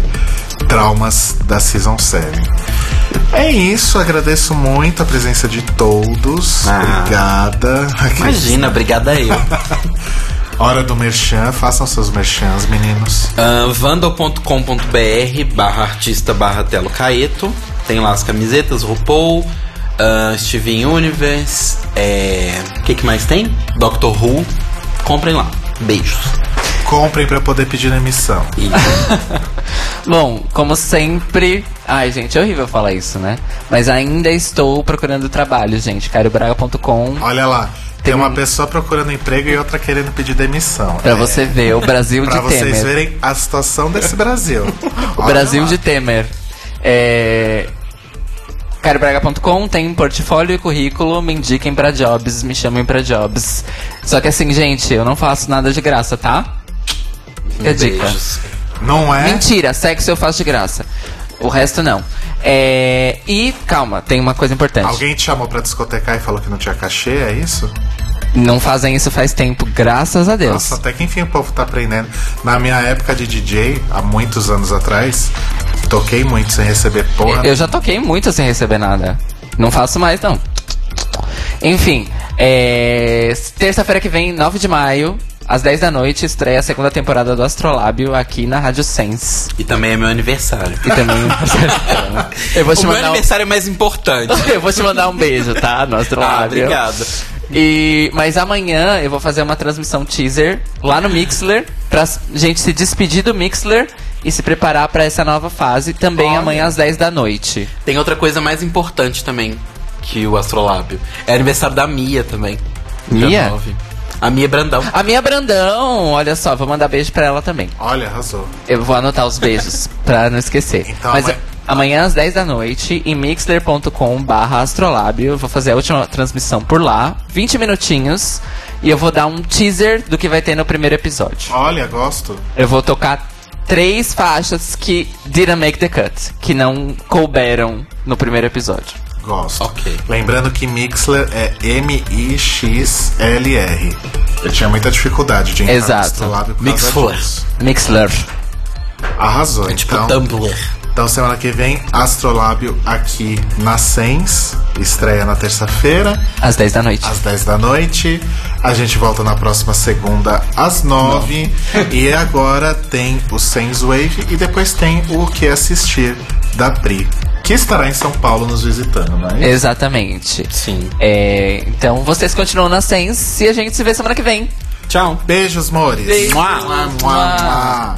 traumas da Season 7. É isso, agradeço muito a presença de todos. Ah. Obrigada. Imagina, obrigada eu. Hora do merchan, façam seus merchans, meninos. Uh, vandal.com.br barra artista barra Telo Caeto. Tem lá as camisetas, RuPaul, uh, Steven Universe, é... o que, que mais tem? Doctor Who. Comprem lá. Beijos. Comprem pra poder pedir emissão. Bom, como sempre. Ai, gente, é horrível falar isso, né? Mas ainda estou procurando trabalho, gente. CarioBraga.com. Olha lá, tem uma um- pessoa procurando emprego e outra querendo pedir demissão. Pra É, você ver o Brasil Pra de vocês Temer. verem a situação desse Brasil. O Olha Brasil lá. de Temer. É. CarioBraga.com tem portfólio e currículo, me indiquem pra jobs, me chamem pra jobs. Só que assim, gente, eu não faço nada de graça, tá? Fica a dica. Não é? Mentira, sexo eu faço de graça. O resto não. É, E calma, tem uma coisa importante. Alguém te chamou pra discotecar e falou que não tinha cachê, é isso? Não fazem isso faz tempo, graças a Deus. Nossa, até que enfim o povo tá aprendendo. Na minha época de DJ, há muitos anos atrás, toquei muito sem receber porra. Eu já toquei muito sem receber nada. Não faço mais, não. Enfim, é, terça-feira que vem, 9 de maio, às 10 da noite, estreia a segunda temporada do Astrolábio aqui na Rádio Sense. E também é meu aniversário. E também. eu vou O te meu mandar um... aniversário é mais importante. Eu vou te mandar um beijo, tá? No ah, Astrolábio. obrigado. E, mas amanhã eu vou fazer uma transmissão teaser lá no Mixler pra gente se despedir do Mixler e se preparar pra essa nova fase também Olha. amanhã às 10 da noite. Tem outra coisa mais importante também que o Astrolábio. É aniversário da Mia também. Mia? 9. A Mia Brandão. A minha Brandão, olha só, vou mandar beijo pra ela também. Olha, arrasou. Eu vou anotar os beijos pra não esquecer. Então, Mas amanhã- amanhã às 10 da noite, em mixler.com barra astrolábio, eu vou fazer a última transmissão por lá, 20 minutinhos, e eu vou dar um teaser do que vai ter no primeiro episódio. Olha, gosto. Eu vou tocar três faixas que didn't make the cut, que não couberam no primeiro episódio. Gosto. Ok. Lembrando que Mixler é M-I-X-L-R. Eu tinha muita dificuldade de entrar Exato. Mixler. disso. Mixler. Arrasou. É tipo então, Tumblr. Então, semana que vem, Astrolábio aqui na Sens. Estreia na terça-feira, Às 10 da noite. às 10 da noite. A gente volta na próxima segunda, às 9. E agora tem o Sens Wave e depois tem o que assistir da Pri, que estará em São Paulo nos visitando, não é isso? Exatamente. Sim. É, então vocês continuam na Sense e a gente se vê semana que vem. Tchau. Beijos, Mores. Beijo. Mua, mua, mua.